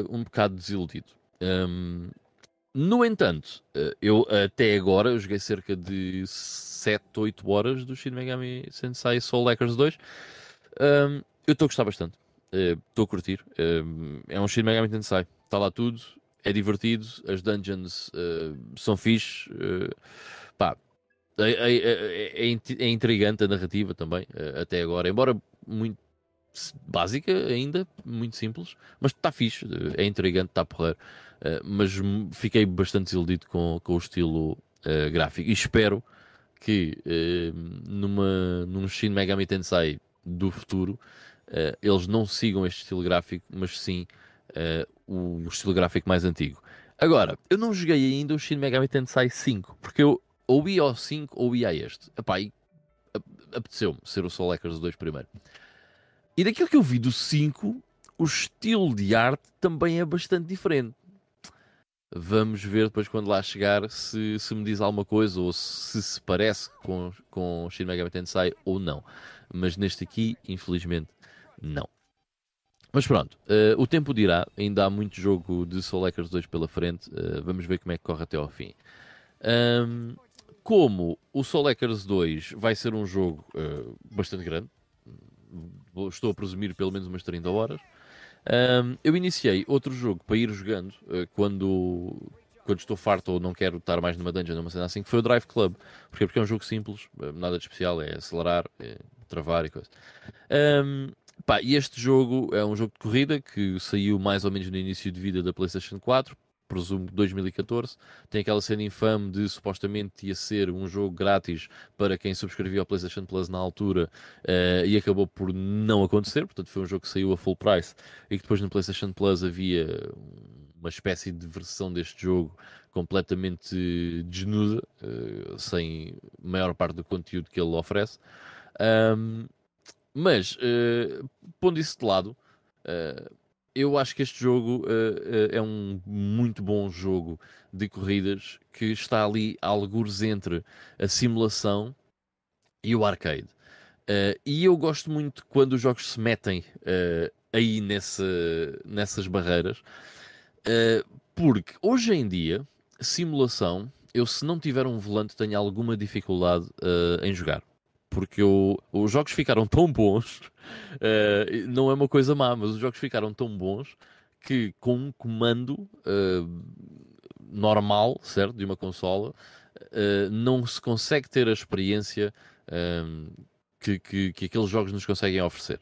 um bocado desiludido. Um, no entanto, eu até agora eu joguei cerca de 7, 8 horas do Shin Megami Sensei Soul Hackers 2. Um, eu estou a gostar bastante. Estou uh, a curtir. Uh, é um Shin Megami Tensei. Está lá tudo. É divertido. As dungeons uh, são fixe. pá, é, é, é, é, é, intrigante a narrativa também, até agora. Embora muito básica ainda, muito simples, mas está fixe, é intrigante, está a porrer. Uh, mas fiquei bastante desiludido com, com o estilo uh, gráfico e espero que uh, numa, num Shin Megami Tensei do futuro eles não sigam este estilo gráfico, mas sim o estilo gráfico mais antigo. Agora, eu não joguei ainda o Shin Megami Tensei 5, porque eu ou ia ao 5 ou ia a este. Epá, e apeteceu-me ser o Soul Hackers 2 primeiro. E daquilo que eu vi do 5, o estilo de arte também é bastante diferente. Vamos ver depois quando lá chegar se, se me diz alguma coisa ou se se parece com, com Shin Megami Tensei ou não. Mas neste aqui, infelizmente, não. Mas pronto, uh, o tempo dirá, ainda há muito jogo de Soul Lakers 2 pela frente, uh, vamos ver como é que corre até ao fim. Um, como o Soul Lakers 2 vai ser um jogo uh, bastante grande, estou a presumir pelo menos umas 30 horas, um, eu iniciei outro jogo para ir jogando quando, quando estou farto ou não quero estar mais numa dungeon, numa cena assim, que foi o Drive Club. Porque, porque é um jogo simples, nada de especial, é acelerar, é travar e coisa. Um, Pá, e este jogo é um jogo de corrida que saiu mais ou menos no início de vida da PlayStation 4, presumo 2014. Tem aquela cena infame de supostamente ia ser um jogo grátis para quem subscrevia ao PlayStation Plus na altura uh, e acabou por não acontecer. Portanto, foi um jogo que saiu a full price e que depois no PlayStation Plus havia uma espécie de versão deste jogo completamente desnuda, uh, sem maior parte do conteúdo que ele oferece. Um, mas, uh, pondo isso de lado, uh, eu acho que este jogo uh, é um muito bom jogo de corridas que está ali algures entre a simulação e o arcade. e eu gosto muito quando os jogos se metem aí nesse, nessas barreiras, porque hoje em dia, simulação, eu se não tiver um volante tenho alguma dificuldade em jogar porque eu, os jogos ficaram tão bons, uh, *laughs* não é uma coisa má, mas os jogos ficaram tão bons que com um comando uh, normal, certo, de uma consola, uh, não se consegue ter a experiência que, que, que, aqueles jogos nos conseguem oferecer.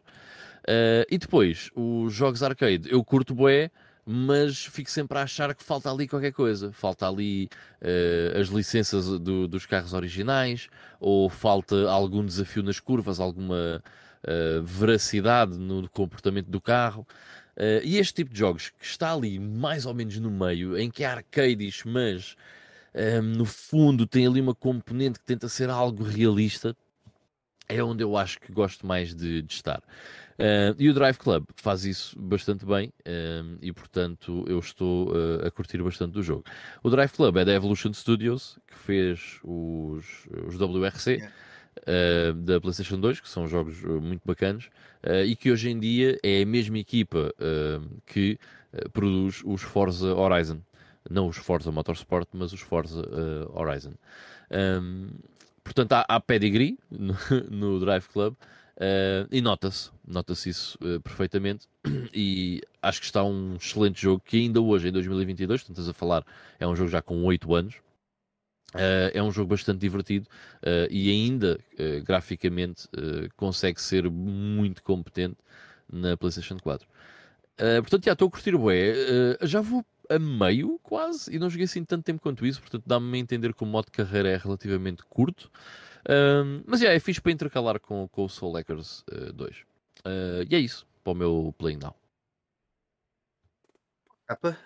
e depois, os jogos arcade, eu curto bué, mas fico sempre a achar que falta ali qualquer coisa. Falta ali uh, as licenças do, dos carros originais, ou falta algum desafio nas curvas, alguma uh, veracidade no comportamento do carro. Uh, e este tipo de jogos que está ali mais ou menos no meio, em que é arcades, mas no fundo tem ali uma componente que tenta ser algo realista, é onde eu acho que gosto mais de, de estar. Uh, e o Drive Club faz isso bastante bem uh, e, portanto, eu estou uh, a curtir bastante do jogo. O Drive Club é da Evolution Studios, que fez os, os WRC yeah. da PlayStation 2, que são jogos muito bacanas, e que hoje em dia é a mesma equipa que produz os Forza Horizon. Não os Forza Motorsport, mas os Forza Horizon. Um, portanto, há, há pedigree *laughs* no, no Drive Club. Uh, e nota-se, nota-se isso uh, perfeitamente. *clears throat* E acho que está um excelente jogo que ainda hoje, em 2022, estás a falar, é um jogo já com 8 anos. Uh, é um jogo bastante divertido e ainda graficamente consegue ser muito competente na PlayStation 4. portanto, já estou a curtir o bué. já vou a meio quase e não joguei assim tanto tempo quanto isso, portanto dá-me a entender que o modo de carreira é relativamente curto. Um, mas yeah, é fixe para intercalar com, com o Soul Lakers uh, 2. Uh, e é isso para o meu Playing Now.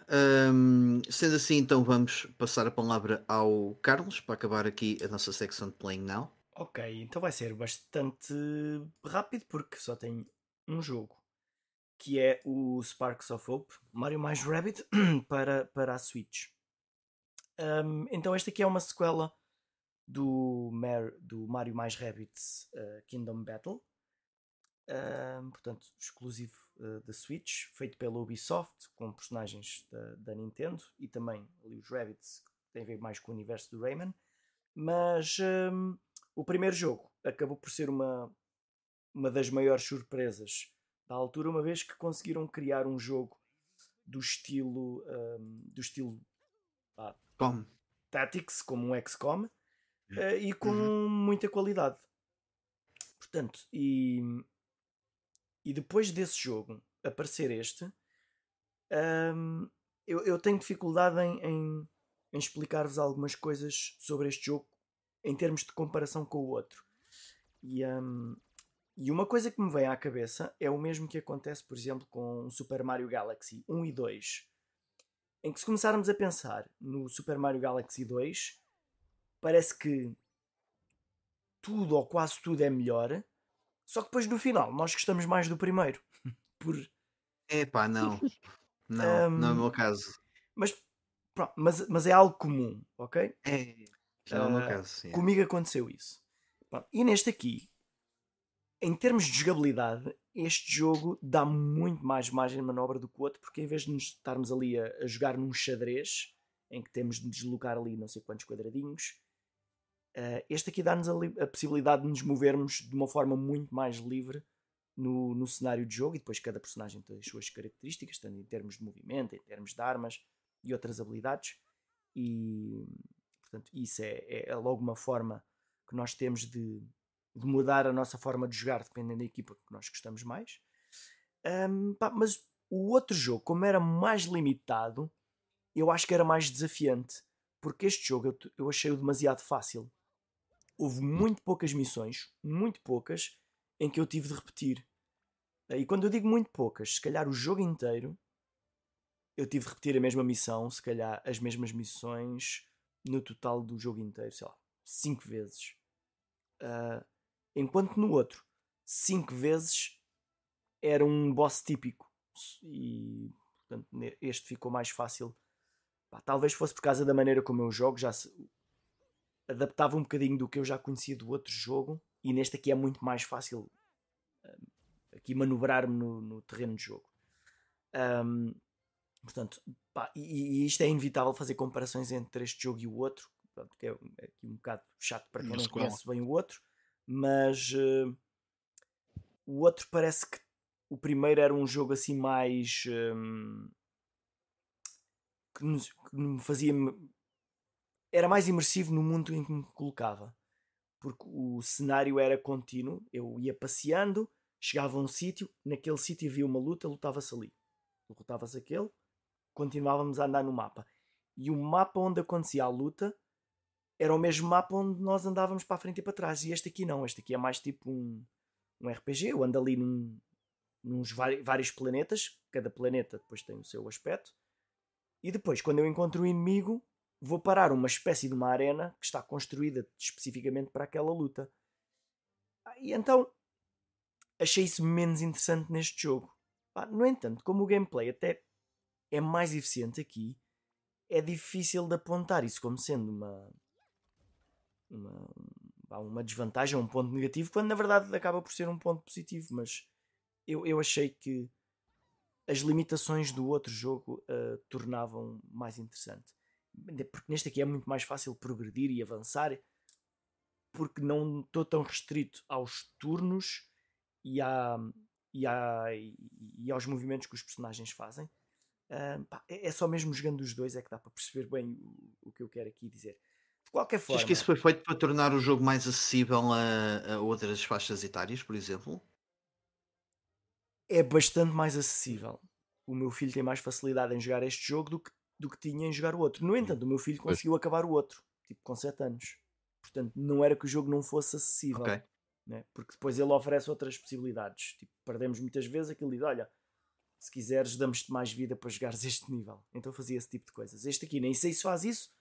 Um, sendo assim, então vamos passar a palavra ao Carlos para acabar aqui a nossa secção de Playing Now. Ok, então vai ser bastante rápido porque só tem um jogo que é o Sparks of Hope, Mario mais Rabbit *clears throat* para, para a Switch. Um, então esta aqui é uma sequela do, Mar do Mario mais Rabbids uh, Kingdom Battle. Uh, portanto, exclusivo uh, da Switch, feito pela Ubisoft, com personagens da, da Nintendo e também ali os Rabbits, que têm a ver mais com o universo do Rayman. Mas um, o primeiro jogo acabou por ser uma, uma das maiores surpresas da altura, uma vez que conseguiram criar um jogo do estilo um, do estilo ah, Tactics, como um XCOM, uh, e com uhum. muita qualidade. Portanto, e, e depois desse jogo aparecer este, um, eu, eu, tenho dificuldade em, em, em explicar-vos algumas coisas sobre este jogo em termos de comparação com o outro. E, um, e uma coisa que me vem à cabeça é o mesmo que acontece, por exemplo, com Super Mario Galaxy 1 e 2. Em que se começarmos a pensar no Super Mario Galaxy 2, parece que tudo ou quase tudo é melhor, só que depois no final nós gostamos mais do primeiro. *laughs* Por... Epá, não. *laughs* Não, um, não é o meu caso. Mas, pronto, mas, mas é algo comum, ok? É, já é o meu ah, caso. Comigo aconteceu isso. Pronto, e neste aqui, em termos de jogabilidade, este jogo dá muito mais margem de manobra do que o outro, porque em vez de nos estarmos ali a, a jogar num xadrez, em que temos de deslocar ali não sei quantos quadradinhos, uh, este aqui dá-nos a, a, possibilidade de nos movermos de uma forma muito mais livre no, no cenário de jogo, e depois cada personagem tem as suas características, tanto em termos de movimento, em termos de armas e outras habilidades, e portanto isso é, é logo uma forma que nós temos de de mudar a nossa forma de jogar dependendo da equipa que nós gostamos mais. Um, pá, mas o outro jogo, como era mais limitado, eu acho que era mais desafiante. Porque este jogo eu, eu achei-o demasiado fácil. Houve muito poucas missões, muito poucas, em que eu tive de repetir. E quando eu digo muito poucas, se calhar o jogo inteiro, eu tive de repetir a mesma missão, se calhar as mesmas missões no total do jogo inteiro, sei lá, 5 vezes. Uh, Enquanto no outro, cinco vezes era um boss típico. E portanto, este ficou mais fácil. Talvez fosse por causa da maneira como eu jogo, já adaptava um bocadinho do que eu já conhecia do outro jogo. E neste aqui é muito mais fácil um, aqui manobrar-me no, no, terreno de jogo. Um, portanto, pá, e, e, isto é inevitável fazer comparações entre este jogo e o outro, porque é, é aqui um bocado chato para quem não conhece bem o outro mas uh, o outro parece que o primeiro era um jogo assim mais um, que, nos, que me fazia era mais imersivo no mundo em que me colocava porque o cenário era contínuo eu ia passeando chegava a um sítio naquele sítio havia uma luta lutava-se ali derrotava-se aquele continuávamos a andar no mapa e o mapa onde acontecia a luta era o mesmo mapa onde nós andávamos para a frente e para trás. E este aqui não, este aqui é mais tipo um, um RPG. Eu ando ali num, nos vários planetas, cada planeta depois tem o seu aspecto. E depois, quando eu encontro o inimigo, vou parar uma espécie de uma arena que está construída especificamente para aquela luta. E então achei isso menos interessante neste jogo. No entanto, como o gameplay até é mais eficiente aqui, é difícil de apontar isso como sendo uma, uma, uma desvantagem, um ponto negativo, quando na verdade acaba por ser um ponto positivo. Mas eu, eu achei que as limitações do outro jogo uh, tornavam mais interessante. Porque neste aqui é muito mais fácil progredir e avançar, porque não estou tão restrito aos turnos e, à, e, à, e aos movimentos que os personagens fazem. Uh, pá, é, é só mesmo jogando os dois é que dá para perceber bem o, o que eu quero aqui dizer qualquer forma. Acho que isso foi feito para tornar o jogo mais acessível a, a outras faixas etárias, por exemplo? É bastante mais acessível. O meu filho tem mais facilidade em jogar este jogo do que, do que tinha em jogar o outro. No entanto, o meu filho conseguiu acabar o outro, tipo com 7 anos. Portanto, não era que o jogo não fosse acessível. Okay. Né? Porque depois ele oferece outras possibilidades. Tipo, perdemos muitas vezes aquilo diz: olha, se quiseres, damos-te mais vida para jogares *laughs* este nível. Então fazia esse tipo de coisas. Este aqui nem sei se faz isso,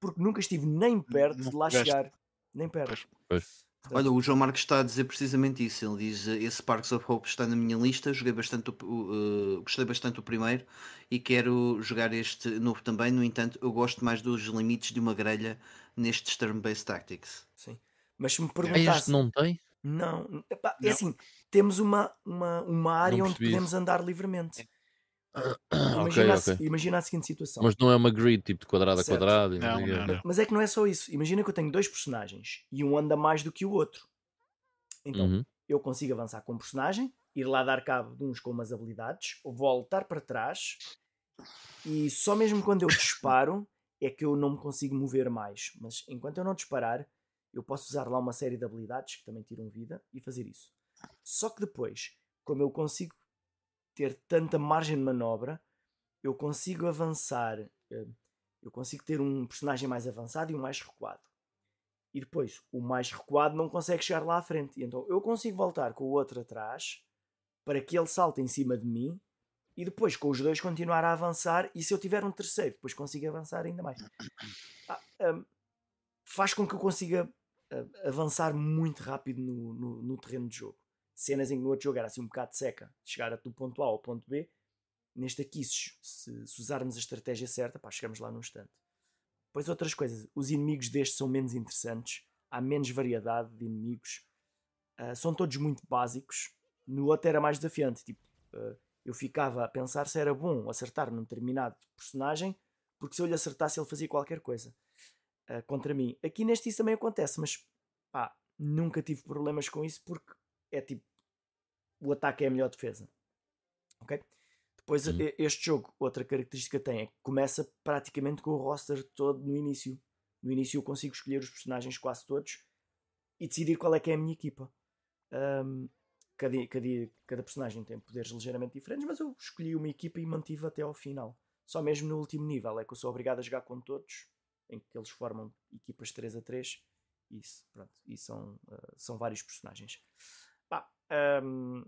porque nunca estive nem perto não de lá chegar. Nem perto. Pois. Olha, o João Marcos está a dizer precisamente isso. Ele diz: esse Parks of Hope está na minha lista. Joguei bastante, o, uh, gostei bastante do primeiro e quero jogar este novo também. No entanto, eu gosto mais dos limites de uma grelha nestes turn-based tactics. Sim, mas se me perguntasse. Este não tem? Não, Epá, é assim: temos uma, uma, uma área onde podemos isso. andar livremente. Imagina, okay, a, imagina a seguinte situação. Mas não é uma grid tipo de quadrado certo. a quadrado. Não, não, não. Mas é que não é só isso. Imagina que eu tenho dois personagens e um anda mais do que o outro. Então uhum. eu consigo avançar com um personagem, ir lá dar cabo de uns com umas habilidades, voltar para trás e só mesmo quando eu disparo é que eu não me consigo mover mais. Mas enquanto eu não disparar, eu posso usar lá uma série de habilidades que também tiram vida e fazer isso. Só que depois, como eu consigo ter tanta margem de manobra, eu consigo avançar, eh, eu consigo ter um personagem mais avançado e um mais recuado. E depois, o mais recuado não consegue chegar lá à frente. Então eu consigo voltar com o outro atrás para que ele salte em cima de mim e depois com os dois continuar a avançar. E se eu tiver um terceiro, depois consigo avançar ainda mais. *coughs* Ah, um, faz com que eu consiga uh, avançar muito rápido no, no, no terreno de jogo cenas em que no outro jogo era assim um bocado seca, chegar do ponto A ao ponto B. Neste aqui, se, se usarmos a estratégia certa, pá, chegamos lá num instante. Depois outras coisas, os inimigos destes são menos interessantes, há menos variedade de inimigos, uh, são todos muito básicos. No outro era mais desafiante. Tipo, uh, eu ficava a pensar se era bom acertar num determinado personagem, porque se eu lhe acertasse ele fazia qualquer coisa uh, contra mim. Aqui neste isso também acontece, mas pá, nunca tive problemas com isso porque é tipo o ataque é a melhor defesa. Ok? Depois, uhum. este jogo, outra característica tem é que começa praticamente com o roster todo no início. No início eu consigo escolher os personagens quase todos e decidir qual é que é a minha equipa. Um, cada, cada, cada personagem tem poderes ligeiramente diferentes, mas eu escolhi uma equipa e mantive até ao final. Só mesmo no último nível é que eu sou obrigado a jogar com todos, em que eles formam equipas 3 a 3 isso, pronto, e são, uh, são vários personagens. Bah, um,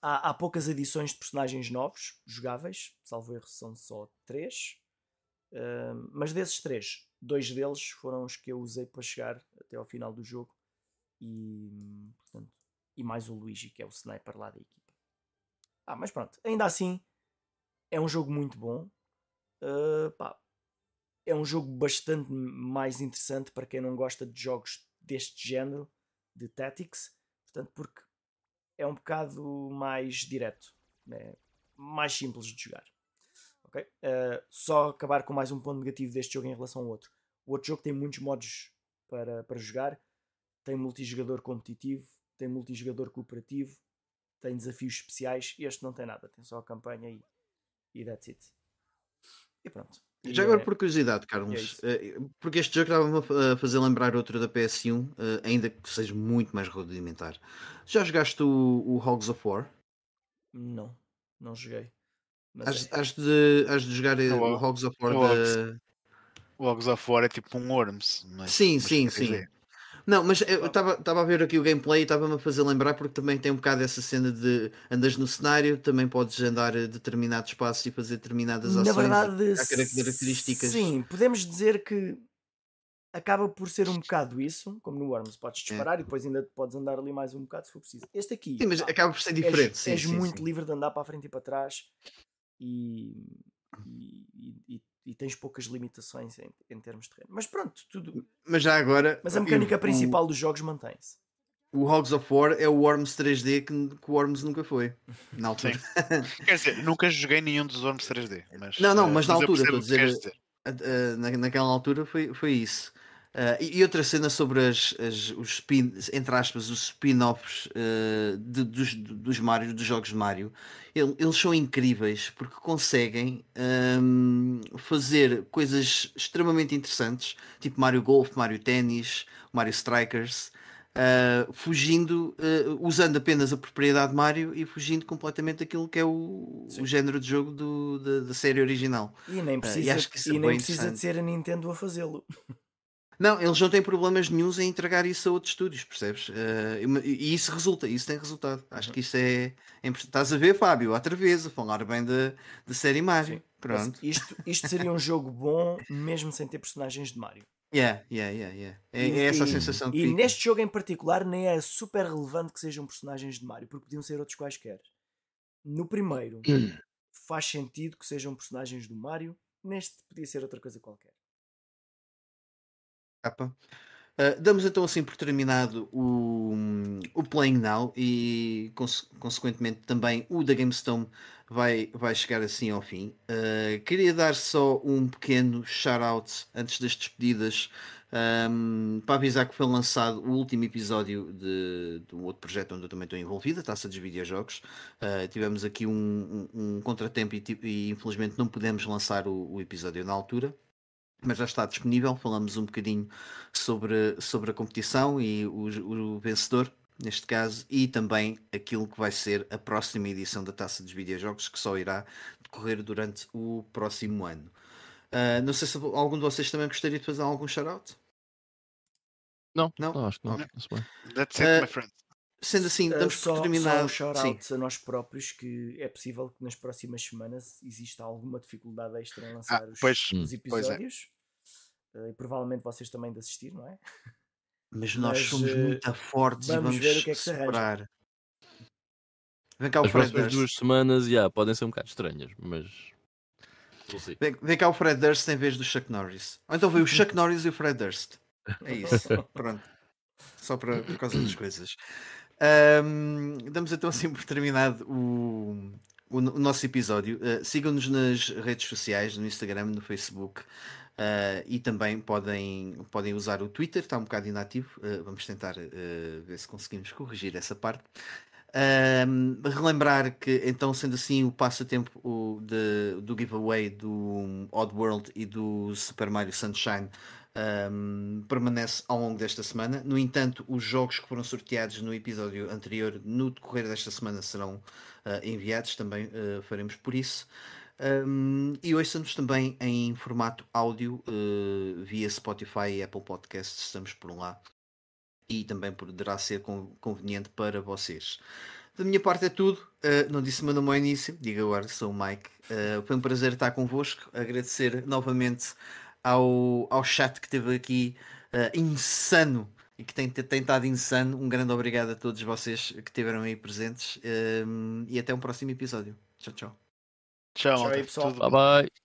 há, há poucas adições de personagens novos, jogáveis, salvo erro, são só três. Um, mas desses três, dois deles foram os que eu usei para chegar até ao final do jogo. E, portanto, e mais o Luigi, que é o sniper lá da equipa. Ah, mas pronto, ainda assim, é um jogo muito bom. Uh, pá, é um jogo bastante mais interessante para quem não gosta de jogos deste género, de Tactics, portanto, porque é um bocado mais direto, é mais simples de jogar. Okay? Uh, só acabar com mais um ponto negativo deste jogo em relação ao outro. O outro jogo tem muitos modos para, para jogar, tem multijogador competitivo, tem multijogador cooperativo, tem desafios especiais. Este não tem nada, tem só a campanha e, e that's it. E pronto. Já agora, é... por curiosidade, Carlos, é eh, porque este jogo estava-me a fazer lembrar outro da PS1, eh, ainda que seja muito mais rudimentar. Já jogaste o, o Hogs of War? Não, não joguei. Has, é... has, de, has de jogar não, o Hogs of War o da. O Hogs of War é tipo um Worms. Mas, sim, mas sim, sim. Dizer. Não, mas eu estava a ver aqui o gameplay e estava-me a fazer lembrar porque também tem um bocado essa cena de andas no cenário, também podes andar a determinado espaço e fazer determinadas ações. Na verdade, há características. Sim, podemos dizer que acaba por ser um bocado isso, como no Worms, podes é. disparar é. e depois ainda podes andar ali mais um bocado se for preciso. Este aqui, sim, mas pá, acaba por ser diferente. És, sim, és sim, muito sim. livre de andar para a frente e para trás e, e, e, e tens poucas limitações em, em, termos de terreno. Mas pronto, tudo. Mas já agora. Mas a mecânica eu, principal o, dos jogos mantém-se. O Hogs of War é o Worms 3D que, que o Worms nunca foi. Na *laughs* altura. Quer dizer, nunca joguei nenhum dos Worms 3D. Mas, não, não, mas na altura, estou a dizer. dizer. naquela altura foi, foi isso. Uh, e, outra cena sobre as, as, os spin, entre aspas, os spin-offs uh, dos, dos Mario, dos jogos de Mario, ele, eles são incríveis porque conseguem um, fazer coisas extremamente interessantes, tipo Mario Golf, Mario Tennis, Mario Strikers, uh, fugindo, usando apenas a propriedade Mario e fugindo completamente daquilo que é o, o género de jogo do, da, da série original. E nem precisa, e, e nem precisa de ser a Nintendo a fazê-lo. *laughs* Não, eles não têm problemas nenhums em entregar isso a outros estúdios, percebes? Uh, e isso resulta, isso tem resultado. Acho que isso é, é. Estás a ver, Fábio, outra vez, a falar bem da, da série Mario. Sim. Pronto. isto, isto seria um jogo bom, mesmo sem ter personagens de Mario. Yeah, yeah, yeah, yeah. É, e, é essa a sensação que E fica. neste jogo em particular, nem é super relevante que sejam personagens de Mario, porque podiam ser outros quaisquer. No primeiro, faz sentido que sejam personagens do Mario, neste podia ser outra coisa qualquer capa. Uh, damos então assim por terminado o, o Playing Now e cons consequentemente também o da GameStone vai, vai chegar assim ao fim. Uh, queria dar só um pequeno shout-out antes das despedidas um, para avisar que foi lançado o último episódio de, de um outro projeto onde eu também estou envolvido, a Taça dos Videojogos. Uh, tivemos aqui um, um, um contratempo e, e, infelizmente não pudemos lançar o, o episódio na altura mas já está disponível. Falamos um bocadinho sobre, sobre a competição e o, o, vencedor, neste caso, e também aquilo que vai ser a próxima edição da Taça dos Videojogos, que só irá decorrer durante o próximo ano. Uh, não sei se algum de vocês também gostaria de fazer algum shout-out. Não, não, não, acho que não. não. That's it, uh, my friend. Sendo assim, estamos só, por terminar. Só um a nós próprios que é possível que nas próximas semanas exista alguma dificuldade extra em ah, lançar ah, os, pois, os, episódios. É. Uh, e provavelmente vocês também de assistir, não é? Mas nós Mas, somos uh, muito fortes vamos e vamos ver o que é que se superar. Vem cá o As Fred próximas duas semanas yeah, podem ser um bocado estranhas, mas. Vem, vem cá o Fred Durst em vez do Chuck Norris. Ou então veio o Chuck *laughs* Norris e o Fred Durst. É isso. *laughs* Pronto. Só para, por causa das coisas. Um, damos então assim por terminado o, o, o nosso episódio. Uh, Sigam-nos nas redes sociais, no Instagram, no Facebook. Uh, e também podem, podem usar o Twitter, está um bocado inativo. Uh, vamos tentar ver se conseguimos corrigir essa parte. relembrar que, então, sendo assim, o passatempo o, de, do giveaway do Oddworld e do Super Mario Sunshine um, permanece ao longo desta semana. No entanto, os jogos que foram sorteados no episódio anterior, no decorrer desta semana, serão uh, enviados. Também uh, faremos por isso. Um, e ouçam-nos também em formato áudio uh, via Spotify e Apple Podcasts. Estamos por lá. E também poderá ser conveniente para vocês. Da minha parte é tudo. Uh, não disse meu nome ao início, diga agora, sou o Mike. Uh, foi um prazer estar convosco. Agradecer novamente ao, ao chat que teve aqui uh, insano e que tem, tem estado insano. Um grande obrigado a todos vocês que estiveram aí presentes um, e até um próximo episódio. Tchau, tchau. Tchau, tchau aí, pessoal. Bye bye.